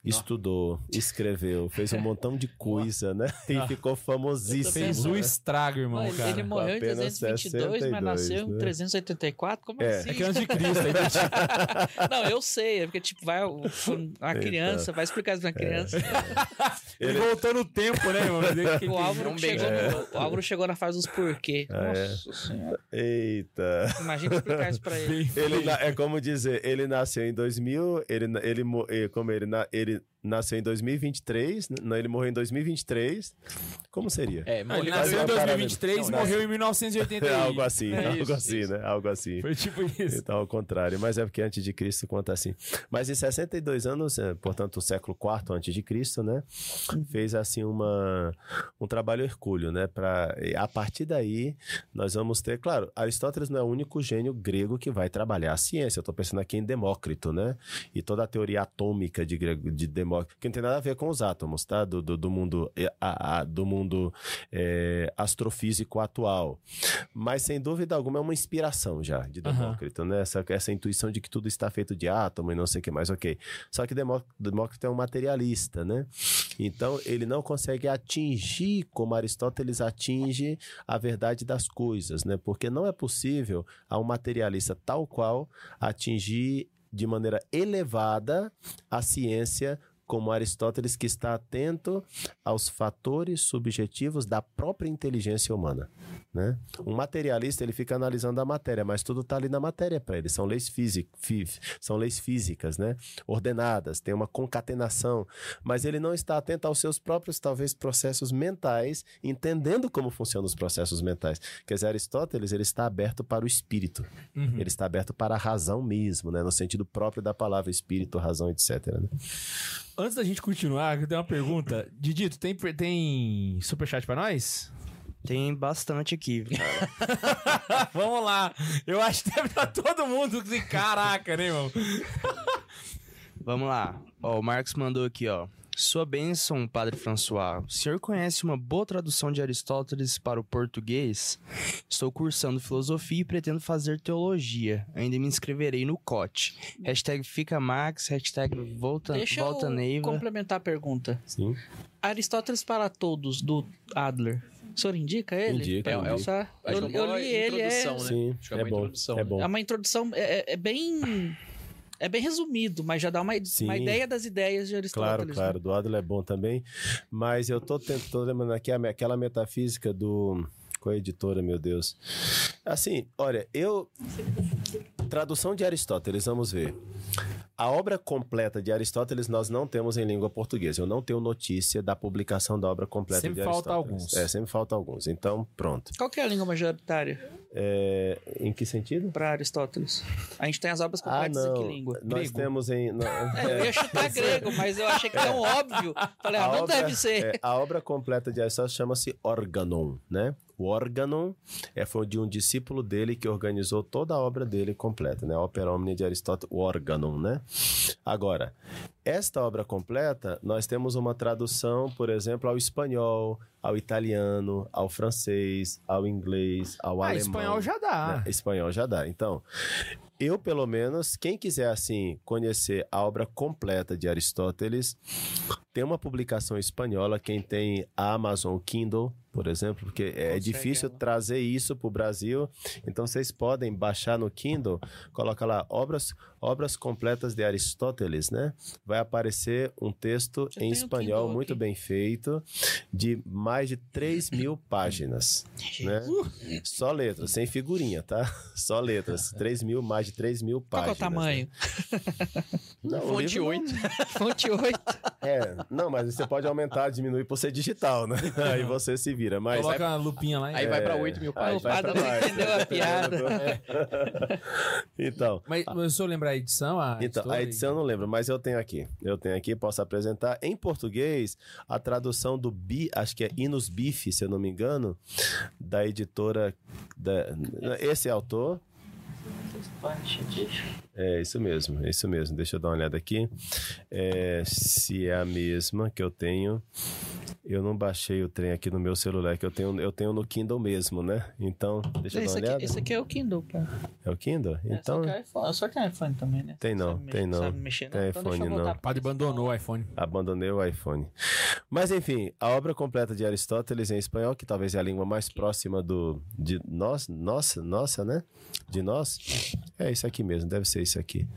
[SPEAKER 4] estudou, escreveu, fez um montão de coisa, né? E ficou famosíssimo.
[SPEAKER 1] Fez o
[SPEAKER 4] né?
[SPEAKER 1] estrago, irmão,
[SPEAKER 3] ele,
[SPEAKER 1] cara.
[SPEAKER 3] ele morreu em
[SPEAKER 4] apenas
[SPEAKER 3] 322, mas
[SPEAKER 4] 62,
[SPEAKER 3] nasceu em
[SPEAKER 4] né?
[SPEAKER 3] 384? Como
[SPEAKER 4] É.
[SPEAKER 3] assim?
[SPEAKER 1] É que antes de Cristo,
[SPEAKER 3] Não, eu sei, é porque, tipo, vai o- a criança, vai explicar isso pra criança.
[SPEAKER 1] ele
[SPEAKER 4] Ele-
[SPEAKER 1] voltou no tempo, né, irmão? Que-
[SPEAKER 3] O Álvaro,
[SPEAKER 2] um
[SPEAKER 3] chegou no, o Álvaro chegou na fase dos porquê.
[SPEAKER 4] é.
[SPEAKER 3] Nossa senhora.
[SPEAKER 4] Eita.
[SPEAKER 3] Imagina explicar isso pra ele.
[SPEAKER 4] Ele é como dizer, ele nasceu em 2000, ele, ele, mo- como ele, ele nasceu em 2023, n- não, ele morreu em 2023. Como seria?
[SPEAKER 2] É,
[SPEAKER 1] Não, ele nasceu em
[SPEAKER 4] uma parada-
[SPEAKER 1] 2023 e morreu em 1980.
[SPEAKER 4] É algo assim,
[SPEAKER 1] É
[SPEAKER 4] algo
[SPEAKER 1] isso,
[SPEAKER 4] assim,
[SPEAKER 2] isso.
[SPEAKER 4] né? Algo assim.
[SPEAKER 1] Foi tipo isso.
[SPEAKER 4] Então, ao contrário, mas é porque antes de Cristo conta assim. Mas em 62 anos, é, portanto, o século IV antes de Cristo, né? Fez assim uma um trabalho hercúleo, né, para a partir daí nós vamos ter, claro, Aristóteles não é o único gênio grego que vai trabalhar a ciência. Eu tô pensando aqui em Demócrito, né? E toda a teoria atômica de grego de Demócrito, que não tem nada a ver com os átomos, tá? Do, do, do mundo é, a- a- do mundo é, astrofísico atual. Mas sem dúvida alguma é uma inspiração já de. Demócrito, né? Essa, essa intuição de que tudo está feito de átomo e não sei o que mais, ok. Só que Demó- Demócrito é um materialista, né? Então ele não consegue atingir como Aristóteles atinge a verdade das coisas, né? Porque não é possível a um materialista tal qual atingir de maneira elevada a ciência como Aristóteles que está atento aos fatores subjetivos da própria inteligência humana, né? Um materialista ele fica analisando a matéria, mas tudo está ali na matéria para ele. São leis físicas, são leis físicas, né? Ordenadas, tem uma concatenação, mas ele não está atento aos seus próprios talvez processos mentais, entendendo como funcionam os processos mentais. Quer dizer, Aristóteles ele está aberto para o espírito,
[SPEAKER 1] Uhum.
[SPEAKER 4] ele está aberto para a razão mesmo, né? No sentido próprio da palavra espírito, razão, etc. né?
[SPEAKER 1] Antes da gente continuar, eu tenho uma pergunta. Didito, tem, tem superchat pra nós?
[SPEAKER 5] Tem bastante aqui. cara.
[SPEAKER 1] Vamos lá. Eu acho que deve estar todo mundo assim, caraca, né, irmão?
[SPEAKER 5] Vamos lá. Ó, o Marcos mandou aqui, ó. Sua bênção, Padre François. O senhor conhece uma boa tradução de Aristóteles para o português? Estou cursando filosofia e pretendo fazer teologia. Ainda me inscreverei no COT. Hashtag fica Max, hashtag volta,
[SPEAKER 3] Deixa
[SPEAKER 5] volta
[SPEAKER 3] eu
[SPEAKER 5] Neiva.
[SPEAKER 3] complementar a pergunta.
[SPEAKER 4] Sim.
[SPEAKER 3] Aristóteles para todos, do Adler. O senhor indica ele?
[SPEAKER 4] Indica,
[SPEAKER 3] começar?
[SPEAKER 2] Acho
[SPEAKER 3] Eu,
[SPEAKER 2] é uma
[SPEAKER 3] eu li ele, é,
[SPEAKER 2] introdução, né?
[SPEAKER 4] Sim,
[SPEAKER 2] é
[SPEAKER 4] é
[SPEAKER 2] uma
[SPEAKER 4] bom,
[SPEAKER 2] introdução,
[SPEAKER 4] é
[SPEAKER 2] né?
[SPEAKER 4] bom.
[SPEAKER 3] é uma introdução, é, é- é bem... É bem resumido, mas já dá uma,
[SPEAKER 4] Sim.
[SPEAKER 3] uma ideia das ideias de
[SPEAKER 4] Claro,
[SPEAKER 3] Aristóteles.
[SPEAKER 4] claro, do Adler é bom também, mas eu tô tentando lembrando aqui aquela metafísica do qual é a editora, meu Deus. Assim, olha, eu tradução de Aristóteles, vamos ver. A obra completa de Aristóteles nós não temos em língua portuguesa. Eu não tenho notícia da publicação da obra completa
[SPEAKER 1] Sempre
[SPEAKER 4] de
[SPEAKER 1] falta
[SPEAKER 4] Aristóteles.
[SPEAKER 1] alguns.
[SPEAKER 4] É, sempre falta alguns. Então, pronto.
[SPEAKER 3] Qual que é a língua majoritária?
[SPEAKER 4] É, em que sentido?
[SPEAKER 3] Pra Aristóteles. A gente tem as obras
[SPEAKER 4] Ah,
[SPEAKER 3] complexas em
[SPEAKER 4] não.
[SPEAKER 3] que língua?
[SPEAKER 4] Nós
[SPEAKER 1] Grego.
[SPEAKER 4] temos em. não,
[SPEAKER 3] É, eu ia chutar grego, mas eu achei que tão óbvio. Falei, ah,
[SPEAKER 4] A
[SPEAKER 3] não
[SPEAKER 4] obra-
[SPEAKER 3] deve ser.
[SPEAKER 4] é, a obra completa de Aristóteles chama-se Organon, né? O Organon é, foi de um discípulo dele que organizou toda a obra dele completa, né? A Opera Omnia de Aristóteles, o Organon, né? Agora, esta obra completa, nós temos uma tradução, por exemplo, ao espanhol, ao italiano, ao francês, ao inglês, ao
[SPEAKER 1] Ah,
[SPEAKER 4] alemão.
[SPEAKER 1] espanhol já dá.
[SPEAKER 4] né? Espanhol já dá. Então, eu, pelo menos, quem quiser, assim, conhecer a obra completa de Aristóteles, tem uma publicação espanhola, quem tem a Amazon Kindle, por exemplo, porque é
[SPEAKER 3] Consegue
[SPEAKER 4] difícil
[SPEAKER 3] ela.
[SPEAKER 4] trazer isso para o Brasil. Então, vocês podem baixar no Kindle, coloca lá, obras, obras completas de Aristóteles, né? Vai aparecer um texto
[SPEAKER 3] Já
[SPEAKER 4] em espanhol
[SPEAKER 3] Kindle
[SPEAKER 4] muito
[SPEAKER 3] aqui.
[SPEAKER 4] bem feito, de mais de 3 mil páginas, né? Só letras, sem figurinha, tá? Só letras. 3 mil, mais de 3 mil
[SPEAKER 3] Qual que é
[SPEAKER 4] páginas.
[SPEAKER 3] o tamanho?
[SPEAKER 4] né? Não, o
[SPEAKER 2] Fonte
[SPEAKER 4] livro
[SPEAKER 2] 8.
[SPEAKER 3] Fonte 8.
[SPEAKER 4] É, não, mas você pode aumentar, diminuir por ser digital, né? Aí você se vira. Mas
[SPEAKER 1] Coloca uma lupinha lá.
[SPEAKER 2] Aí vai pra
[SPEAKER 4] É.
[SPEAKER 2] 8 mil
[SPEAKER 4] Aí
[SPEAKER 3] o
[SPEAKER 2] páginas.
[SPEAKER 4] pra
[SPEAKER 3] não entendeu a piada.
[SPEAKER 4] Então,
[SPEAKER 1] Mas, mas se eu lembrar a edição, a
[SPEAKER 4] Então, a edição eu não lembro, mas eu tenho aqui. Eu tenho aqui, posso apresentar. Em português, a tradução do Bi, acho que é Inus Bife, se eu não me engano, da editora. Da, esse é autor. É isso mesmo, é isso mesmo. Deixa eu dar uma olhada aqui. É, se é a mesma que eu tenho. Eu não baixei o trem aqui no meu celular, que eu tenho, eu tenho no Kindle mesmo, né? Então, deixa eu dar
[SPEAKER 3] Esse
[SPEAKER 4] uma
[SPEAKER 3] aqui,
[SPEAKER 4] olhada.
[SPEAKER 3] esse aqui é o Kindle, pô.
[SPEAKER 4] É o Kindle?
[SPEAKER 3] É,
[SPEAKER 4] Então,
[SPEAKER 3] só que é iPhone. Só tem iPhone também, né?
[SPEAKER 4] Tem não,
[SPEAKER 3] Sabe
[SPEAKER 4] tem
[SPEAKER 3] mexer-
[SPEAKER 4] não.
[SPEAKER 3] sabe mexer,
[SPEAKER 4] Tem
[SPEAKER 3] Então
[SPEAKER 4] iPhone, não.
[SPEAKER 1] O padre abandonou o iPhone.
[SPEAKER 4] Abandonei o iPhone. Mas enfim, a obra completa de Aristóteles em espanhol, que talvez é a língua mais próxima do de nós, nossa, nossa, né? De nós. É isso aqui mesmo, deve ser isso aqui.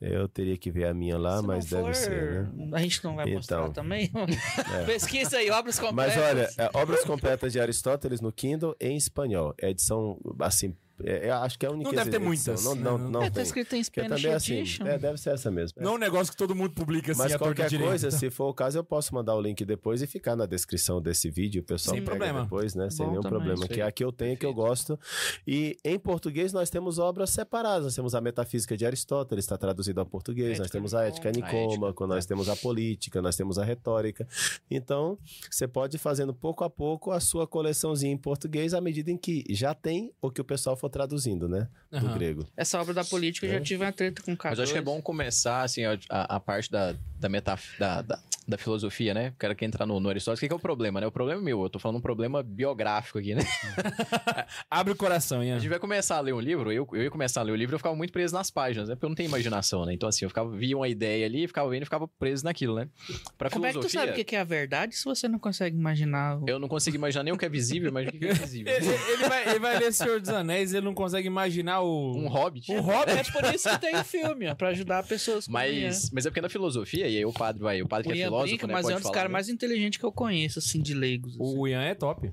[SPEAKER 4] Eu teria que ver a minha lá,
[SPEAKER 3] Se
[SPEAKER 4] mas deve
[SPEAKER 3] for,
[SPEAKER 4] ser, né?
[SPEAKER 3] A gente não vai mostrar
[SPEAKER 4] Então.
[SPEAKER 3] também? Pesquisa aí, obras
[SPEAKER 4] Mas
[SPEAKER 3] completas.
[SPEAKER 4] olha, é, obras completas de Aristóteles no Kindle em espanhol. É edição assim, é, eu acho que é a única
[SPEAKER 1] Não deve ter muitas,
[SPEAKER 4] Não,
[SPEAKER 1] né?
[SPEAKER 4] não,
[SPEAKER 1] Não-
[SPEAKER 4] não
[SPEAKER 3] é, tá escrito em Spanish
[SPEAKER 4] também assim, é, deve ser essa mesmo.
[SPEAKER 1] Não é um negócio que todo mundo publica assim,
[SPEAKER 4] Mas
[SPEAKER 1] a
[SPEAKER 4] qualquer coisa, se for o caso, eu posso mandar o link depois e ficar na descrição desse vídeo. O pessoal
[SPEAKER 1] Sem
[SPEAKER 4] pega
[SPEAKER 1] problema.
[SPEAKER 4] depois, né? Sem
[SPEAKER 3] Bom
[SPEAKER 4] nenhum
[SPEAKER 3] também,
[SPEAKER 4] problema. Que
[SPEAKER 3] aí.
[SPEAKER 4] aqui eu tenho que eu gosto. E em português nós temos obras separadas. Nós temos a Metafísica de Aristóteles, está traduzida ao português. nós
[SPEAKER 3] Ética
[SPEAKER 4] temos a Ética
[SPEAKER 2] Nicômaco.
[SPEAKER 4] Nicômaco, nós temos a Política, nós temos a Retórica. Então, você pode ir fazendo pouco a pouco a sua coleçãozinha em português à medida em que já tem o que o pessoal for traduzindo, né? Do grego.
[SPEAKER 3] Essa obra da política eu já tive uma treta com o cara.
[SPEAKER 2] Mas eu acho que é bom começar, assim, a, a- a parte da, da, metaf da, da, da filosofia, né? O cara quer entrar no, no Aristóteles. O que, que é o problema, né? O problema é meu. Eu tô falando um problema biográfico aqui, né?
[SPEAKER 1] Abre o coração, Ian.
[SPEAKER 2] A gente vai começar a ler um livro, eu, eu ia começar a ler o livro, eu ficava muito preso nas páginas, né? Porque eu não tenho imaginação, né? Então, assim, eu ficava, via uma ideia ali, ficava vendo e ficava preso naquilo, né? Pra
[SPEAKER 3] Como é que tu
[SPEAKER 2] filosofia,
[SPEAKER 3] sabe o que que é a verdade se você não consegue imaginar? o-
[SPEAKER 2] eu não consigo imaginar nem o que é visível, mas o que é invisível.
[SPEAKER 1] Ele, ele vai, ele vai ler Senhor dos Anéis e ele não consegue imaginar o.
[SPEAKER 2] Um hobbit.
[SPEAKER 1] Um hobbit.
[SPEAKER 3] É por isso que tem o filme, ó, pra ajudar pessoas.
[SPEAKER 2] Mas, mas é porque na filosofia, e aí o padre vai, o padre que é
[SPEAKER 3] Ian
[SPEAKER 2] filósofo,
[SPEAKER 3] brinca,
[SPEAKER 2] né,
[SPEAKER 3] mas
[SPEAKER 2] pode
[SPEAKER 3] é um dos caras
[SPEAKER 2] né?
[SPEAKER 3] mais inteligentes que eu conheço, assim, de leigos. assim.
[SPEAKER 1] O Ian é top.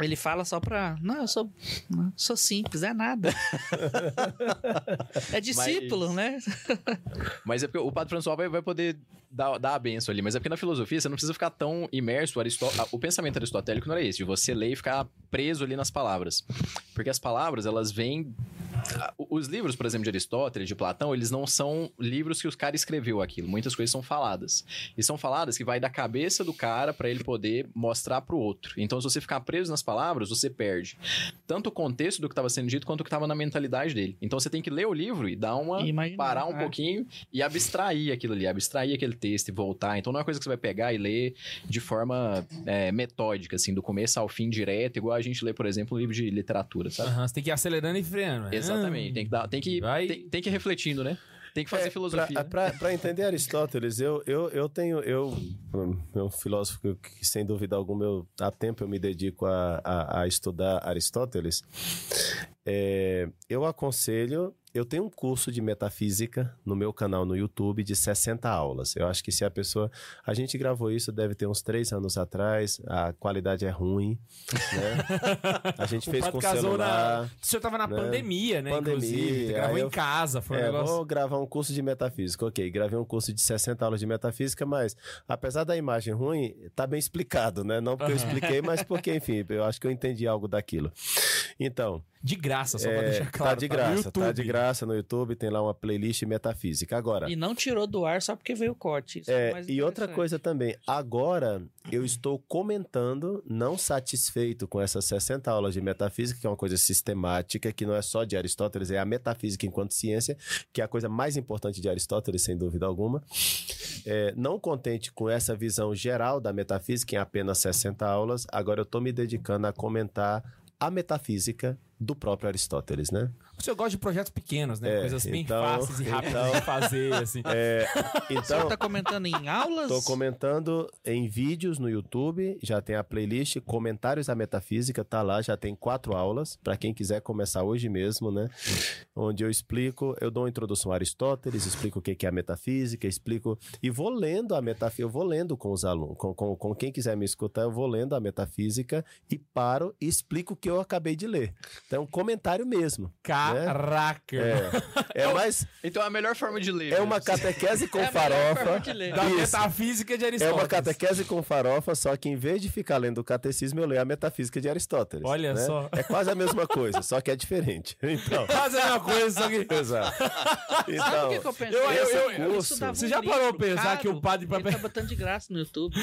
[SPEAKER 3] Ele fala só pra. Não, eu sou, não, sou simples, é nada. é discípulo, né?
[SPEAKER 2] Mas é porque o Padre François vai, vai poder dar, dar a benção ali. Mas é porque na filosofia você não precisa ficar tão imerso. O, Aristó... O pensamento aristotélico não era esse, de você ler e ficar preso ali nas palavras. Porque as palavras, elas vêm. Os livros, por exemplo, de Aristóteles, de Platão, eles não são livros que os caras escreveu aquilo. Muitas coisas são faladas. E são faladas que vai da cabeça do cara para ele poder mostrar pro outro. Então, se você ficar preso nas palavras, você perde tanto o contexto do que estava sendo dito quanto o que estava na mentalidade dele. Então, você tem que ler o livro e dar uma
[SPEAKER 3] imaginar,
[SPEAKER 2] parar um
[SPEAKER 3] é.
[SPEAKER 2] pouquinho e abstrair aquilo ali, abstrair aquele texto e voltar. Então não é uma coisa que você vai pegar e ler de forma é, metódica, assim, do começo ao fim direto, igual a gente lê, por exemplo, um livro de literatura, sabe?
[SPEAKER 1] Aham, você tem que ir acelerando e freando. né?
[SPEAKER 2] Exatamente. Tem que, dar, tem, que,
[SPEAKER 1] Vai.
[SPEAKER 2] tem, tem que ir refletindo, né? Tem que fazer
[SPEAKER 4] É,
[SPEAKER 2] filosofia.
[SPEAKER 4] Para entender Aristóteles, eu, eu, eu tenho. Eu, um filósofo que, que, sem dúvida alguma, eu, há tempo eu me dedico a, a, a estudar Aristóteles. É, eu aconselho. Eu tenho um curso de metafísica no meu canal no YouTube de 60 aulas. Eu acho que se a pessoa. A gente gravou isso, deve ter uns três anos atrás. A qualidade é ruim. Né? A gente fez com celular.
[SPEAKER 1] na. O senhor tava na
[SPEAKER 4] né?
[SPEAKER 1] pandemia, né?
[SPEAKER 4] Pandemia,
[SPEAKER 1] inclusive. Gravou
[SPEAKER 4] aí
[SPEAKER 1] em
[SPEAKER 4] eu-
[SPEAKER 1] casa, foi um
[SPEAKER 4] É,
[SPEAKER 1] negócio.
[SPEAKER 4] vou gravar um curso de metafísica. Ok, gravei um curso de 60 aulas de metafísica, mas apesar da imagem ruim, tá bem explicado, né? Não porque eu expliquei, mas porque, enfim, eu acho que eu entendi algo daquilo. Então,
[SPEAKER 1] De graça, só pra
[SPEAKER 4] É,
[SPEAKER 1] deixar claro.
[SPEAKER 4] tá de
[SPEAKER 1] No
[SPEAKER 4] graça, tá, de graça no YouTube, tem lá uma playlist metafísica. Agora,
[SPEAKER 3] E não tirou do ar só porque veio o corte. Isso
[SPEAKER 4] É,
[SPEAKER 3] mais
[SPEAKER 4] e outra coisa também, agora eu estou comentando, não satisfeito com essas 60 aulas de metafísica, que é uma coisa sistemática, que não é só de Aristóteles, é a metafísica enquanto ciência, que é a coisa mais importante de Aristóteles, sem dúvida alguma. É, não contente com essa visão geral da metafísica em apenas 60 aulas, agora eu estou me dedicando a comentar a metafísica do próprio Aristóteles, né?
[SPEAKER 1] O senhor gosta de projetos pequenos, né?
[SPEAKER 4] É,
[SPEAKER 1] Coisas bem
[SPEAKER 4] então-
[SPEAKER 1] fáceis e rápidas
[SPEAKER 4] então-
[SPEAKER 1] de fazer, assim.
[SPEAKER 4] É,
[SPEAKER 3] O senhor
[SPEAKER 4] então,
[SPEAKER 3] tá comentando em aulas?
[SPEAKER 4] Estou comentando em vídeos no YouTube, já tem a playlist Comentários à Metafísica, tá lá, já tem quatro aulas, para quem quiser começar hoje mesmo, né? Onde eu explico, eu dou uma introdução a Aristóteles, explico o que que é a metafísica, explico, e vou lendo a metafísica, eu vou lendo com os alunos, com, com, com quem quiser me escutar, eu vou lendo a metafísica e paro e explico o que eu acabei de ler. Então, é um comentário mesmo.
[SPEAKER 1] Caraca!
[SPEAKER 4] É, é mais,
[SPEAKER 2] Então é a melhor forma de ler.
[SPEAKER 4] é
[SPEAKER 2] né?
[SPEAKER 4] uma catequese com
[SPEAKER 3] É a melhor forma
[SPEAKER 4] farofa.
[SPEAKER 3] de ler.
[SPEAKER 1] Da
[SPEAKER 4] Isso.
[SPEAKER 1] metafísica de
[SPEAKER 4] É
[SPEAKER 1] Aristóteles.
[SPEAKER 4] uma catequese com farofa, só que em vez de ficar lendo o catecismo, eu leio a metafísica de Aristóteles.
[SPEAKER 1] Olha
[SPEAKER 4] né?
[SPEAKER 1] só.
[SPEAKER 4] É quase a mesma coisa, só que é diferente. Então.
[SPEAKER 1] Quase a mesma coisa, só que...
[SPEAKER 4] Exato.
[SPEAKER 3] Sabe
[SPEAKER 4] Então,
[SPEAKER 3] o que, eu pensei?
[SPEAKER 1] eu- eu- eu-
[SPEAKER 3] Eu
[SPEAKER 4] curso-
[SPEAKER 1] Você já parou
[SPEAKER 3] livro
[SPEAKER 1] pra pensar que o
[SPEAKER 3] caro,
[SPEAKER 1] padre-
[SPEAKER 3] Ele tá botando de graça no YouTube.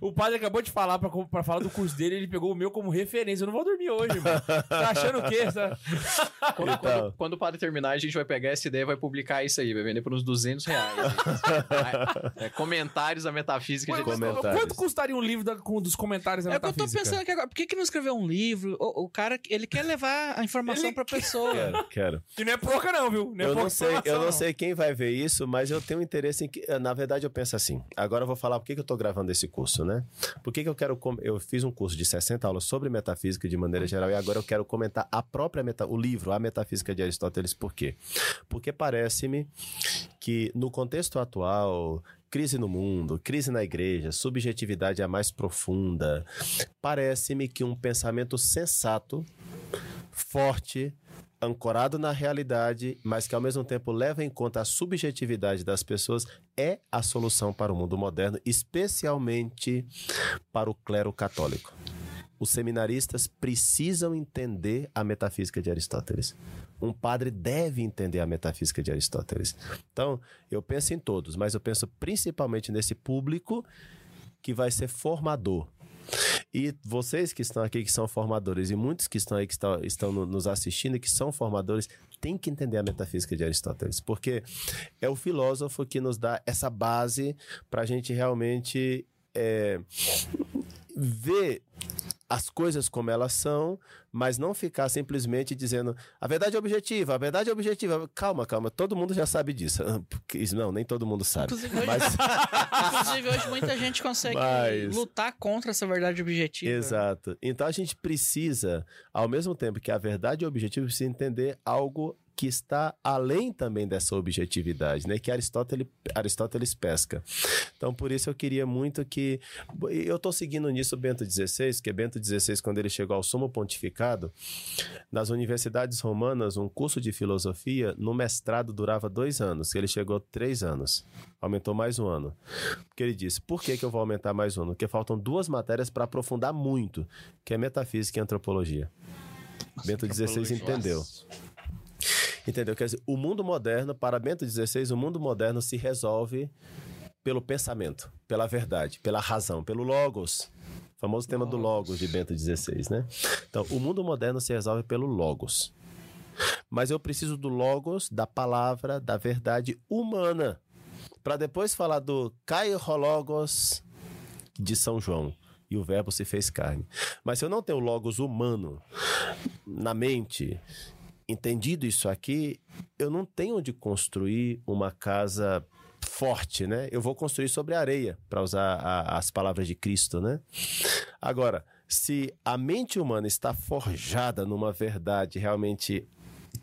[SPEAKER 1] O padre acabou de falar pra, pra falar do curso dele, ele pegou o meu como referência. Eu não vou dormir hoje, mano. Tá achando o quê? Tá-
[SPEAKER 2] Quando,
[SPEAKER 4] Então.
[SPEAKER 2] quando- quando o padre terminar, a gente vai pegar essa ideia e vai publicar isso aí. Vai vender por uns 200 reais. É, comentários da metafísica de
[SPEAKER 1] Quanto,
[SPEAKER 4] comentários.
[SPEAKER 1] quanto custaria um livro da- com, dos comentários da
[SPEAKER 3] É o que eu tô
[SPEAKER 1] metafísica?
[SPEAKER 3] pensando aqui agora. Por que, que não escreveu um livro? O, o cara, ele quer levar a informação
[SPEAKER 1] Ele
[SPEAKER 3] pra pessoa.
[SPEAKER 4] quero, quero.
[SPEAKER 1] E não é pouca não, viu? Não é
[SPEAKER 4] Eu
[SPEAKER 1] pouca
[SPEAKER 4] não, sei, eu
[SPEAKER 1] informação,
[SPEAKER 4] não sei quem vai ver isso, mas eu tenho interesse em que. Na verdade, eu penso assim. Agora eu vou falar por que que eu tô gravando esse curso, né? Por que, que eu quero. com- Eu fiz um curso de 60 aulas sobre metafísica de maneira geral e agora eu quero comentar a própria meta, o livro, A Metafísica de Aristóteles. Por quê? Porque parece-me que no contexto atual. Crise no mundo, crise na igreja, subjetividade é a mais profunda. Parece-me que um pensamento sensato, forte, ancorado na realidade, mas que ao mesmo tempo leva em conta a subjetividade das pessoas, é a solução para o mundo moderno, especialmente para o clero católico. Os seminaristas precisam entender a metafísica de Aristóteles. Um padre deve entender a metafísica de Aristóteles. Então, eu penso em todos, mas eu penso principalmente nesse público que vai ser formador. E vocês que estão aqui, que são formadores, e muitos que estão aí, que estão, estão no- nos assistindo, que são formadores, têm que entender a metafísica de Aristóteles, porque é o filósofo que nos dá essa base para a gente realmente é, ver as coisas como elas são, mas não ficar simplesmente dizendo a verdade é objetiva, a verdade é objetiva. Calma, calma, todo mundo já sabe disso. Isso- Não, nem todo mundo sabe.
[SPEAKER 3] Inclusive, hoje,
[SPEAKER 4] Mas,
[SPEAKER 3] inclusive, hoje muita gente consegue
[SPEAKER 4] Mas-
[SPEAKER 3] lutar contra essa verdade objetiva.
[SPEAKER 4] Exato. Então a gente precisa, ao mesmo tempo que a verdade é objetiva, precisa entender algo que está além também dessa objetividade, né? Que Aristóteles, Aristóteles pesca. Então, por isso eu queria muito que... Eu estou seguindo nisso Bento XVI, que Bento XVI, quando ele chegou ao sumo pontificado, nas universidades romanas, um curso de filosofia, no mestrado durava dois anos, ele chegou três anos. Aumentou mais um ano. Porque ele disse, por que, que eu vou aumentar mais um ano? Porque faltam duas matérias para aprofundar muito, que é metafísica e antropologia. Bento XVI entendeu. Entendeu? Quer dizer, o mundo moderno, para Bento XVI, o mundo moderno se resolve pelo pensamento, pela verdade, pela razão, pelo logos. O famoso tema do logos de Bento XVI, né? Então, o mundo moderno se resolve pelo logos. Mas eu preciso do logos, da palavra, da verdade humana. Para depois falar do kairologos de São João. E o verbo se fez carne. Mas se eu não tenho o logos humano na mente, entendido isso aqui, eu não tenho onde construir uma casa forte, né? Eu vou construir sobre areia, para usar a- as palavras de Cristo, né? Agora, se a mente humana está forjada numa verdade realmente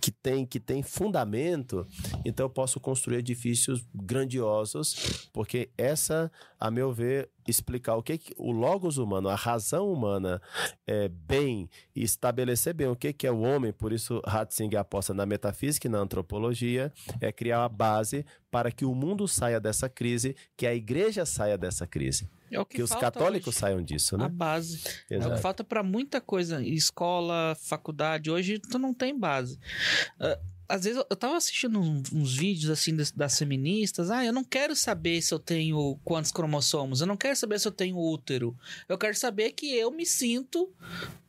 [SPEAKER 4] que tem, que tem fundamento, então eu posso construir edifícios grandiosos, porque essa, a meu ver, explicar o que, que o logos humano, a razão humana é bem estabelecer bem o que, que é o homem, por isso Ratzinger aposta na metafísica e na antropologia, é criar a base para que o mundo saia dessa crise, que a igreja saia dessa crise.
[SPEAKER 3] É o que,
[SPEAKER 4] Que os católicos
[SPEAKER 3] hoje.
[SPEAKER 4] saiam disso,
[SPEAKER 3] A
[SPEAKER 4] né?
[SPEAKER 3] base. É o
[SPEAKER 4] Exato.
[SPEAKER 3] que falta pra muita coisa. Escola, faculdade. Hoje tu não tem base. Ah, às vezes eu- tava assistindo uns vídeos assim das, feministas. Ah, eu não quero saber se eu tenho quantos cromossomos. Eu não quero saber se eu tenho útero. Eu quero saber que eu me sinto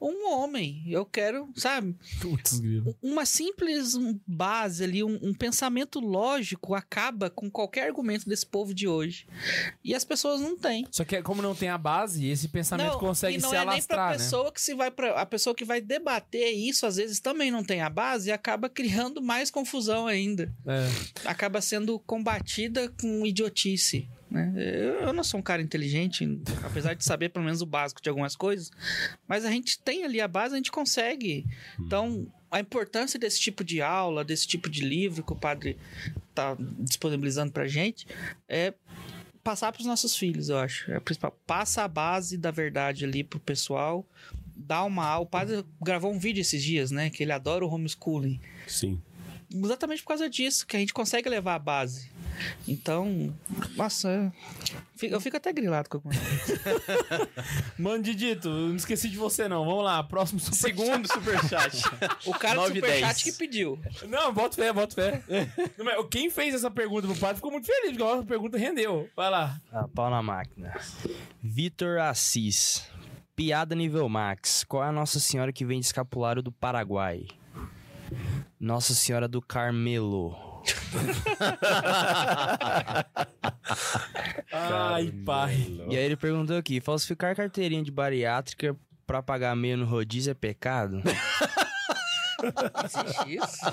[SPEAKER 3] um homem. Eu quero, sabe?
[SPEAKER 1] Putz.
[SPEAKER 3] Uma simples base ali, um, um pensamento lógico acaba com qualquer argumento desse povo de hoje. E as pessoas não têm.
[SPEAKER 1] Só que como não tem a base, esse pensamento consegue
[SPEAKER 3] e não
[SPEAKER 1] se
[SPEAKER 3] é nem
[SPEAKER 1] alastrar,
[SPEAKER 3] pra
[SPEAKER 1] né?
[SPEAKER 3] pessoa que se vai para a pessoa que vai debater isso às vezes também não tem a base e acaba criando mais confusão ainda
[SPEAKER 1] É.
[SPEAKER 3] acaba sendo combatida com idiotice né? eu não sou um cara inteligente apesar de saber pelo menos o básico de algumas coisas mas a gente tem ali a base a gente consegue então a importância desse tipo de aula desse tipo de livro que o padre tá disponibilizando pra gente é passar pros nossos filhos, eu acho. É o principal. Passa a base da verdade ali pro pessoal. Dá uma aula. O padre gravou um vídeo esses dias, né? Que ele adora o homeschooling.
[SPEAKER 4] Sim.
[SPEAKER 3] Exatamente por causa disso, que a gente consegue levar a base. Então, nossa, eu fico até grilado com algumas coisas.
[SPEAKER 1] Mano, Didito, eu não esqueci de você não. Vamos lá, próximo super
[SPEAKER 2] Segundo superchat.
[SPEAKER 3] O cara do
[SPEAKER 2] 9
[SPEAKER 3] superchat
[SPEAKER 2] 10.
[SPEAKER 3] que pediu.
[SPEAKER 1] Não, bota fé, bota fé. Quem fez essa pergunta pro padre ficou muito feliz, porque a pergunta rendeu. Vai lá.
[SPEAKER 5] Ah, pau na máquina. Vitor Assis. Piada nível max. Qual é a Nossa Senhora que vem de escapulário do Paraguai? Nossa Senhora do Carmelo.
[SPEAKER 1] Ai, pai.
[SPEAKER 5] E aí ele perguntou aqui: falsificar carteirinha de bariátrica pra pagar meio no rodízio é pecado?
[SPEAKER 3] Existe isso?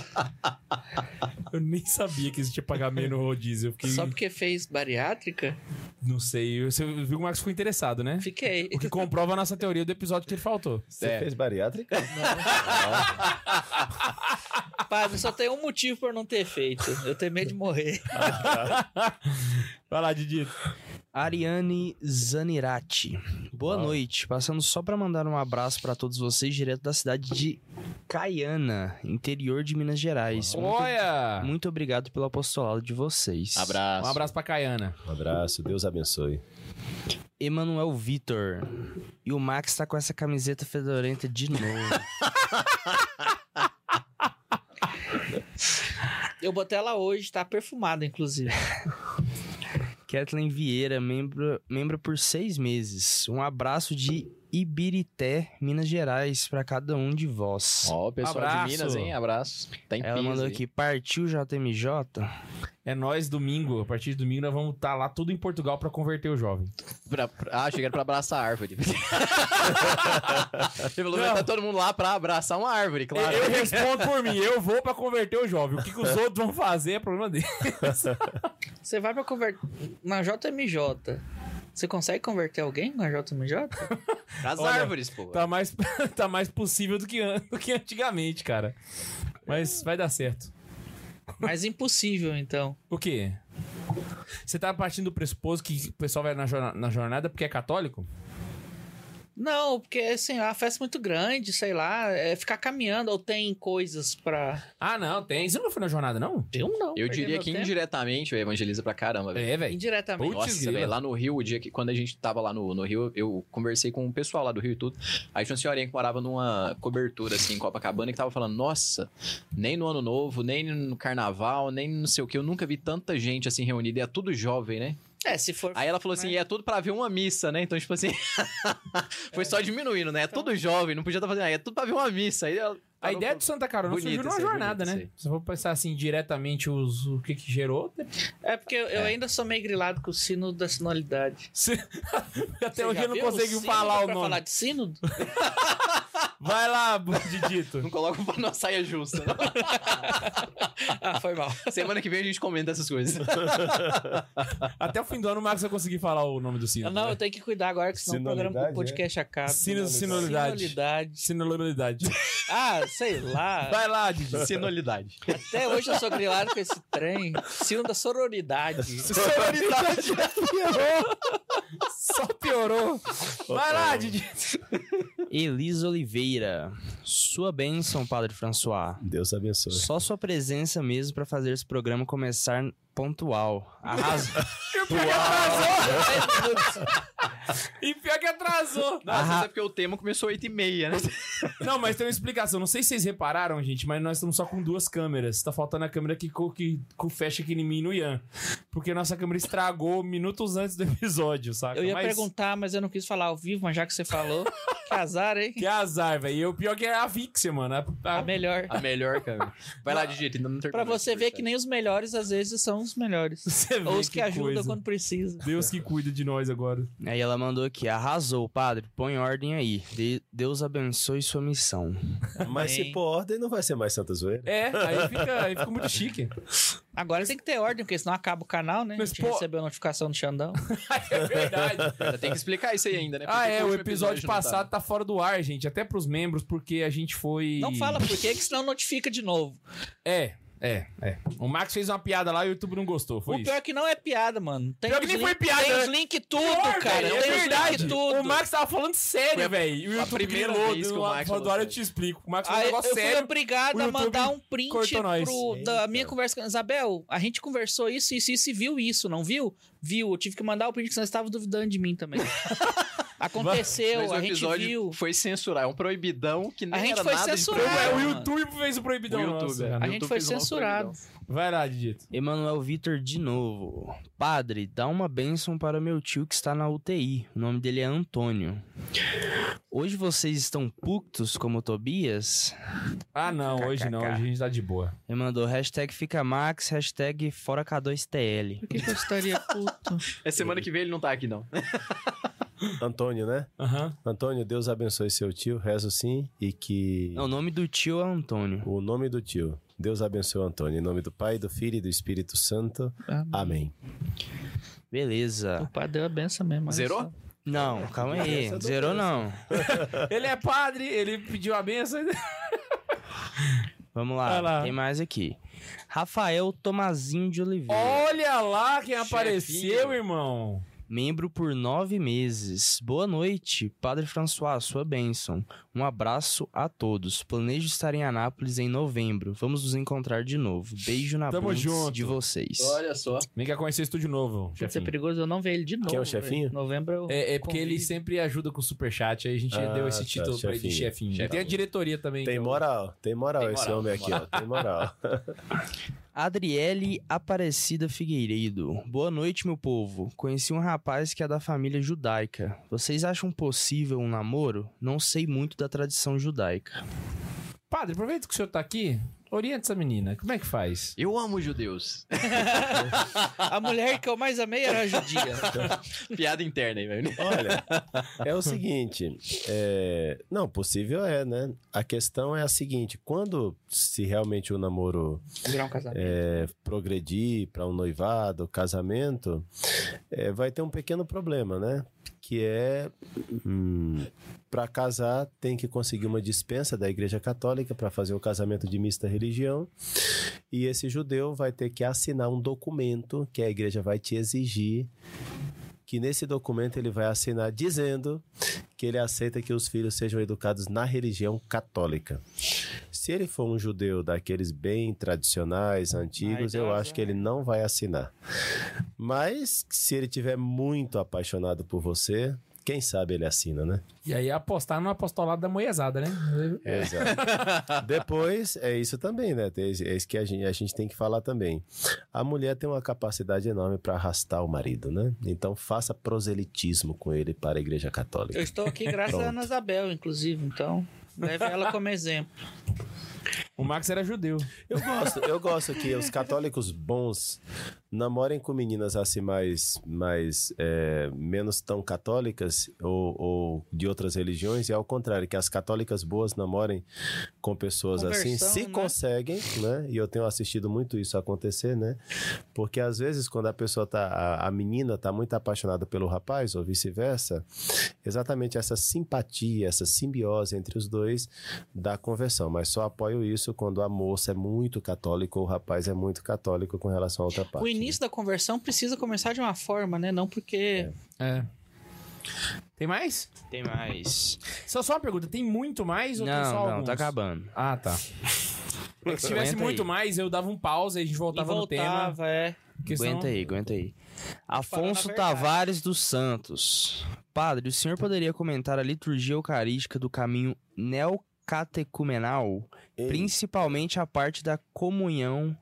[SPEAKER 1] Eu nem sabia que existia pagamento no rodízio. Eu fiquei.
[SPEAKER 3] Só porque fez bariátrica?
[SPEAKER 1] Não sei. Você viu que o Marcos ficou interessado, né?
[SPEAKER 3] Fiquei.
[SPEAKER 1] O que comprova a nossa teoria do episódio que ele faltou.
[SPEAKER 4] Você
[SPEAKER 2] É.
[SPEAKER 4] fez bariátrica?
[SPEAKER 3] Padre, só tem um motivo por não ter feito. Eu tenho medo de morrer.
[SPEAKER 1] Vai lá, Didito.
[SPEAKER 5] Ariane Zanirati. Boa noite. Passando só pra mandar um abraço pra todos vocês direto da cidade de Caiana, interior de Minas Gerais. Muito,
[SPEAKER 1] Olha!
[SPEAKER 5] muito obrigado pelo apostolado de vocês.
[SPEAKER 2] Abraço.
[SPEAKER 1] Um abraço pra Caiana.
[SPEAKER 4] Um abraço, Deus abençoe.
[SPEAKER 5] Emanuel Vitor. E o Max tá com essa camiseta fedorenta de novo.
[SPEAKER 3] Eu botei ela hoje, tá perfumada, inclusive.
[SPEAKER 5] Kathleen Vieira, membro, membro por seis meses. Um abraço de Ibirité, Minas Gerais, pra cada um de vós.
[SPEAKER 2] Ó, pessoal
[SPEAKER 1] Abraço.
[SPEAKER 2] de Minas, hein? Abraço. Tá em
[SPEAKER 5] Ela mandou
[SPEAKER 2] aí.
[SPEAKER 5] aqui, partiu JMJ?
[SPEAKER 1] É nós domingo. A partir de domingo nós vamos estar lá tudo em Portugal pra converter o jovem.
[SPEAKER 2] Pra, pra- ah, chegaram pra abraçar a árvore. Falou, tá todo mundo lá pra abraçar uma árvore, claro.
[SPEAKER 1] Eu respondo por mim. Eu vou pra converter o jovem. O que, que os outros vão fazer é problema dele.
[SPEAKER 3] Você vai pra converter. Na JMJ. Você consegue converter alguém na JMJ?
[SPEAKER 2] As
[SPEAKER 1] Olha,
[SPEAKER 2] árvores, pô.
[SPEAKER 1] Tá mais, tá mais possível do que, do que antigamente, cara. Mas vai dar certo.
[SPEAKER 3] Mas impossível, então.
[SPEAKER 1] O quê? Você tá partindo do pressuposto que o pessoal vai na jornada porque é católico?
[SPEAKER 3] Não, porque assim, é uma festa muito grande, sei lá, é ficar caminhando ou tem coisas pra.
[SPEAKER 1] Ah, não, tem. Você não foi na jornada, não?
[SPEAKER 3] Eu não.
[SPEAKER 2] Eu diria que
[SPEAKER 3] tempo.
[SPEAKER 2] indiretamente eu evangeliza pra caramba, velho.
[SPEAKER 1] É, velho.
[SPEAKER 3] Indiretamente.
[SPEAKER 1] Putz,
[SPEAKER 2] Nossa, velho, lá no Rio, o dia que quando a gente tava lá no, no Rio, eu conversei com o pessoal lá do Rio e tudo. Aí tinha uma senhorinha que morava numa cobertura, assim, em Copacabana, que tava falando, nossa, nem no Ano Novo, nem no Carnaval, nem não sei o que, eu nunca vi tanta gente, assim, reunida, e é tudo jovem, né?
[SPEAKER 3] É, se for.
[SPEAKER 2] Aí ela falou assim,
[SPEAKER 3] né?
[SPEAKER 2] é tudo pra ver uma missa, né? Então, tipo assim, foi só diminuindo, né? É tudo jovem, não podia estar fazendo, aí é tudo pra ver uma missa. Aí ela
[SPEAKER 1] A ideia do Santa Carona
[SPEAKER 2] Bonito
[SPEAKER 1] surgiu numa jornada,
[SPEAKER 2] bonito
[SPEAKER 1] né? Se eu for pensar assim diretamente os, o que que gerou,
[SPEAKER 3] É porque eu, eu ainda sou meio grilado com o sino da sinodalidade.
[SPEAKER 1] você- até hoje eu não consigo falar o nome.
[SPEAKER 3] falar de sínodo?
[SPEAKER 1] Vai lá, Didito.
[SPEAKER 2] Não coloca pra uma saia justa. né?
[SPEAKER 3] ah, foi mal.
[SPEAKER 2] Semana que vem a gente comenta essas coisas.
[SPEAKER 1] Até o fim do ano o Marcos vai conseguir falar o nome do sino.
[SPEAKER 3] Não, eu tenho que cuidar agora, que senão o programa o podcast acaba.
[SPEAKER 1] Sino, sinolidade.
[SPEAKER 3] Sinolidade.
[SPEAKER 1] Sinolidade.
[SPEAKER 3] Ah, sei lá.
[SPEAKER 1] Vai lá, Didito.
[SPEAKER 2] Sinolidade.
[SPEAKER 3] Até hoje eu sou grilado com esse trem. Sino da sororidade.
[SPEAKER 1] Sororidade piorou. Só piorou. Vai lá, Didito.
[SPEAKER 5] Elisa Oliveira. Sua bênção, Padre François.
[SPEAKER 4] Deus abençoe.
[SPEAKER 5] Só sua presença mesmo pra fazer esse programa começar pontual. Arrasa.
[SPEAKER 1] E pior que atrasou.
[SPEAKER 2] Não, às vezes é porque o tema começou 8 e meia, né?
[SPEAKER 1] Não, mas tem uma explicação. Não sei se vocês repararam, gente, mas nós estamos só com duas câmeras. Tá faltando a câmera que, co- que, que fecha aqui em mim e no Ian. Porque nossa câmera estragou minutos antes do episódio, saca?
[SPEAKER 3] Eu ia
[SPEAKER 1] Mas-
[SPEAKER 3] perguntar, mas eu não quis falar ao vivo, mas já que você falou, que azar, hein?
[SPEAKER 1] Que azar, velho. E o pior que é a Vixia, mano. A- a-
[SPEAKER 3] A melhor.
[SPEAKER 2] A melhor, cara. Vai lá, digita, ainda não
[SPEAKER 3] Pra você ver que nem os melhores, às vezes, são os melhores.
[SPEAKER 1] Você vê
[SPEAKER 3] Ou os que, ajudam
[SPEAKER 1] coisa.
[SPEAKER 3] quando precisa.
[SPEAKER 1] Deus que cuida de nós agora.
[SPEAKER 5] Aí ela mandou aqui, arrasou, padre, põe ordem aí. De- Deus abençoe sua missão.
[SPEAKER 4] Mas se
[SPEAKER 3] Amém.
[SPEAKER 4] pôr ordem, não vai ser mais Santa Zoeira.
[SPEAKER 1] É, aí fica, aí fica muito chique.
[SPEAKER 3] Agora tem que ter ordem, porque senão acaba o canal, né?
[SPEAKER 1] Mas,
[SPEAKER 3] a gente
[SPEAKER 1] pô-
[SPEAKER 3] recebeu a notificação do Xandão.
[SPEAKER 1] é verdade.
[SPEAKER 2] Tem que explicar isso aí ainda, né? Por
[SPEAKER 1] Ah,
[SPEAKER 2] que
[SPEAKER 1] é,
[SPEAKER 2] que
[SPEAKER 1] o episódio
[SPEAKER 2] não tá?
[SPEAKER 1] passado tá fora do ar, gente. Até pros membros, porque a gente foi.
[SPEAKER 3] Não fala por quê, que senão notifica de novo.
[SPEAKER 1] É, é, é. O Max fez uma piada lá e o YouTube não gostou. Foi
[SPEAKER 3] o
[SPEAKER 1] isso.
[SPEAKER 3] pior é que não é piada, mano. Tem
[SPEAKER 1] Pior que nem foi
[SPEAKER 3] link-
[SPEAKER 1] piada,
[SPEAKER 3] Tem
[SPEAKER 1] né?
[SPEAKER 3] os links tudo,
[SPEAKER 1] Pior,
[SPEAKER 3] cara.
[SPEAKER 1] velho,
[SPEAKER 3] Tem
[SPEAKER 1] é
[SPEAKER 3] os
[SPEAKER 1] verdade.
[SPEAKER 3] links tudo.
[SPEAKER 1] O Max tava falando sério,
[SPEAKER 2] Foi a-
[SPEAKER 1] velho. E o
[SPEAKER 2] a
[SPEAKER 1] YouTube
[SPEAKER 2] primeira
[SPEAKER 1] grilou
[SPEAKER 2] vez que o Max falou
[SPEAKER 1] ar, eu
[SPEAKER 2] sério.
[SPEAKER 1] te explico. O Max falou um
[SPEAKER 3] Aí eu
[SPEAKER 1] negócio
[SPEAKER 3] fui
[SPEAKER 1] sério.
[SPEAKER 3] obrigado
[SPEAKER 1] o
[SPEAKER 3] a mandar um print pro, da
[SPEAKER 4] Eita.
[SPEAKER 3] minha conversa com Isabel. A gente conversou isso, isso, isso e viu isso, não viu? Viu. Eu tive que mandar o print, que você estava duvidando de mim também. Aconteceu,
[SPEAKER 2] Mas o
[SPEAKER 3] a gente
[SPEAKER 2] episódio
[SPEAKER 3] viu.
[SPEAKER 2] foi censurar. É um proibidão que nem
[SPEAKER 3] A gente
[SPEAKER 2] era
[SPEAKER 3] foi censurado.
[SPEAKER 1] É, o. YouTube fez o proibidão
[SPEAKER 2] O YouTube,
[SPEAKER 1] nosso,
[SPEAKER 2] é.
[SPEAKER 3] A gente
[SPEAKER 2] YouTube
[SPEAKER 3] foi censurado.
[SPEAKER 1] Vai lá, Didito.
[SPEAKER 5] Emanuel Vitor de novo. Padre, dá uma bênção para meu tio que está na UTI. O nome dele é Antônio. Hoje vocês estão putos como Tobias?
[SPEAKER 1] Ah, não, hoje não. Hoje a gente tá de boa.
[SPEAKER 5] Ele mandou hashtag fica Max, hashtag fora K2TL.
[SPEAKER 3] Por que, que eu estaria puto?
[SPEAKER 2] É semana que vem ele não tá aqui, não.
[SPEAKER 4] Antônio, né?
[SPEAKER 1] Aham.
[SPEAKER 4] Antônio, Deus abençoe seu tio, rezo sim, e que
[SPEAKER 5] Não, o nome do tio é Antônio.
[SPEAKER 4] o nome do tio, Deus abençoe o Antônio, em nome do Pai, do Filho e do Espírito Santo. Amém.
[SPEAKER 3] O
[SPEAKER 5] Beleza.
[SPEAKER 3] pai deu a benção mesmo.
[SPEAKER 2] Zerou?
[SPEAKER 3] só.
[SPEAKER 5] Não, calma aí. Zerou não.
[SPEAKER 1] Ele é padre, ele pediu a benção.
[SPEAKER 5] Vamos
[SPEAKER 1] lá.
[SPEAKER 5] lá, tem mais aqui. Rafael Tomazinho de Oliveira.
[SPEAKER 1] Olha lá quem
[SPEAKER 2] Chefinho.
[SPEAKER 1] apareceu, irmão.
[SPEAKER 5] Membro por nove meses. Boa noite, Padre François, sua bênção. Um abraço a todos. Planejo estar em Anápolis em novembro. Vamos nos encontrar de novo. Beijo na
[SPEAKER 1] Tamo
[SPEAKER 5] bunda
[SPEAKER 1] junto.
[SPEAKER 5] de vocês.
[SPEAKER 2] Olha só.
[SPEAKER 1] Vem cá conhecer estúdio novo,
[SPEAKER 3] Pode ser
[SPEAKER 1] chefinho.
[SPEAKER 3] perigoso eu não ver ele de novo.
[SPEAKER 4] Quem é o chefinho?
[SPEAKER 3] Novembro eu
[SPEAKER 1] É, é porque ele
[SPEAKER 3] convido.
[SPEAKER 1] sempre ajuda com o superchat, aí a gente
[SPEAKER 4] Ah,
[SPEAKER 1] deu esse
[SPEAKER 4] tá,
[SPEAKER 1] título pra ele de
[SPEAKER 4] chefinho.
[SPEAKER 1] chefinho. E
[SPEAKER 2] Chefinho.
[SPEAKER 1] tem a diretoria também.
[SPEAKER 4] Tem
[SPEAKER 1] que é o-
[SPEAKER 4] moral, tem moral
[SPEAKER 2] Tem
[SPEAKER 4] esse
[SPEAKER 2] moral,
[SPEAKER 4] homem
[SPEAKER 2] tem
[SPEAKER 4] aqui, ó, tem moral.
[SPEAKER 5] Adriele Aparecida Figueiredo. Boa noite, meu povo. Conheci um rapaz que é da família judaica. Vocês acham possível um namoro? Não sei muito da tradição judaica.
[SPEAKER 1] Padre, aproveita que o senhor tá aqui, orienta essa menina. Como é que faz?
[SPEAKER 2] Eu amo judeus.
[SPEAKER 3] A mulher que eu mais amei era a judia.
[SPEAKER 2] Piada interna aí, velho.
[SPEAKER 4] Olha, é o seguinte, é, não, possível é, né? A questão é a seguinte, quando se realmente o namoro
[SPEAKER 3] Virar um casamento.
[SPEAKER 4] é, progredir para um noivado, casamento, é, vai ter um pequeno problema, né? Que é para casar tem que conseguir uma dispensa da Igreja Católica para fazer o casamento de mista religião. E esse judeu vai ter que assinar um documento que a igreja vai te exigir que nesse documento ele vai assinar dizendo que ele aceita que os filhos sejam educados na religião católica. Se ele for um judeu daqueles bem tradicionais, antigos, eu acho que ele não vai assinar. Mas se ele tiver muito apaixonado por você, quem sabe ele assina, né?
[SPEAKER 1] E aí apostar no apostolado da moezada, né?
[SPEAKER 4] Exato. Depois, é isso também, né? Tem- É isso que a gente, a gente tem que falar também. A mulher tem uma capacidade enorme para arrastar o marido, né? Então faça proselitismo com ele para a Igreja Católica.
[SPEAKER 3] Eu estou aqui graças a. Ana Isabel, inclusive, então leve ela como exemplo.
[SPEAKER 1] O Max era judeu.
[SPEAKER 4] Eu gosto, eu gosto que os católicos bons namorem com meninas assim mais, mais é, menos tão católicas ou, ou de outras religiões e ao contrário, que as católicas boas namorem com pessoas assim, se
[SPEAKER 3] né?
[SPEAKER 4] conseguem, né? E eu tenho assistido muito isso acontecer, né? Porque às vezes quando a pessoa tá, a, a menina tá muito apaixonada pelo rapaz ou vice-versa, exatamente essa simpatia, essa simbiose entre os dois da conversão, mas só apoio isso quando a moça é muito católica ou o rapaz é muito católico com relação a outra parte.
[SPEAKER 3] O início da conversão precisa começar de uma forma, né? Não porque.
[SPEAKER 1] É. Tem mais?
[SPEAKER 5] Tem mais.
[SPEAKER 1] Só, só uma pergunta, tem muito mais ou tem só
[SPEAKER 5] Não, não,
[SPEAKER 1] alguns?
[SPEAKER 5] tá acabando.
[SPEAKER 1] Ah, tá. É que se tivesse
[SPEAKER 5] Aguenta
[SPEAKER 1] muito
[SPEAKER 5] aí.
[SPEAKER 1] mais, eu dava um pause e a gente
[SPEAKER 3] E
[SPEAKER 1] voltava, no tema.
[SPEAKER 3] voltava, é.
[SPEAKER 5] Aguenta aí, aguenta aí. Afonso. Tavares dos Santos. Padre, o senhor poderia comentar a liturgia eucarística do caminho neocatecumenal,
[SPEAKER 4] Ei.
[SPEAKER 5] principalmente a parte da comunhão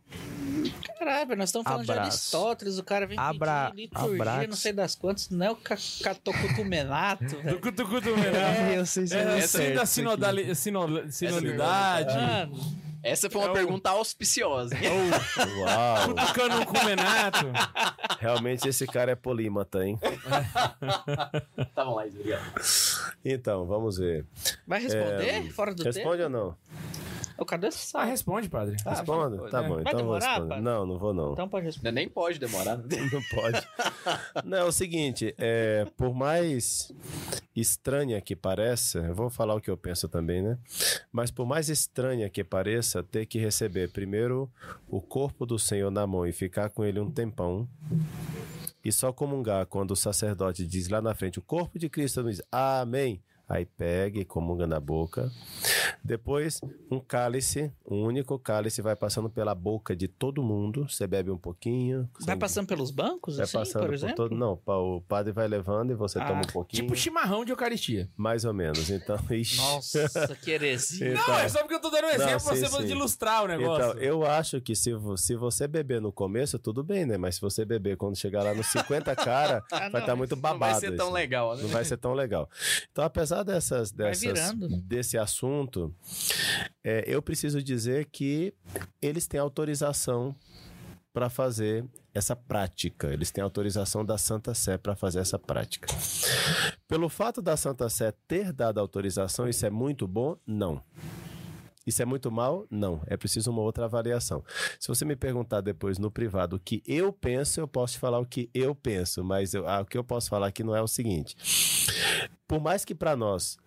[SPEAKER 3] Caralho, nós estamos falando de
[SPEAKER 5] Abraço.
[SPEAKER 3] Aristóteles, o cara vem
[SPEAKER 5] Abra-
[SPEAKER 3] pedir liturgia,
[SPEAKER 5] abraço.
[SPEAKER 3] não sei das quantas, não é o ca- catocutumenato, velho.
[SPEAKER 1] Tucutucutu,
[SPEAKER 5] É, eu sei se
[SPEAKER 1] É,
[SPEAKER 5] eu certo
[SPEAKER 1] da
[SPEAKER 5] isso
[SPEAKER 1] sinodali- sino- sinodalidade.
[SPEAKER 3] Mano,
[SPEAKER 2] Essa foi uma
[SPEAKER 1] É o-
[SPEAKER 2] pergunta auspiciosa. hein?
[SPEAKER 4] Uau!
[SPEAKER 1] Tucano com Menato.
[SPEAKER 4] Realmente esse cara é polímata, hein?
[SPEAKER 2] tá bom, Laís, obrigado.
[SPEAKER 4] Então, vamos ver.
[SPEAKER 3] vai responder fora do
[SPEAKER 4] Responde ou
[SPEAKER 3] tempo?
[SPEAKER 4] não?
[SPEAKER 3] O cadê esse
[SPEAKER 1] Ah, responde, padre.
[SPEAKER 4] Responda?
[SPEAKER 2] vai,
[SPEAKER 4] Tá
[SPEAKER 2] né?
[SPEAKER 4] bom,
[SPEAKER 3] Vai
[SPEAKER 4] então eu vou
[SPEAKER 3] demorar,
[SPEAKER 4] responder.
[SPEAKER 3] pai?
[SPEAKER 4] Não, não vou não.
[SPEAKER 3] Então pode responder.
[SPEAKER 2] Nem pode demorar.
[SPEAKER 4] Não pode. Não, é o seguinte, é, por mais estranha que pareça, eu vou falar o que eu penso também, né? Mas por mais estranha que pareça, ter que receber primeiro o corpo do Senhor na mão e ficar com ele um tempão. E só comungar quando o sacerdote diz lá na frente, o corpo de Cristo diz, amém. Aí pega e comunga na boca. Depois, um cálice, um único cálice vai passando pela boca de todo mundo. Você bebe um pouquinho.
[SPEAKER 3] Vai
[SPEAKER 4] sem-
[SPEAKER 3] passando pelos bancos,
[SPEAKER 4] Vai
[SPEAKER 3] assim,
[SPEAKER 4] passando
[SPEAKER 3] por
[SPEAKER 4] por,
[SPEAKER 3] exemplo?
[SPEAKER 4] todo. Não, o padre vai levando e você
[SPEAKER 3] Ah,
[SPEAKER 4] toma um pouquinho.
[SPEAKER 1] Tipo chimarrão de Eucaristia.
[SPEAKER 4] Mais ou menos. Então, ixi.
[SPEAKER 3] Nossa, que heresia.
[SPEAKER 4] Então,
[SPEAKER 1] Não, é só porque eu tô dando um exemplo
[SPEAKER 4] Não,
[SPEAKER 1] pra
[SPEAKER 4] sim,
[SPEAKER 1] você
[SPEAKER 4] sim.
[SPEAKER 1] ilustrar o negócio.
[SPEAKER 4] Então, eu acho que se, se você beber no começo, tudo bem, né? Mas se você beber quando chegar lá nos 50 cara,
[SPEAKER 3] Ah,
[SPEAKER 4] vai
[SPEAKER 3] não,
[SPEAKER 4] estar muito
[SPEAKER 2] Não
[SPEAKER 4] babado.
[SPEAKER 2] vai ser tão
[SPEAKER 4] isso.
[SPEAKER 2] legal, né?
[SPEAKER 4] Não vai ser tão legal. Então, apesar dessas,
[SPEAKER 3] Vai
[SPEAKER 4] dessas
[SPEAKER 3] virando.
[SPEAKER 4] desse assunto, é, eu preciso dizer que eles têm autorização para fazer essa prática. Eles têm autorização da Santa Sé para fazer essa prática. Pelo fato da Santa Sé ter dado autorização, isso é muito bom? Não. Isso é muito mal? Não. É preciso uma outra avaliação. Se você me perguntar depois no privado o que eu penso, eu posso te falar o que eu penso, mas eu- ah, o que eu posso falar aqui não é o seguinte. Por mais que para nós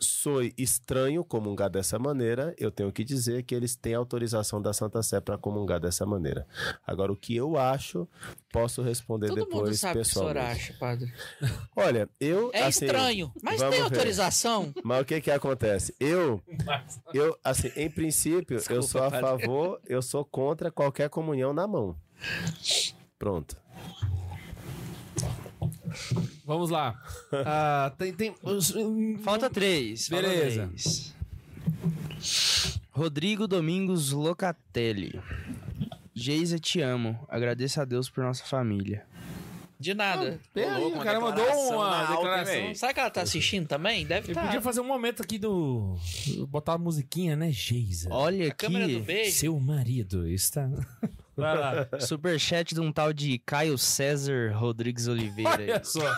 [SPEAKER 4] soe estranho comungar dessa maneira, eu tenho que dizer que eles têm autorização da Santa Sé para comungar dessa maneira. Agora, o que eu acho, posso responder
[SPEAKER 3] Todo mundo
[SPEAKER 4] depois
[SPEAKER 3] sabe o que o senhor
[SPEAKER 4] pessoalmente.
[SPEAKER 3] acha, padre.
[SPEAKER 4] Olha, eu
[SPEAKER 3] É
[SPEAKER 4] assim,
[SPEAKER 3] estranho, mas tem
[SPEAKER 4] ver.
[SPEAKER 3] autorização?
[SPEAKER 4] Mas o que que acontece? Eu, eu assim, em princípio, eu sou a favor, eu sou contra qualquer comunhão na mão. Pronto.
[SPEAKER 1] Vamos lá. Ah, tem, tem...
[SPEAKER 5] Falta três. falta
[SPEAKER 1] Beleza.
[SPEAKER 5] três. Rodrigo Domingos Locatelli. Geisa, te amo. Agradeço a Deus por nossa família.
[SPEAKER 3] De nada.
[SPEAKER 2] Louco,
[SPEAKER 1] o cara mandou uma
[SPEAKER 2] alta,
[SPEAKER 1] declaração.
[SPEAKER 2] velho?
[SPEAKER 3] Será que ela tá assistindo também? Deve estar.
[SPEAKER 1] podia fazer um momento aqui do. botar a musiquinha, né, Geisa?
[SPEAKER 5] Olha
[SPEAKER 3] A câmera do
[SPEAKER 5] aqui,
[SPEAKER 3] beijo.
[SPEAKER 1] Seu marido está. Vai lá.
[SPEAKER 5] superchat de um tal de Caio César Rodrigues Oliveira. aí.
[SPEAKER 1] Olha só.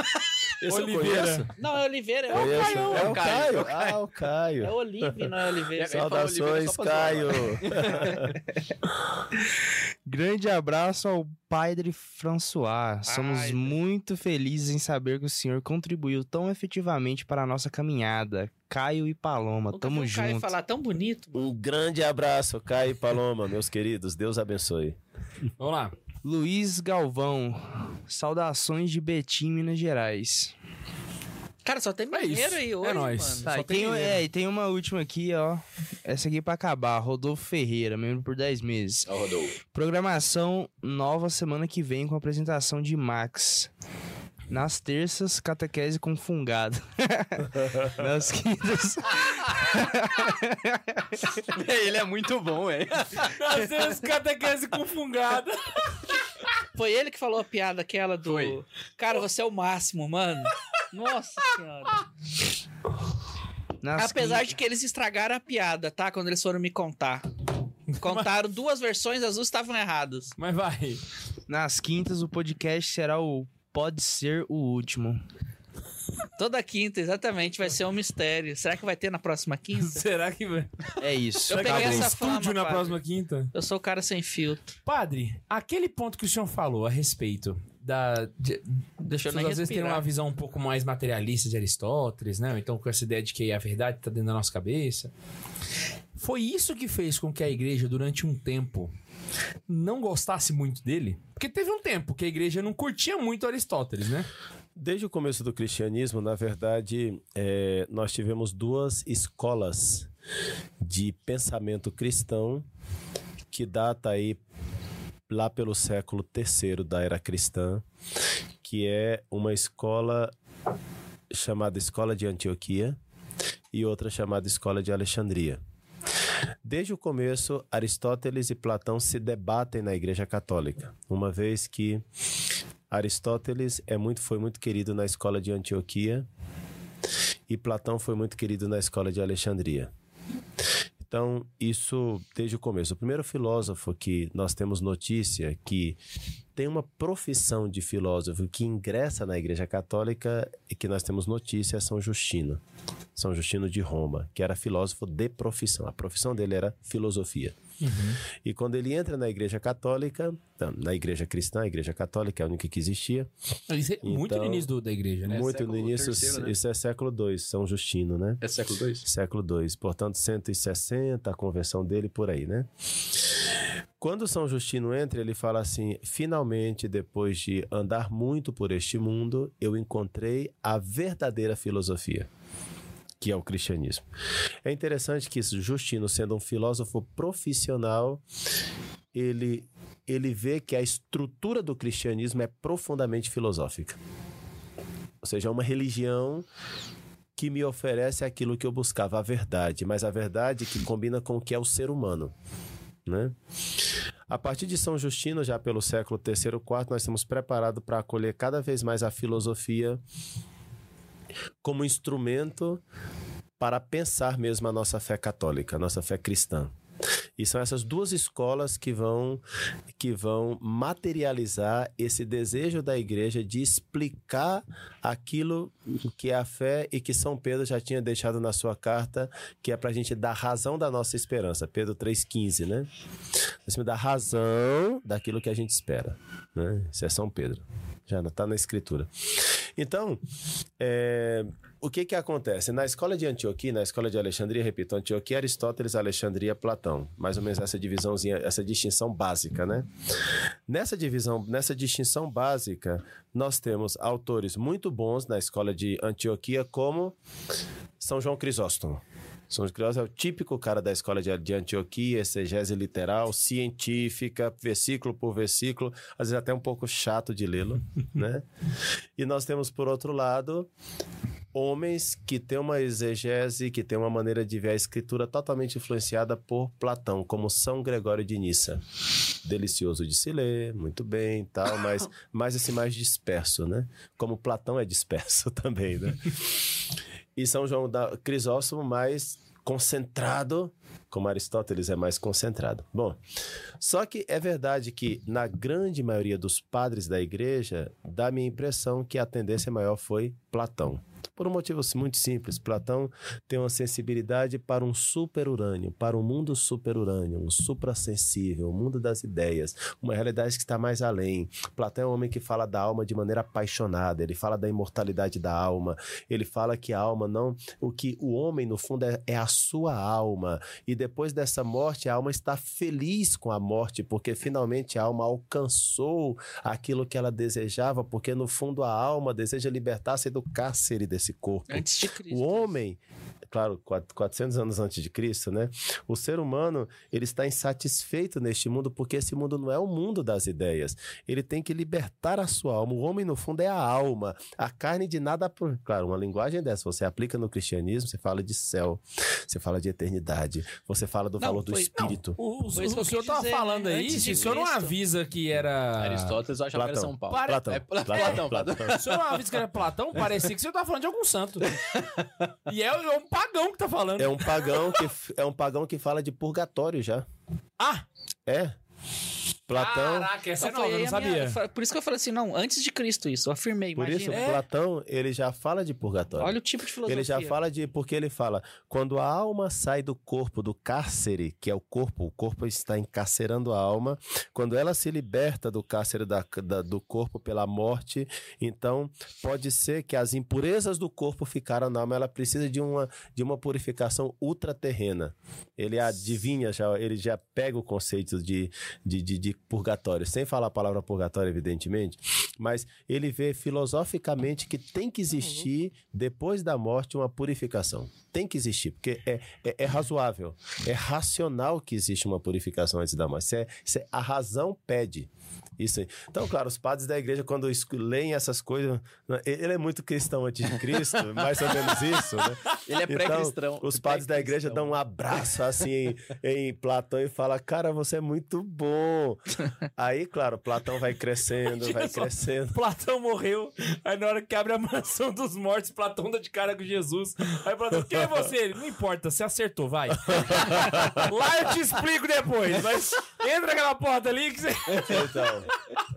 [SPEAKER 4] Esse
[SPEAKER 1] Oliveira.
[SPEAKER 3] Não, é Oliveira, é o
[SPEAKER 4] Conheço.
[SPEAKER 3] Caio.
[SPEAKER 4] É o Caio.
[SPEAKER 2] Caio.
[SPEAKER 4] Ah, o Caio.
[SPEAKER 3] É Olive, não é Oliveira.
[SPEAKER 2] É,
[SPEAKER 4] Saudações, Caio.
[SPEAKER 5] Grande abraço ao Padre François. Somos
[SPEAKER 3] Ai,
[SPEAKER 5] muito felizes em saber que o senhor contribuiu tão efetivamente para a nossa caminhada. Caio e Paloma,
[SPEAKER 3] Nunca
[SPEAKER 5] tamo
[SPEAKER 3] vi um Caio
[SPEAKER 5] junto.
[SPEAKER 3] falar tão bonito.
[SPEAKER 4] Um grande abraço, Caio e Paloma, meus queridos. Deus abençoe.
[SPEAKER 1] Vamos lá.
[SPEAKER 5] Luiz Galvão, saudações de Betim, Minas Gerais.
[SPEAKER 3] Cara, só tem
[SPEAKER 1] É
[SPEAKER 3] mineiro aí hoje,
[SPEAKER 1] É nóis.
[SPEAKER 3] mano.
[SPEAKER 5] Tá,
[SPEAKER 1] Só
[SPEAKER 5] e
[SPEAKER 1] tem
[SPEAKER 5] é, e tem uma última aqui, ó. Essa aqui pra acabar. Rodolfo Ferreira, membro por 10 meses.
[SPEAKER 2] Ó, Rodolfo.
[SPEAKER 5] Programação nova semana que vem com a apresentação de Max. Nas terças, catequese com fungado. Nas quintas.
[SPEAKER 2] Ele é muito bom, velho.
[SPEAKER 1] Nós temos catequese com fungada.
[SPEAKER 3] Foi ele que falou a piada aquela do.
[SPEAKER 2] Foi.
[SPEAKER 3] Cara, você é o máximo, mano. Nossa senhora.
[SPEAKER 5] Nas
[SPEAKER 3] Apesar de que eles estragaram a piada, tá? Quando eles foram me contar. Contaram duas versões, as duas estavam erradas.
[SPEAKER 1] Mas vai.
[SPEAKER 5] Nas quintas, o podcast será o Pode Ser o Último.
[SPEAKER 3] Toda quinta, exatamente, vai ser um mistério. Será que vai ter na próxima quinta?
[SPEAKER 1] Será que vai?
[SPEAKER 5] É isso.
[SPEAKER 3] Eu
[SPEAKER 1] Será
[SPEAKER 3] peguei
[SPEAKER 1] ter
[SPEAKER 3] essa
[SPEAKER 1] estúdio
[SPEAKER 3] fama,
[SPEAKER 1] na
[SPEAKER 3] padre.
[SPEAKER 1] próxima quinta?
[SPEAKER 3] Eu sou o cara sem filtro.
[SPEAKER 1] Padre, aquele ponto que o senhor falou a respeito da. De,
[SPEAKER 3] Deixa eu nem
[SPEAKER 1] às vezes terem
[SPEAKER 3] respirar.
[SPEAKER 1] uma visão um pouco mais materialista de Aristóteles, né? Então, com essa ideia de que a verdade está dentro da nossa cabeça. Foi isso que fez com que a igreja, durante um tempo, não gostasse muito dele? Porque teve um tempo que a igreja não curtia muito Aristóteles, né?
[SPEAKER 4] Desde o começo do cristianismo, na verdade, é, nós tivemos duas escolas de pensamento cristão que data aí lá pelo século III da era cristã, que é uma escola chamada Escola de Antioquia e outra chamada Escola de Alexandria. Desde o começo, Aristóteles e Platão se debatem na Igreja Católica, uma vez que Aristóteles é muito, foi muito querido na escola de Antioquia e Platão foi muito querido na escola de Alexandria. Então, isso desde o começo. O primeiro filósofo que nós temos notícia que tem uma profissão de filósofo que ingressa na Igreja Católica e que nós temos notícia é São Justino. São Justino de Roma, que era filósofo de profissão. A profissão dele era filosofia. E quando ele entra na Igreja Católica, na Igreja Cristã, a Igreja Católica é a única que existia,
[SPEAKER 1] Isso é muito no
[SPEAKER 4] Então,
[SPEAKER 1] início do- da igreja, né?
[SPEAKER 4] muito
[SPEAKER 2] século
[SPEAKER 4] no início,
[SPEAKER 2] terceiro, né?
[SPEAKER 4] isso é século II, São Justino, né?
[SPEAKER 2] É século II?
[SPEAKER 4] Século II, portanto 160, a conversão dele por aí, né? Quando São Justino entra, ele fala assim: finalmente, depois de andar muito por este mundo, eu encontrei a verdadeira filosofia, que é o cristianismo. É interessante que Justino, sendo um filósofo profissional, ele, ele vê que a estrutura do cristianismo é profundamente filosófica. Ou seja, é uma religião que me oferece aquilo que eu buscava, a verdade, mas a verdade que combina com o que é o ser humano. Né? A partir de São Justino, já pelo século III e IV, nós estamos preparados para acolher cada vez mais a filosofia como instrumento para pensar mesmo a nossa fé católica, a nossa fé cristã. E são essas duas escolas que vão que vão materializar esse desejo da igreja de explicar aquilo que é a fé e que São Pedro já tinha deixado na sua carta, que é para a gente dar razão da nossa esperança. Pedro 3,15, né? Me dá razão daquilo que a gente espera. Né? Isso é São Pedro. Já está na escritura. Então, é, o que que acontece? Na escola de Antioquia, na escola de Alexandria, repito, Antioquia, Aristóteles, Alexandria, Platão. Mais ou menos essa divisãozinha, essa distinção básica, né? Nessa divisão, nessa distinção básica, nós temos autores muito bons na escola de Antioquia, como São João Crisóstomo. São Crisóstomo é o típico cara da escola de, de Antioquia, exegese literal, científica, versículo por versículo, às vezes até um pouco chato de lê-lo, né? E nós temos, por outro lado, homens que têm uma exegese, que têm uma maneira de ver a escritura totalmente influenciada por Platão, como São Gregório de Nissa. Delicioso de se ler, muito bem, tal, mas mais assim mais disperso, né? Como Platão é disperso também, né? E São João da Crisóstomo mais concentrado, como Aristóteles é mais concentrado. Bom, só que é verdade que na grande maioria dos padres da igreja, dá minha impressão que a tendência maior foi Platão. Por um motivo muito simples, Platão tem uma sensibilidade para um superurânio, para um mundo superurânio, um suprassensível, um mundo das ideias, uma realidade que está mais além. Platão é um homem que fala da alma de maneira apaixonada, ele fala da imortalidade da alma, ele fala que a alma não. O que o homem, no fundo, é, é a sua alma. E depois dessa morte, a alma está feliz com a morte, porque finalmente a alma alcançou aquilo que ela desejava, porque no fundo a alma deseja libertar-se do cárcere desse corpo.
[SPEAKER 3] Antes de Cristo.
[SPEAKER 4] O homem, claro, quat- 400 anos antes de Cristo, né? O ser humano, ele está insatisfeito neste mundo porque esse mundo não é o mundo das ideias. Ele tem que libertar a sua alma. O homem, no fundo, é a alma. A carne de nada... pro- Claro, uma linguagem dessa, você aplica no cristianismo, você fala de céu, você fala de eternidade, você fala do
[SPEAKER 3] Não,
[SPEAKER 4] valor do
[SPEAKER 3] foi-
[SPEAKER 4] espírito.
[SPEAKER 1] O, o,
[SPEAKER 3] que
[SPEAKER 1] o
[SPEAKER 3] eu
[SPEAKER 1] senhor
[SPEAKER 3] quis
[SPEAKER 1] tava
[SPEAKER 3] dizer,
[SPEAKER 1] falando aí, se o senhor não avisa que era.
[SPEAKER 2] Aristóteles eu achava que era
[SPEAKER 4] Platão.
[SPEAKER 2] São Paulo.
[SPEAKER 1] Para-
[SPEAKER 4] Platão,
[SPEAKER 2] É, Pla-
[SPEAKER 4] Platão,
[SPEAKER 2] Platão,
[SPEAKER 4] Platão.
[SPEAKER 1] Se o senhor não avisa que era Platão, parecia que o senhor tava falando de algum santo. E é, é um pagão que tá falando.
[SPEAKER 4] É um pagão que é um pagão que fala de purgatório já.
[SPEAKER 1] Ah!
[SPEAKER 4] É. Platão,
[SPEAKER 1] Caraca, essa é
[SPEAKER 3] Eu
[SPEAKER 1] nova, eu não
[SPEAKER 3] minha-
[SPEAKER 1] sabia.
[SPEAKER 3] fa- por isso que eu falei assim, não, antes de Cristo isso, eu afirmei,
[SPEAKER 4] por isso
[SPEAKER 3] imagina.
[SPEAKER 4] Platão, ele já fala de purgatório.
[SPEAKER 3] Olha o tipo de filosofia.
[SPEAKER 4] Ele já fala de. Porque ele fala: quando a alma sai do corpo, do cárcere, que é o corpo, o corpo está encarcerando a alma, quando ela se liberta do cárcere da- da- do corpo pela morte, então pode ser que as impurezas do corpo ficaram na alma, ela precisa de uma, de uma purificação ultraterrena. Ele adivinha, já, ele já pega o conceito de, de, de, de purgatório, sem falar a palavra purgatório, evidentemente, Mas ele vê filosoficamente que tem que existir, depois da morte, uma purificação. Tem que existir, porque é, é, é razoável, é racional que existe uma purificação antes da morte. Isso é, isso é- a razão pede. Isso aí. Então, claro, os padres da igreja, quando leem essas coisas, né, ele é muito cristão antes de Cristo, mais ou menos isso, né?
[SPEAKER 2] Ele é
[SPEAKER 4] Então,
[SPEAKER 2] pré-cristão.
[SPEAKER 4] os padres da igreja dão um abraço assim em, em Platão e fala: Cara, você é muito bom. Aí, claro, Platão vai crescendo, vai
[SPEAKER 1] só.
[SPEAKER 4] crescendo.
[SPEAKER 1] Platão morreu. Aí na hora que abre a mansão dos mortos, Platão dá de cara com Jesus. Aí Platão, quem é você? Ele, não importa, você acertou, vai. Lá eu te explico depois, mas entra naquela porta ali que você...
[SPEAKER 4] Então,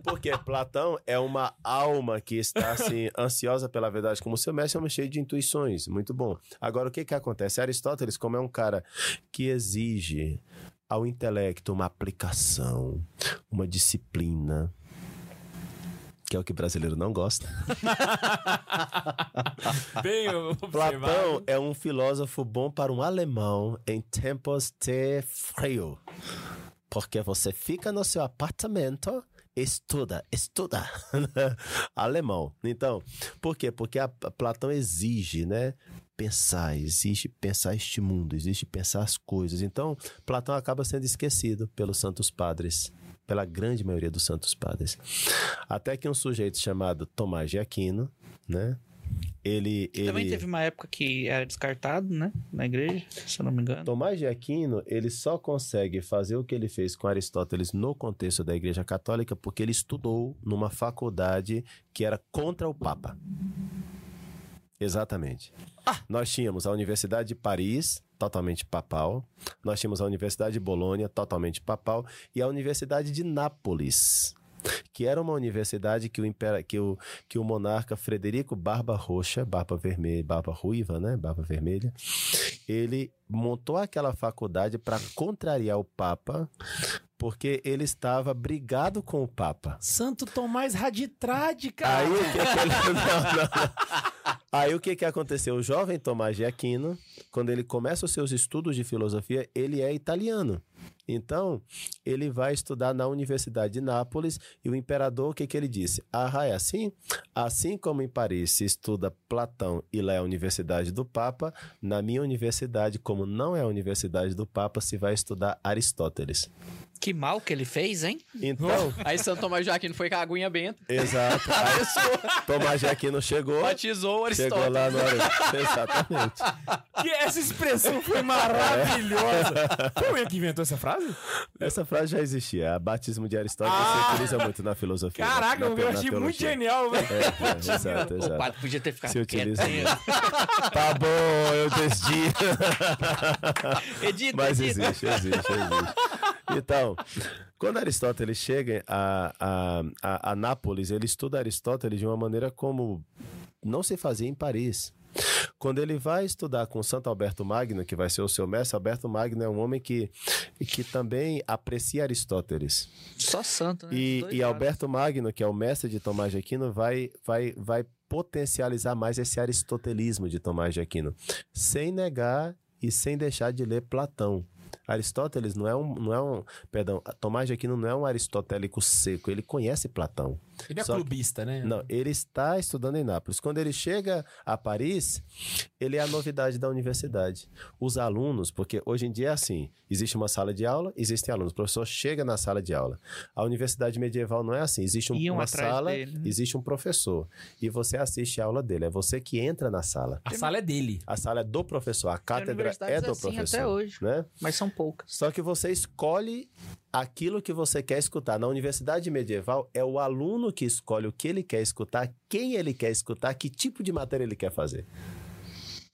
[SPEAKER 4] porque Platão é uma alma que está assim, ansiosa pela verdade, como o seu mestre é um cheio de intuições. Muito bom. Agora, o que que acontece? Aristóteles, como é um cara que exige ao intelecto uma aplicação, uma disciplina, que é o que brasileiro não gosta.
[SPEAKER 1] Bem.
[SPEAKER 4] Platão é um filósofo bom para um alemão em tempos de frio. Porque você fica no seu apartamento, estuda, estuda. alemão. Então, por quê? Porque a, a Platão exige, né? Pensar, exige pensar este mundo, exige pensar as coisas. Então, Platão acaba sendo esquecido pelos santos padres, pela grande maioria dos santos padres. Até que um sujeito chamado Tomás de Aquino, né? Ele, ele...
[SPEAKER 3] Também teve uma época que era descartado, né? Na igreja, se eu não me engano.
[SPEAKER 4] Tomás de Aquino, ele só consegue fazer o que ele fez com Aristóteles no contexto da Igreja Católica porque ele estudou numa faculdade que era contra o Papa. Exatamente. Nós tínhamos a Universidade de Paris, totalmente papal. Nós tínhamos a Universidade de Bolônia, totalmente papal. E a Universidade de Nápoles, que era uma universidade que o, impera, que o, que o monarca Frederico Barba Roxa, Barba Vermelha, Barba Ruiva, né? Barba Vermelha, ele montou aquela faculdade para contrariar o Papa, porque ele estava brigado com o Papa.
[SPEAKER 1] Santo Tomás Raditrade, cara.
[SPEAKER 4] Aí o que, que ele... não, não. Aí o que que aconteceu? O jovem Tomás de Aquino, quando ele começa os seus estudos de filosofia, ele é italiano. Então, ele vai estudar na Universidade de Nápoles e o imperador, o que, que ele disse? Ah, é assim? Assim como em Paris se estuda Platão e lá é a Universidade do Papa, na minha universidade, como não é a Universidade do Papa, se vai estudar Aristóteles.
[SPEAKER 3] Que mal que ele fez, hein?
[SPEAKER 4] Então,
[SPEAKER 2] Aí Santo Tomás de Aquino foi com a aguinha benta,
[SPEAKER 4] exato. Aí, Tomás de Aquino chegou,
[SPEAKER 2] batizou o
[SPEAKER 4] chegou
[SPEAKER 2] Aristóteles.
[SPEAKER 4] lá no Aristóteles. Exatamente.
[SPEAKER 1] Que essa expressão foi maravilhosa. Foi o que inventou essa frase?
[SPEAKER 4] Essa frase já existia. A batismo de Aristóteles
[SPEAKER 1] Ah!
[SPEAKER 4] se utiliza muito na filosofia.
[SPEAKER 1] Caraca,
[SPEAKER 4] na,
[SPEAKER 1] eu
[SPEAKER 4] na
[SPEAKER 1] achei muito genial, velho.
[SPEAKER 4] É, é, exato,
[SPEAKER 3] O
[SPEAKER 4] exato.
[SPEAKER 3] padre podia ter ficado
[SPEAKER 4] Se
[SPEAKER 3] quieto.
[SPEAKER 4] utiliza. Tá bom, eu desdi.
[SPEAKER 3] Edita,
[SPEAKER 4] Mas existe, existe, existe. Então, quando Aristóteles chega a, a, a, a Nápoles, ele estuda Aristóteles de uma maneira como não se fazia em Paris. Quando ele vai estudar com Santo Alberto Magno, que vai ser o seu mestre, Alberto Magno é um homem que, que também aprecia Aristóteles.
[SPEAKER 3] Só santo, né?
[SPEAKER 4] E, e. Alberto Magno, que é o mestre de Tomás de Aquino, vai, vai, vai potencializar mais esse aristotelismo de Tomás de Aquino, sem negar e sem deixar de ler Platão. Aristóteles não é um, não é um, perdão, Tomás de Aquino não é um aristotélico seco, ele conhece Platão.
[SPEAKER 1] Ele é
[SPEAKER 4] Só que-
[SPEAKER 1] clubista, né?
[SPEAKER 4] Não, ele está estudando em Nápoles. Quando ele chega a Paris, ele é a novidade da universidade. Os alunos, porque hoje em dia é assim: existe uma sala de aula, existem alunos. O professor chega na sala de aula. A universidade medieval não é assim: existe um- uma sala,
[SPEAKER 3] dele, né?
[SPEAKER 4] existe um professor. E você assiste a aula dele. É você que entra na sala.
[SPEAKER 1] A sala é dele.
[SPEAKER 4] A sala é do professor, a cátedra é do
[SPEAKER 3] assim
[SPEAKER 4] professor.
[SPEAKER 3] até hoje.
[SPEAKER 4] Né?
[SPEAKER 3] Mas são poucas.
[SPEAKER 4] Só que você escolhe aquilo que você quer escutar. Na universidade medieval, é o aluno que escolhe o que ele quer escutar, quem ele quer escutar, que tipo de matéria ele quer fazer.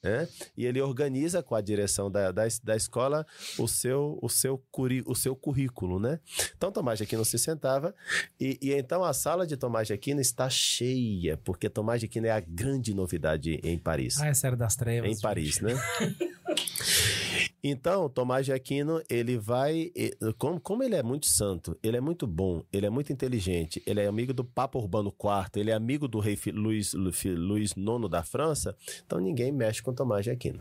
[SPEAKER 4] É? E ele organiza com a direção da, da, da escola o seu, o, seu curi, o seu currículo, né? Então Tomás de Aquino se sentava e, e então a sala de Tomás de Aquino está cheia, porque Tomás de Aquino é a grande novidade em Paris
[SPEAKER 1] Ah, é sério das trevas.
[SPEAKER 4] em Paris, né? Então, Tomás de Aquino, ele vai. e- Como, como ele é muito santo, ele é muito bom, ele é muito inteligente, ele é amigo do Papa Urbano IV, ele é amigo do rei Luís, Luís IX da França, então ninguém mexe com Tomás de Aquino.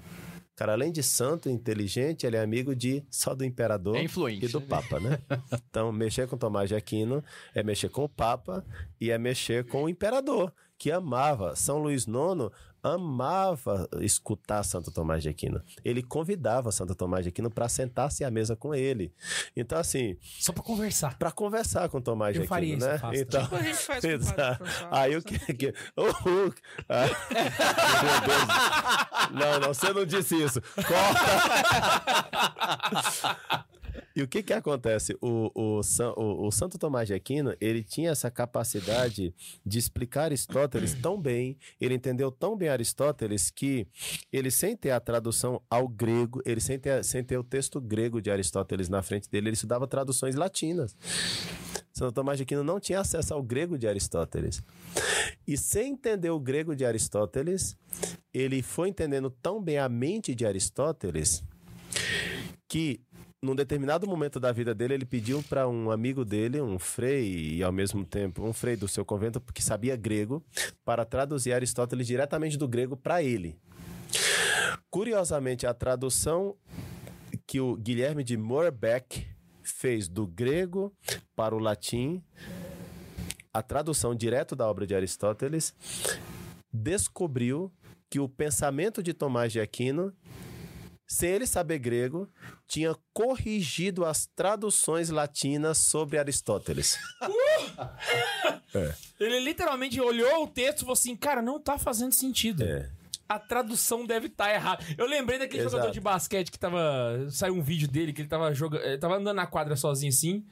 [SPEAKER 4] Cara, além de santo, inteligente, ele é amigo de só do imperador
[SPEAKER 2] É
[SPEAKER 4] e do Papa, né? Então, mexer com Tomás de Aquino é mexer com o Papa e é mexer com o imperador, que amava. São Luís IX amava escutar Santo Tomás de Aquino. Ele convidava Santo Tomás de Aquino para sentar-se à mesa com ele. Então, assim,
[SPEAKER 1] Só pra conversar.
[SPEAKER 4] para conversar com Tomás
[SPEAKER 1] Eu
[SPEAKER 4] de Aquino,
[SPEAKER 1] isso,
[SPEAKER 4] né?
[SPEAKER 1] eu faço
[SPEAKER 4] Então,
[SPEAKER 3] Tipo a gente faz com. Padre.
[SPEAKER 4] Aí o que. que o, o- ah, meu Deus. Não, não, você não disse isso. Corta! E o que que acontece? O, o, o- o Santo Tomás de Aquino, ele tinha essa capacidade de explicar Aristóteles tão bem, ele entendeu tão bem Aristóteles que ele, sem ter a tradução ao grego, ele sem ter, sem ter o texto grego de Aristóteles na frente dele, ele estudava traduções latinas. Santo Tomás de Aquino não tinha acesso ao grego de Aristóteles. E sem entender o grego de Aristóteles, ele foi entendendo tão bem a mente de Aristóteles que num determinado momento da vida dele, ele pediu para um amigo dele, um frei, e ao mesmo tempo um frei do seu convento, que sabia grego, para traduzir Aristóteles diretamente do grego para ele. Curiosamente, a tradução que o Guilherme de Moerbeck fez do grego para o latim, a tradução direto da obra de Aristóteles, descobriu que o pensamento de Tomás de Aquino, sem ele saber grego, tinha corrigido as traduções latinas sobre Aristóteles.
[SPEAKER 1] Ele literalmente olhou o texto e falou assim: cara, não tá fazendo sentido.
[SPEAKER 4] É.
[SPEAKER 1] A tradução deve estar errada. Eu lembrei daquele
[SPEAKER 4] Exato.
[SPEAKER 1] jogador de basquete que tava. Saiu um vídeo dele que ele tava jogando. Ele tava andando na quadra sozinho assim.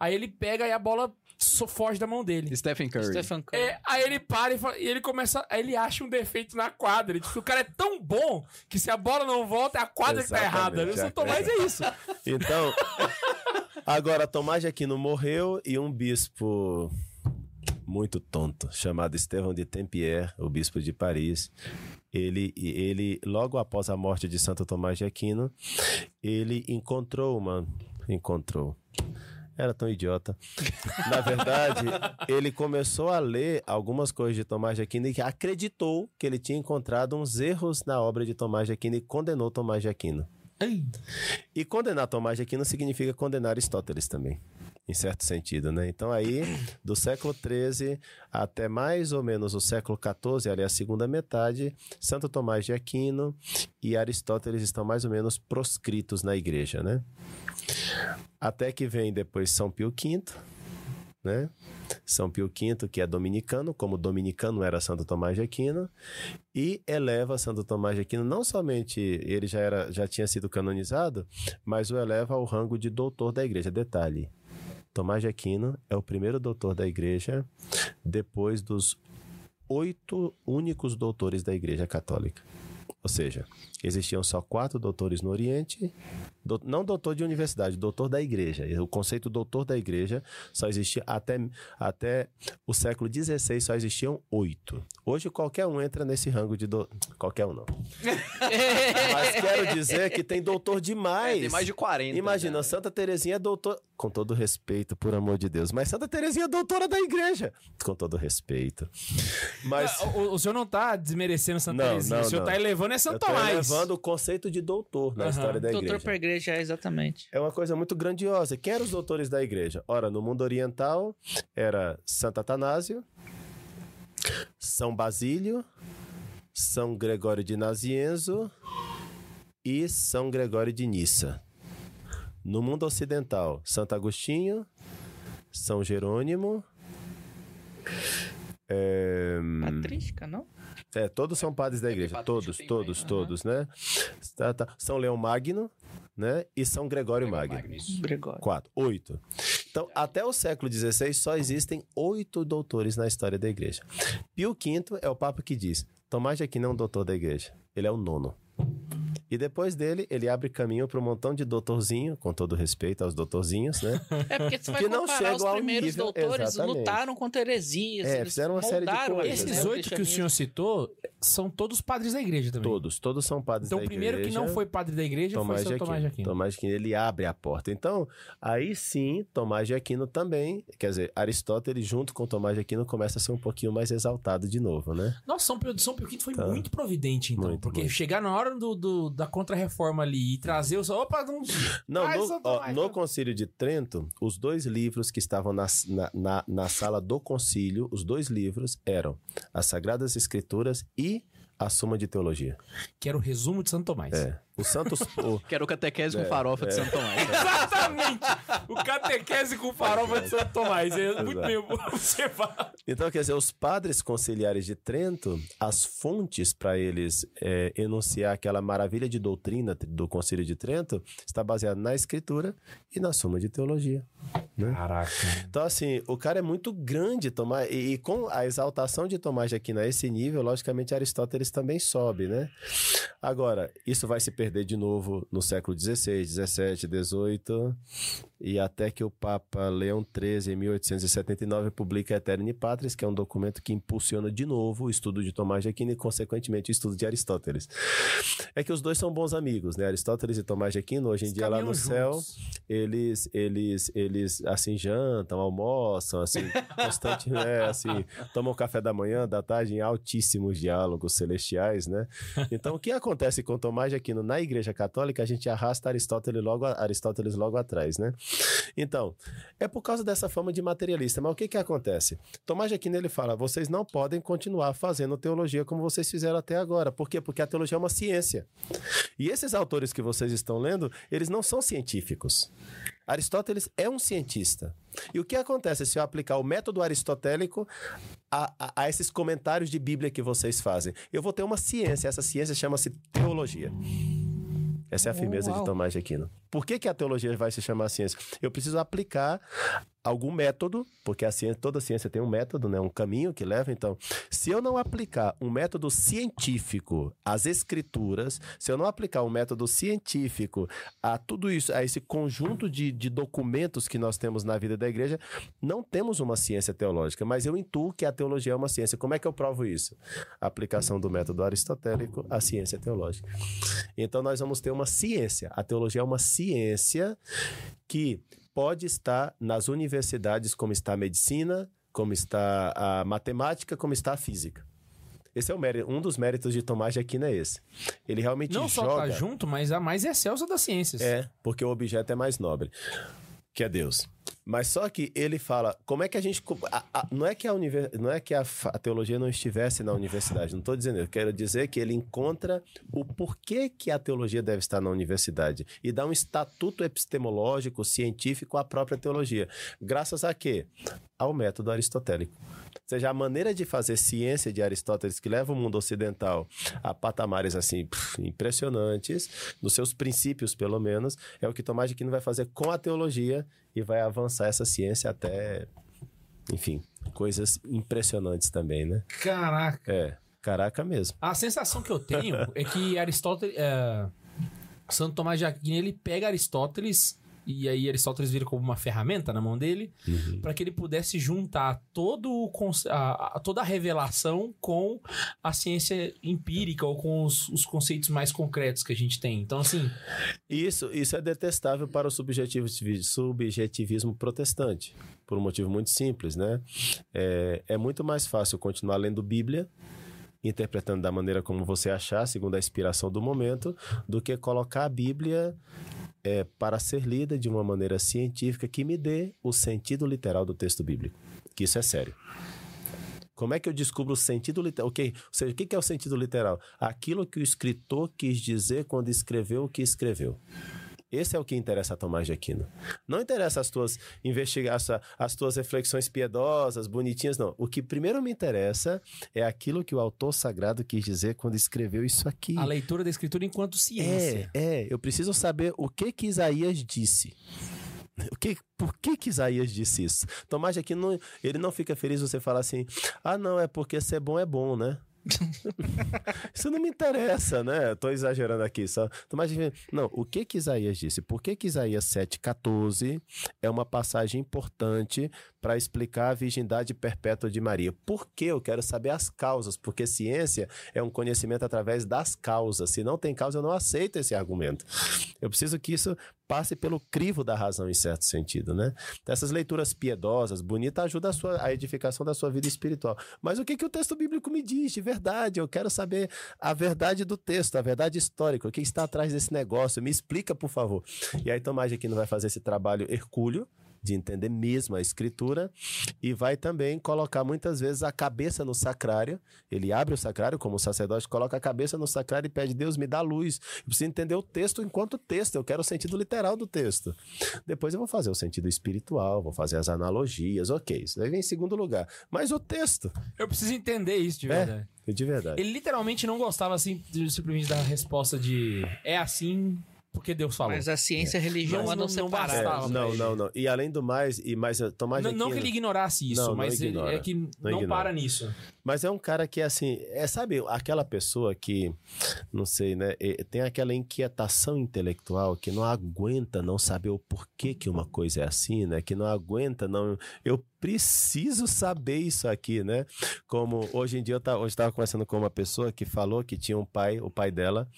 [SPEAKER 1] Aí ele pega e a bola so- foge da mão dele.
[SPEAKER 2] Stephen Curry.
[SPEAKER 3] Stephen Curry.
[SPEAKER 1] É, aí ele para e, fala- e ele começa. Aí ele acha um defeito na quadra. E, tipo, o cara é tão bom que se a bola não volta, é a quadra que tá
[SPEAKER 4] Exatamente,
[SPEAKER 1] errada.
[SPEAKER 4] É.
[SPEAKER 1] Tomás é isso.
[SPEAKER 4] Então, agora Tomás de Aquino morreu e um bispo muito tonto, chamado Estevão de Tempierre, o bispo de Paris, ele, ele logo após a morte de Santo Tomás de Aquino, ele encontrou uma, encontrou. Era tão idiota. Na verdade, ele começou a ler algumas coisas de Tomás de Aquino e acreditou que ele tinha encontrado uns erros na obra de Tomás de Aquino e condenou Tomás de Aquino. E condenar Tomás de Aquino significa condenar Aristóteles também, em certo sentido, né? Então aí, do século XIII até mais ou menos o século XIV, ali a segunda metade, Santo Tomás de Aquino e Aristóteles estão mais ou menos proscritos na igreja, né? Até que vem depois São Pio V, né? São Pio V, que é dominicano, como dominicano era Santo Tomás de Aquino, e eleva Santo Tomás de Aquino, não somente ele já, era, já tinha sido canonizado, mas o eleva ao rango de doutor da igreja. Detalhe, Tomás de Aquino é o primeiro doutor da igreja depois dos oito únicos doutores da igreja católica. Ou seja, existiam só quatro doutores no Oriente, do- não doutor de universidade, doutor da igreja. O conceito doutor da igreja só existia até, até o século XVI, só existiam oito. Hoje qualquer um entra nesse rango de do... qualquer um não. Mas quero dizer que tem doutor demais.
[SPEAKER 2] É, tem mais de 40.
[SPEAKER 4] Imagina,
[SPEAKER 2] né?
[SPEAKER 4] Santa Terezinha é doutor. Com todo respeito, por amor de Deus. Mas Santa Terezinha é doutora da igreja. Com todo respeito. Mas.
[SPEAKER 1] O, o senhor não tá desmerecendo Santa
[SPEAKER 4] Não,
[SPEAKER 1] Terezinha.
[SPEAKER 4] não,
[SPEAKER 1] o senhor
[SPEAKER 4] não.
[SPEAKER 1] tá elevando é Santo Tomás.
[SPEAKER 4] Elevando o conceito de doutor na
[SPEAKER 1] Aham.
[SPEAKER 4] história da
[SPEAKER 3] Doutor
[SPEAKER 4] igreja.
[SPEAKER 3] pra igreja, é exatamente.
[SPEAKER 4] É uma coisa muito grandiosa. Quem eram os doutores da igreja? Ora, no mundo oriental era Santo Atanásio, São Basílio, São Gregório de Nazienzo e São Gregório de Nissa. No mundo ocidental, Santo Agostinho, São Jerônimo. É,
[SPEAKER 3] Patrística, não?
[SPEAKER 4] É, todos são padres da igreja.
[SPEAKER 2] Patrício
[SPEAKER 4] Todos, todos, todos, né? Tá, tá. São Leão Magno, né? E São Gregório Magno.
[SPEAKER 3] Gregório.
[SPEAKER 4] Quatro, oito. Então, até o século XVI, só existem oito doutores na história da igreja. Pio V é o Papa que diz: Tomás de Aquino é um doutor da igreja. Ele é o nono. E depois dele, ele abre caminho para um montão de doutorzinho, com todo respeito aos doutorzinhos, né?
[SPEAKER 3] É porque você vai
[SPEAKER 4] Que não
[SPEAKER 3] comparar
[SPEAKER 4] chegam
[SPEAKER 3] os primeiros
[SPEAKER 4] nível-
[SPEAKER 3] doutores,
[SPEAKER 4] exatamente.
[SPEAKER 3] lutaram contra heresias.
[SPEAKER 4] É, fizeram uma série de coisas,
[SPEAKER 1] Esses
[SPEAKER 3] né, o
[SPEAKER 1] oito que o senhor citou são todos padres da igreja também.
[SPEAKER 4] Todos, todos são padres
[SPEAKER 1] Então,
[SPEAKER 4] da
[SPEAKER 1] o
[SPEAKER 4] igreja.
[SPEAKER 1] primeiro que não foi padre da igreja
[SPEAKER 4] Tomás
[SPEAKER 1] foi São Tomás de Aquino.
[SPEAKER 4] Tomás de Aquino, ele abre a porta. Então, aí sim, Tomás de Aquino também, quer dizer, Aristóteles junto com Tomás de Aquino começa a ser um pouquinho mais exaltado de novo, né?
[SPEAKER 1] Nossa, São Pio, São Pio V foi
[SPEAKER 4] Tá.
[SPEAKER 1] muito providente, então.
[SPEAKER 4] Muito,
[SPEAKER 1] porque
[SPEAKER 4] muito.
[SPEAKER 1] chegar na hora do, do- da Contra-Reforma ali e trazer os. Opa, não.
[SPEAKER 4] Não,
[SPEAKER 1] Ai,
[SPEAKER 4] no, ó, no? Concílio de Trento, os dois livros que estavam na, na, na, na sala do concílio, os dois livros eram as Sagradas Escrituras e a Suma de Teologia.
[SPEAKER 1] Que era o resumo de Santo Tomás.
[SPEAKER 4] É. O Santos. o-
[SPEAKER 2] Quero catequese com
[SPEAKER 4] É,
[SPEAKER 2] farofa de Santo Tomás.
[SPEAKER 1] Exatamente! O catequese com farofa de Santo Tomás. É muito
[SPEAKER 4] Exato.
[SPEAKER 1] bem observado.
[SPEAKER 4] Então, quer dizer, os padres conciliares de Trento, as fontes para eles é, enunciar aquela maravilha de doutrina do Concílio de Trento está baseada na Escritura e na Suma de Teologia.
[SPEAKER 1] Caraca.
[SPEAKER 4] Então, assim, o cara é muito grande, Tomás, e, e com a exaltação de Tomás de Aquino a esse nível, logicamente Aristóteles também sobe, né? Agora, isso vai se perder de novo no século XVI, XVII, XVIII, e até que o Papa Leão XIII, em 1879, publica Eterni Patris, que é um documento que impulsiona de novo o estudo de Tomás de Aquino e, consequentemente, o estudo de Aristóteles. É que os dois são bons amigos, né? Aristóteles e Tomás de Aquino, hoje em dia lá no
[SPEAKER 1] Caminham
[SPEAKER 4] céu,
[SPEAKER 1] juntos.
[SPEAKER 4] eles, eles, eles, assim, jantam, almoçam, assim, constante, né, assim, tomam café da manhã, da tarde, em altíssimos diálogos celestiais, né? Então, o que acontece com Tomás de Aquino na Igreja Católica, a gente arrasta Aristóteles logo, Aristóteles logo atrás, né? Então, é por causa dessa fama de materialista, mas o que que acontece? Tomás de Aquino, ele fala, vocês não podem continuar fazendo teologia como vocês fizeram até agora. Por quê? Porque a teologia é uma ciência. E esses autores que vocês estão lendo, eles não são científicos. Aristóteles é um cientista. E o que acontece se eu aplicar o método aristotélico a, a- a esses comentários de Bíblia que vocês fazem? Eu vou ter uma ciência, essa ciência chama-se teologia. Essa é a firmeza de. Tomás de Aquino. Por que, que a teologia vai se chamar ciência? Eu preciso aplicar algum método, porque a ciência, toda ciência tem um método, né? um caminho que leva. Então, se eu não aplicar um método científico às escrituras, se eu não aplicar um método científico a tudo isso, a esse conjunto de, de documentos que nós temos na vida da igreja, não temos uma ciência teológica, mas eu intuo que a teologia é uma ciência. Como é que eu provo isso? A aplicação do método aristotélico à ciência teológica. Então nós vamos ter uma ciência. A teologia é uma ciência que pode estar nas universidades como está a medicina, como está a matemática, como está a física. Esse é o mérito, um dos méritos de Tomás de Aquino é esse. Ele realmente
[SPEAKER 1] Não só
[SPEAKER 4] joga
[SPEAKER 1] tá junto, mas a mais excelsa das ciências.
[SPEAKER 4] é, porque o objeto é mais nobre, que é Deus. Mas só que ele fala, como é que a gente. a- a- não é que, a, univer- não é que a, a teologia não estivesse na universidade, não estou dizendo, eu quero dizer que ele encontra o porquê que a teologia deve estar na universidade e dá um estatuto epistemológico, científico à própria teologia. Graças a quê? Ao método aristotélico. Ou seja, a maneira de fazer ciência de Aristóteles que leva o mundo ocidental a patamares assim pff, impressionantes, nos seus princípios pelo menos, é o que Tomás de Aquino vai fazer com a teologia e vai avançar essa ciência até, enfim, coisas impressionantes também, né?
[SPEAKER 1] Caraca.
[SPEAKER 4] É, caraca mesmo.
[SPEAKER 1] A sensação que eu tenho é que Aristóteles. é, Santo Tomás de Aquino ele pega Aristóteles e aí Aristóteles vira como uma ferramenta na mão dele para que ele pudesse juntar todo o a, toda a revelação com a ciência empírica ou com os, os conceitos mais concretos que a gente tem. Então, assim,
[SPEAKER 4] Isso, isso é detestável para o subjetivi- subjetivismo protestante, por um motivo muito simples, né? É, é muito mais fácil continuar lendo Bíblia, interpretando da maneira como você achar, segundo a inspiração do momento, do que colocar a Bíblia é, para ser lida de uma maneira científica que me dê o sentido literal do texto bíblico. Que isso é sério. Como é que eu descubro o sentido literal? Ok, ou seja, o que é o sentido literal? Aquilo que o escritor quis dizer quando escreveu o que escreveu. Esse é o que interessa a Tomás de Aquino. Não interessa as tuas investigações, as tuas reflexões piedosas, bonitinhas, não. O que primeiro me interessa é aquilo que o autor sagrado quis dizer quando escreveu isso aqui.
[SPEAKER 1] a leitura da escritura enquanto ciência.
[SPEAKER 4] É, é, eu preciso saber o que que Isaías disse. O que, por que que Isaías disse isso? Tomás de Aquino, ele não fica feliz você falar assim, ah não, é porque ser bom é bom, né? Isso não me interessa, né? Tô exagerando aqui, só. Aquino, não, o que que Isaías disse? Por que que Isaías 7,14 é uma passagem importante para explicar a virgindade perpétua de Maria? Por que eu quero saber as causas? Porque ciência é um conhecimento através das causas. Se não tem causa, eu não aceito esse argumento. Eu preciso que isso passe pelo crivo da razão em certo sentido, né? Então, essas leituras piedosas, bonitas, ajudam a, sua, a edificação da sua vida espiritual. Mas o que, que o texto bíblico me diz de verdade? Eu quero saber a verdade do texto, a verdade histórica, o que está atrás desse negócio. Me explica, por favor. E aí Tomás de Aquino vai fazer esse trabalho hercúleo, de entender mesmo a escritura e vai também colocar muitas vezes a cabeça no sacrário. Ele abre o sacrário como o sacerdote, coloca a cabeça no sacrário e pede: Deus, me dá luz. Eu preciso entender o texto enquanto texto, eu quero o sentido literal do texto. Depois eu vou fazer o sentido espiritual, vou fazer as analogias, ok. Isso daí vem em segundo lugar. Mas o texto,
[SPEAKER 1] Eu preciso entender isso de verdade.
[SPEAKER 4] é de verdade.
[SPEAKER 1] Ele literalmente não gostava assim de simplesmente da resposta de é assim porque Deus falou.
[SPEAKER 3] Mas a ciência e a religião
[SPEAKER 1] Mas não- não
[SPEAKER 3] separadas.
[SPEAKER 4] É, não,
[SPEAKER 1] ele.
[SPEAKER 4] não, não. E além do mais, e mais Tomás
[SPEAKER 1] não, não que ele ignorasse isso,
[SPEAKER 4] Não, não
[SPEAKER 1] mas ele
[SPEAKER 4] ignora.
[SPEAKER 1] é que não,
[SPEAKER 4] Não ignora.
[SPEAKER 1] para nisso.
[SPEAKER 4] Mas é um cara que, assim, é, sabe, aquela pessoa que, não sei, né, é, tem aquela inquietação intelectual que não aguenta não saber o porquê que uma coisa é assim, né? Que não aguenta não. Eu preciso saber isso aqui, né? Como hoje em dia eu hoje estava conversando com uma pessoa que falou que tinha um pai, o pai dela.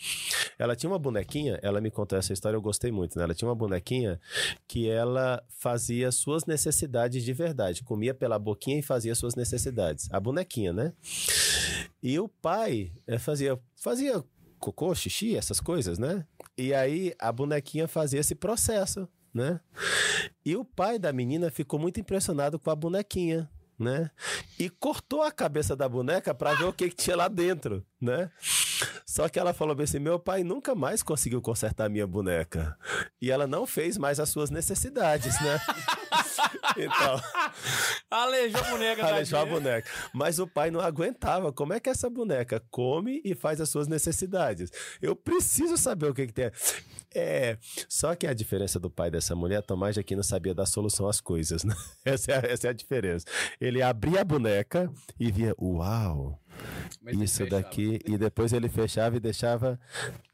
[SPEAKER 4] Ela tinha uma bonequinha, ela me contou essa história, eu gostei muito, né? Ela tinha uma bonequinha que ela fazia suas necessidades de verdade, comia pela boquinha e fazia suas necessidades. A bonequinha, né? E o pai eh, fazia, fazia cocô, xixi, essas coisas, né? E aí a bonequinha fazia esse processo, né? E o pai da menina ficou muito impressionado com a bonequinha, né? E cortou a cabeça da boneca para ver o que, que tinha lá dentro, né? Só que ela falou assim: meu pai nunca mais conseguiu consertar minha boneca. E ela não fez mais as suas necessidades, né? então,
[SPEAKER 1] Aleijou a boneca
[SPEAKER 4] Aleijou a boneca. Mas o pai não aguentava. Como é que essa boneca come e faz as suas necessidades? Eu preciso saber o que, que tem. É. Só que a diferença do pai dessa mulher, Tomás de Aquino sabia dar solução às coisas, né? Essa é, a- essa é a diferença. Ele abria a boneca e via, uau,
[SPEAKER 2] Mas
[SPEAKER 4] isso daqui. E depois ele fechava e deixava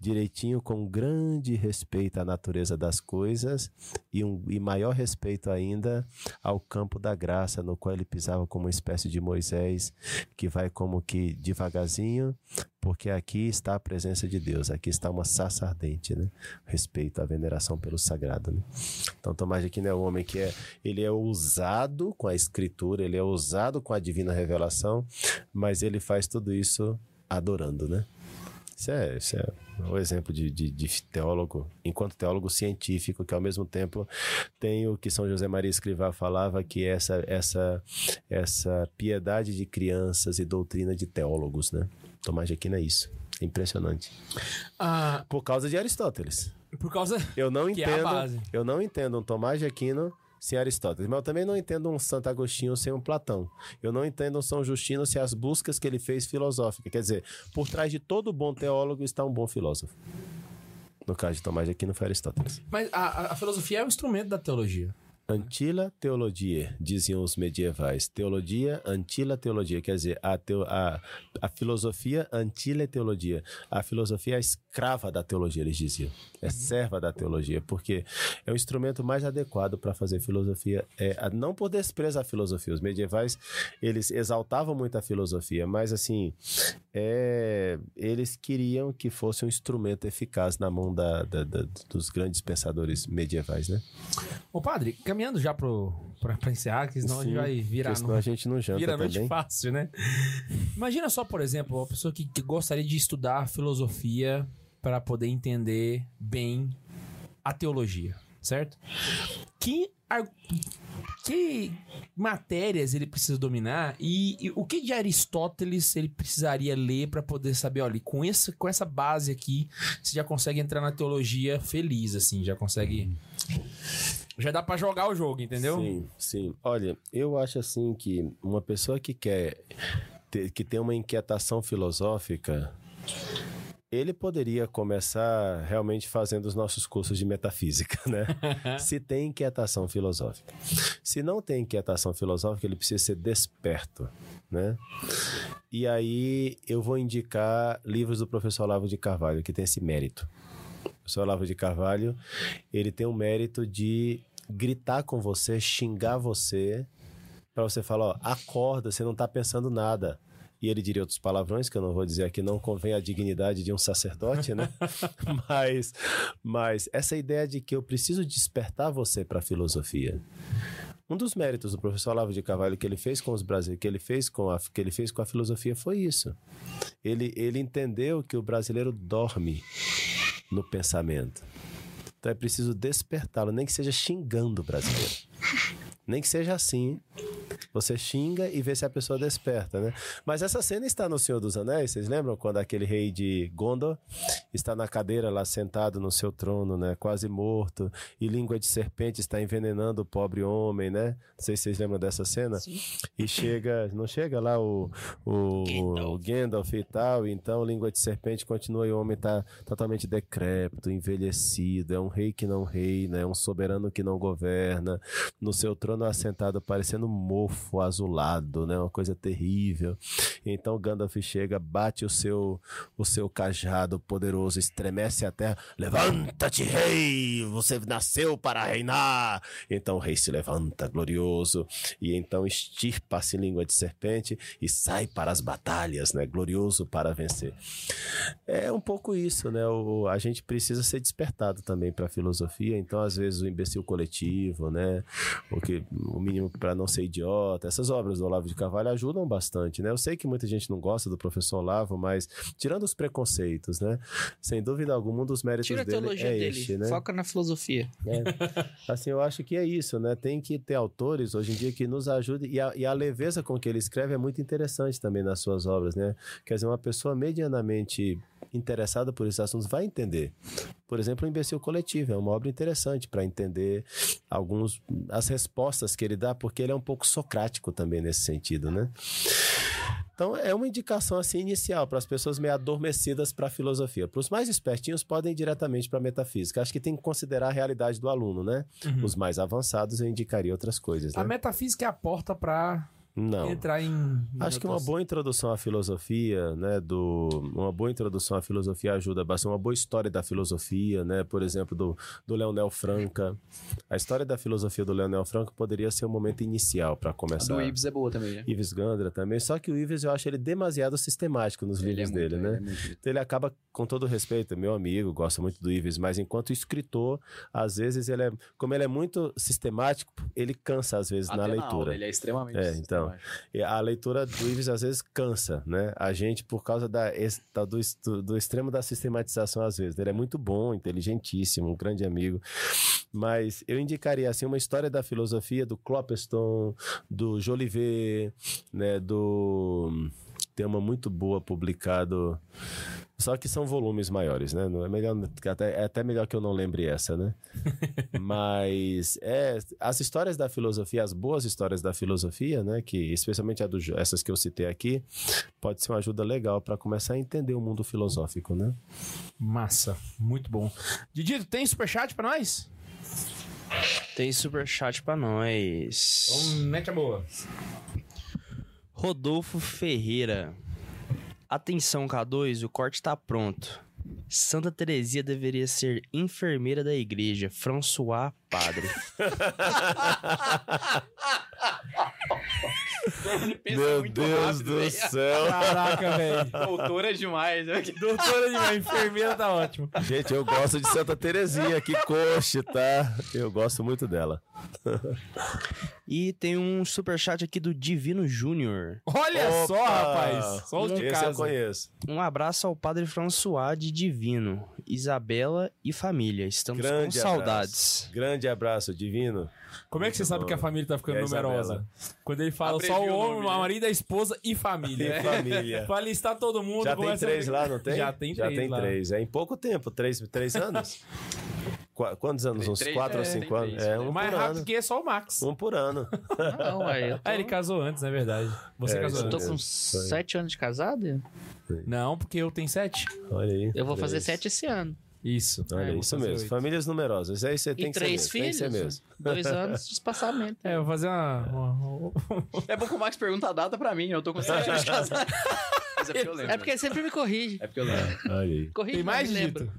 [SPEAKER 4] direitinho, com grande respeito à natureza das coisas e, um, e maior respeito ainda ao campo da graça, no qual ele pisava como uma espécie de Moisés, que vai como que devagarzinho, porque aqui está a presença de Deus, aqui está uma saça ardente, né? Respeito, a veneração pelo sagrado, né? Então Tomás de Aquino é um homem que é, ele é ousado com a escritura, ele é ousado com a divina revelação, mas ele faz tudo isso adorando, né? Isso é, isso é um exemplo de, de, de teólogo, enquanto teólogo científico, que ao mesmo tempo tem o que São José Maria Escrivá falava, que é essa, essa, essa piedade de crianças e doutrina de teólogos, né? Tomás de Aquino é isso. É impressionante.
[SPEAKER 1] Ah,
[SPEAKER 4] Por causa de Aristóteles.
[SPEAKER 1] por causa.
[SPEAKER 4] Eu não
[SPEAKER 1] é
[SPEAKER 4] entendo.
[SPEAKER 1] base.
[SPEAKER 4] eu não entendo um Tomás de Aquino sem Aristóteles, mas eu também não entendo um Santo Agostinho sem um Platão. Eu não entendo um São Justino sem as buscas que ele fez filosóficas. Quer dizer, por trás de todo bom teólogo está um bom filósofo. No caso de Tomás de Aquino foi Aristóteles.
[SPEAKER 1] Mas a, a- a filosofia é um instrumento da teologia.
[SPEAKER 4] Antila teologia, diziam os medievais. Teologia, antila teologia. Quer dizer, a, teo, a, a filosofia antila é teologia. A filosofia é a escrava da teologia, eles diziam. É serva da teologia, porque é o instrumento mais adequado para fazer filosofia. É, não por desprezo à filosofia. Os medievais, eles exaltavam muito a filosofia, mas assim, é, eles queriam que fosse um instrumento eficaz na mão da, da- da- dos grandes pensadores medievais, né?
[SPEAKER 1] Ô, padre, caminhando já pro, pra, pra encerrar, que senão a gente
[SPEAKER 4] Sim,
[SPEAKER 1] vai virar
[SPEAKER 4] senão
[SPEAKER 1] no,
[SPEAKER 4] a gente não janta
[SPEAKER 1] vira noite fácil, né? Imagina só, por exemplo, uma pessoa que, que gostaria de estudar filosofia para poder entender bem a teologia, certo? Que, que matérias ele precisa dominar e, e o que de Aristóteles ele precisaria ler para poder saber, olha, com essa, com essa base aqui, você já consegue entrar na teologia feliz, assim, já consegue... Já dá para jogar o jogo, entendeu?
[SPEAKER 4] Sim, sim. Olha, eu acho assim que uma pessoa que quer ter, que tem uma inquietação filosófica, ele poderia começar realmente fazendo os nossos cursos de metafísica, né? Se tem inquietação filosófica. Se não tem inquietação filosófica, ele precisa ser desperto, né? E aí eu vou indicar livros do professor Olavo de Carvalho, que tem esse mérito. O professor Olavo de Carvalho, ele tem o mérito de gritar com você, xingar você, para você falar, ó, acorda, você não tá pensando nada. e ele diria outros palavrões que eu não vou dizer aqui, não convém a dignidade de um sacerdote, né? mas, mas essa ideia de que eu preciso despertar você para a filosofia. Um dos méritos do professor Olavo de Carvalho que ele fez com os brasileiros, que ele fez com a, que ele fez com a filosofia foi isso. Ele, ele entendeu que o brasileiro dorme no pensamento. Então é preciso despertá-lo, nem que seja xingando o brasileiro. Nem que seja assim. Você xinga e vê se a pessoa desperta, né? Mas essa cena está no Senhor dos Anéis, vocês lembram quando aquele rei de Gondor está na cadeira lá sentado no seu trono, né? Quase morto, e língua de serpente está envenenando o pobre homem, né? Não sei se vocês lembram dessa cena. E chega, não chega lá o, o, o Gandalf e tal, e então língua de serpente continua e o homem está totalmente decrépito, envelhecido, é um rei que não reina, é um soberano que não governa, no seu trono assentado parecendo um mofo azulado, né? Uma coisa terrível. Então Gandalf chega, bate o seu o seu cajado poderoso, estremece a terra. Levanta-te, rei! Você nasceu para reinar! Então o rei se levanta, glorioso, e então estirpa-se língua de serpente e sai para as batalhas, né? Glorioso para vencer. É um pouco isso, né? O, a gente precisa ser despertado também para a filosofia. Então, às vezes, o imbecil coletivo, né? O, que, o mínimo para não ser idiota. Essas obras do Olavo de Carvalho ajudam bastante, né? Eu sei que muita gente não gosta do professor Olavo, mas tirando os preconceitos, né? Sem dúvida alguma, um dos méritos
[SPEAKER 3] Tira a
[SPEAKER 4] dele
[SPEAKER 3] teologia
[SPEAKER 4] é
[SPEAKER 3] dele,
[SPEAKER 4] este, né?
[SPEAKER 3] foca na filosofia.
[SPEAKER 4] É. Assim, eu acho que é isso, né? Tem que ter autores hoje em dia que nos ajudem. E a, e a leveza com que ele escreve é muito interessante também nas suas obras, né? Quer dizer, uma pessoa medianamente interessada por esses assuntos vai entender. Por exemplo, o Imbecil Coletivo é uma obra interessante para entender alguns as respostas que ele dá, porque ele é um pouco socrático também nesse sentido, né? Então é uma indicação assim inicial para as pessoas meio adormecidas para a filosofia. Para os mais espertinhos podem ir diretamente para a metafísica. Acho que tem que considerar a realidade do aluno, né? Os mais avançados eu indicaria outras coisas, né?
[SPEAKER 1] A metafísica é a porta pra
[SPEAKER 4] Não.
[SPEAKER 1] entrar em. em
[SPEAKER 4] Acho que uma boa introdução à filosofia, né, do uma boa introdução à filosofia ajuda bastante, uma boa história da filosofia, né, por exemplo, do, do Leonel Franca. A história da filosofia do Leonel Franca poderia ser o momento inicial para
[SPEAKER 2] A
[SPEAKER 4] começar.
[SPEAKER 2] do Ives é boa também, né?
[SPEAKER 4] Ives Gandra também, só que o Ives eu acho ele demasiado sistemático nos
[SPEAKER 2] Ele é
[SPEAKER 4] livros
[SPEAKER 2] muito,
[SPEAKER 4] dele,
[SPEAKER 2] ele
[SPEAKER 4] né?
[SPEAKER 2] é muito-
[SPEAKER 4] Então ele acaba, com todo respeito, é meu amigo, gosta muito do Ives, mas enquanto escritor, às vezes ele é, como ele é muito sistemático, ele cansa às vezes
[SPEAKER 2] Até
[SPEAKER 4] na
[SPEAKER 2] na
[SPEAKER 4] leitura.
[SPEAKER 2] aula, ele é extremamente
[SPEAKER 4] É, então. A leitura do Ives às vezes cansa, né? A gente, por causa da, do, do extremo da sistematização, às vezes. Ele é muito bom, inteligentíssimo, um grande amigo. Mas eu indicaria assim uma história da filosofia do Clopeston, do Jolivet, né? Do tem uma muito boa publicado. Só que são volumes maiores, né? Não é melhor, até, é até melhor que eu não lembre essa, né? Mas é, as histórias da filosofia, as boas histórias da filosofia, né? Que especialmente a do, essas que eu citei aqui, pode ser uma ajuda legal para começar a entender o mundo filosófico, né?
[SPEAKER 1] Massa, muito bom. Didito, tem superchat pra nós?
[SPEAKER 5] Tem superchat pra nós.
[SPEAKER 1] Vamos, mete a boa.
[SPEAKER 5] Rodolfo Ferreira. Atenção, K2, o corte tá pronto. Santa Teresia deveria ser enfermeira da igreja. François Padre.
[SPEAKER 4] Meu Deus do céu!
[SPEAKER 1] Caraca, velho.
[SPEAKER 2] Doutora demais. né?
[SPEAKER 1] Doutora de minha enfermeira tá ótimo.
[SPEAKER 4] Gente, eu gosto de Santa Terezinha, que coxe, tá? Eu gosto muito dela.
[SPEAKER 5] E tem um superchat aqui do Divino Júnior.
[SPEAKER 1] Olha
[SPEAKER 4] Opa!
[SPEAKER 1] só, rapaz. Só os de
[SPEAKER 4] Esse eu
[SPEAKER 1] casa.
[SPEAKER 4] conheço.
[SPEAKER 5] Um abraço ao Padre François de Divino, Isabela e família. Estamos
[SPEAKER 4] Grande
[SPEAKER 5] com saudades.
[SPEAKER 4] Grande abraço, divino.
[SPEAKER 1] Como é que você sabe que a família tá ficando
[SPEAKER 4] Isabela?
[SPEAKER 1] numerosa? Quando ele fala só o
[SPEAKER 2] o
[SPEAKER 1] homem,
[SPEAKER 2] né?
[SPEAKER 1] marido, a esposa e família.
[SPEAKER 4] E família.
[SPEAKER 1] pra listar todo mundo.
[SPEAKER 4] Já tem
[SPEAKER 1] começa a-
[SPEAKER 4] três lá, não tem?
[SPEAKER 1] Já tem
[SPEAKER 4] Já
[SPEAKER 1] três
[SPEAKER 4] tem
[SPEAKER 1] lá.
[SPEAKER 4] três. É em pouco tempo, três, três anos? Qu- Quantos anos? Uns
[SPEAKER 2] três,
[SPEAKER 4] quatro
[SPEAKER 2] é,
[SPEAKER 4] ou
[SPEAKER 2] tem
[SPEAKER 4] cinco anos?
[SPEAKER 2] três,
[SPEAKER 4] É, um
[SPEAKER 1] Mais
[SPEAKER 4] por
[SPEAKER 1] rápido
[SPEAKER 4] ano.
[SPEAKER 1] que é só o Max.
[SPEAKER 4] Um por ano.
[SPEAKER 3] Não, ué, eu tô,
[SPEAKER 1] Ah, ele casou antes, não é verdade? Você
[SPEAKER 4] É,
[SPEAKER 1] casou
[SPEAKER 4] isso
[SPEAKER 3] eu tô
[SPEAKER 1] antes.
[SPEAKER 3] com
[SPEAKER 4] Foi.
[SPEAKER 3] sete anos de casado.
[SPEAKER 1] Não, porque eu tenho sete.
[SPEAKER 4] Olha aí.
[SPEAKER 3] Eu vou fazer
[SPEAKER 4] Três.
[SPEAKER 3] sete esse ano.
[SPEAKER 1] Isso.
[SPEAKER 4] Olha,
[SPEAKER 1] É,
[SPEAKER 4] isso mesmo.
[SPEAKER 1] oito.
[SPEAKER 4] Famílias numerosas. Aí você tem
[SPEAKER 3] e
[SPEAKER 4] que
[SPEAKER 3] três
[SPEAKER 4] ser mesmo. Tem que
[SPEAKER 3] filhos.
[SPEAKER 4] ser mesmo.
[SPEAKER 3] Dois anos de espaçamento.
[SPEAKER 1] É, eu vou fazer uma. uma-
[SPEAKER 2] É bom que o Max pergunta a data pra mim. Eu tô com sete anos de casado. Mas é porque eu lembro.
[SPEAKER 3] É porque ele sempre me corrige.
[SPEAKER 2] É porque eu lembro.
[SPEAKER 4] Aí.
[SPEAKER 3] Corrige,
[SPEAKER 1] Tem mais,
[SPEAKER 3] lembro.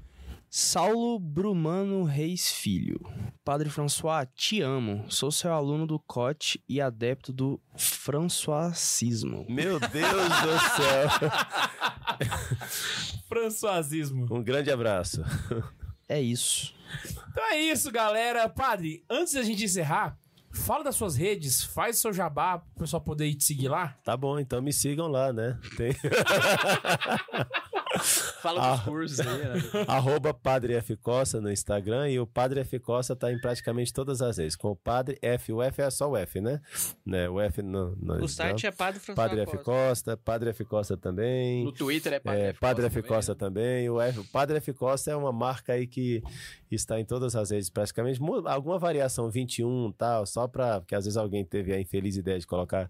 [SPEAKER 5] Saulo Brumano Reis Filho. Padre François, te amo. Sou seu aluno do COT e adepto do Françoisismo.
[SPEAKER 4] Meu Deus do céu.
[SPEAKER 1] Françoisismo.
[SPEAKER 4] Um grande abraço.
[SPEAKER 5] É isso.
[SPEAKER 1] Então é isso, galera. Padre, antes da gente encerrar, fala das suas redes, faz o seu jabá pro pessoal poder ir te seguir lá.
[SPEAKER 4] Tá bom, então me sigam lá, né? Tem
[SPEAKER 2] Fala dos cursos aí, né?
[SPEAKER 4] arroba Padre F. Costa no Instagram e o Padre F. Costa tá em praticamente todas as redes. Com o Padre F, o F é só o F, né? né? O F no, no
[SPEAKER 3] O site é Padre François
[SPEAKER 4] Padre F.
[SPEAKER 3] Costa.
[SPEAKER 4] Padre F. Costa também.
[SPEAKER 2] No Twitter é Padre
[SPEAKER 4] É,
[SPEAKER 2] F.
[SPEAKER 4] Padre
[SPEAKER 2] Costa
[SPEAKER 4] F. Costa
[SPEAKER 2] também,
[SPEAKER 4] também. O, F, o Padre F. Costa é uma marca aí que está em todas as redes, praticamente. Alguma variação 21 e tal, só para Porque às vezes alguém teve a infeliz ideia de colocar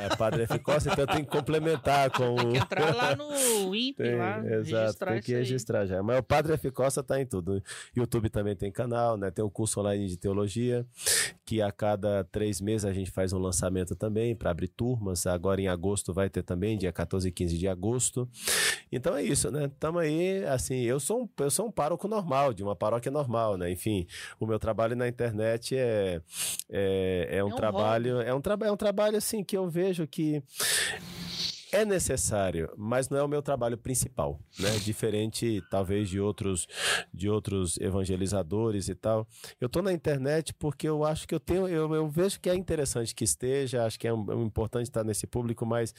[SPEAKER 4] é, Padre F. Costa, então tem que complementar com
[SPEAKER 3] Tem que
[SPEAKER 4] o.
[SPEAKER 3] entrar lá no INPE, lá,
[SPEAKER 4] exato,
[SPEAKER 3] registrar
[SPEAKER 4] tem que registrar já. Mas o Padre F. Costa tá em tudo. YouTube também tem canal, né? Tem o curso online de teologia, que a cada três meses a gente faz um lançamento também para abrir turmas. Agora em agosto vai ter também, dia 14 e 15 de agosto. Então é isso, né? Tamo aí, assim, eu sou um, eu sou um pároco normal, de uma paróquia normal, né? Enfim, o meu trabalho na internet é, é, é um,
[SPEAKER 3] um
[SPEAKER 4] trabalho, é um, traba- é um trabalho, assim, que eu vejo que é necessário, mas não é o meu trabalho principal, né? Diferente, talvez, de outros, de outros evangelizadores e tal. Eu tô na internet porque eu acho que eu tenho, eu, eu vejo que é interessante que esteja, acho que é, um- é um importante estar nesse público, mas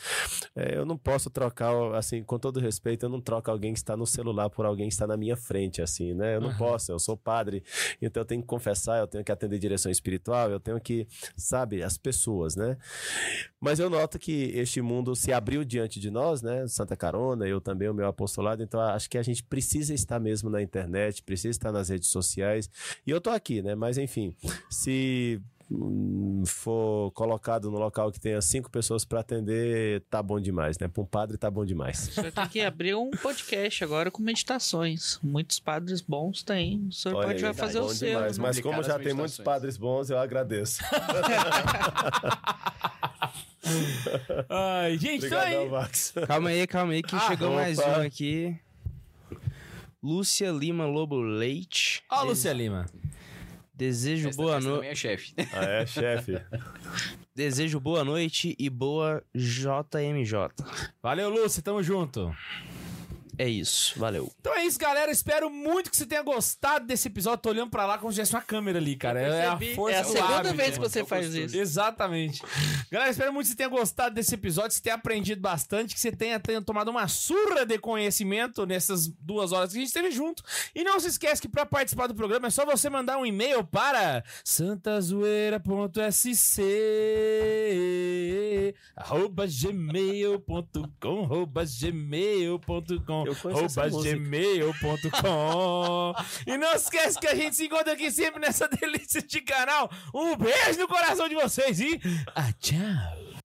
[SPEAKER 4] é, eu não posso trocar, assim, com todo respeito, eu não troco alguém que está no celular por alguém que está na minha frente, assim, né? Eu não posso, eu sou padre, então eu tenho que confessar, eu tenho que atender direção espiritual, eu tenho que, sabe, as pessoas, né? Mas eu noto que este mundo se abriu diante de nós, né? Santa Carona, eu também, o meu apostolado. Então, acho que a gente precisa estar mesmo na internet, precisa estar nas redes sociais. E eu tô aqui, né? Mas, enfim, se for colocado no local que tenha cinco pessoas para atender, tá bom demais, né? Para um padre, tá bom demais.
[SPEAKER 3] Você tem que abrir um podcast agora com meditações. Muitos padres bons têm. O senhor
[SPEAKER 4] Olha
[SPEAKER 3] pode
[SPEAKER 4] aí,
[SPEAKER 3] vai fazer
[SPEAKER 4] bom
[SPEAKER 3] o seu.
[SPEAKER 4] demais. Mas como já tem muitos padres bons, eu agradeço.
[SPEAKER 1] Ai, gente, então
[SPEAKER 4] Obrigadão,
[SPEAKER 1] aí.
[SPEAKER 4] Max.
[SPEAKER 5] Calma aí, calma aí, que
[SPEAKER 1] Ah,
[SPEAKER 5] chegou mais
[SPEAKER 4] opa.
[SPEAKER 5] um aqui. Lúcia Lima Lobo Leite.
[SPEAKER 1] Ó,
[SPEAKER 5] Des-
[SPEAKER 1] Lúcia Lima.
[SPEAKER 5] Desejo
[SPEAKER 2] Essa-
[SPEAKER 5] boa noite.
[SPEAKER 2] também é chefe.
[SPEAKER 4] Ah, é, chefe.
[SPEAKER 5] Desejo boa noite e boa JMJ.
[SPEAKER 1] Valeu, Lúcia, tamo junto.
[SPEAKER 5] É isso, valeu.
[SPEAKER 1] Então é isso, galera. Espero muito que você tenha gostado desse episódio. Tô olhando pra lá como se tivesse uma câmera ali, cara. É a força
[SPEAKER 3] É a segunda
[SPEAKER 1] hábito,
[SPEAKER 3] vez que você faz isso.
[SPEAKER 1] Exatamente. Galera, espero muito que você tenha gostado desse episódio, que você tenha aprendido bastante, que você tenha, tenha tomado uma surra de conhecimento nessas duas horas que a gente esteve junto. E não se esquece que para participar do programa é só você mandar um e-mail para santazoeira.sc arroba gmail.com arroba gmail.com Gmail.com E não esquece que a gente se encontra aqui sempre nessa delícia de canal. Um beijo no coração de vocês e ah, tchau.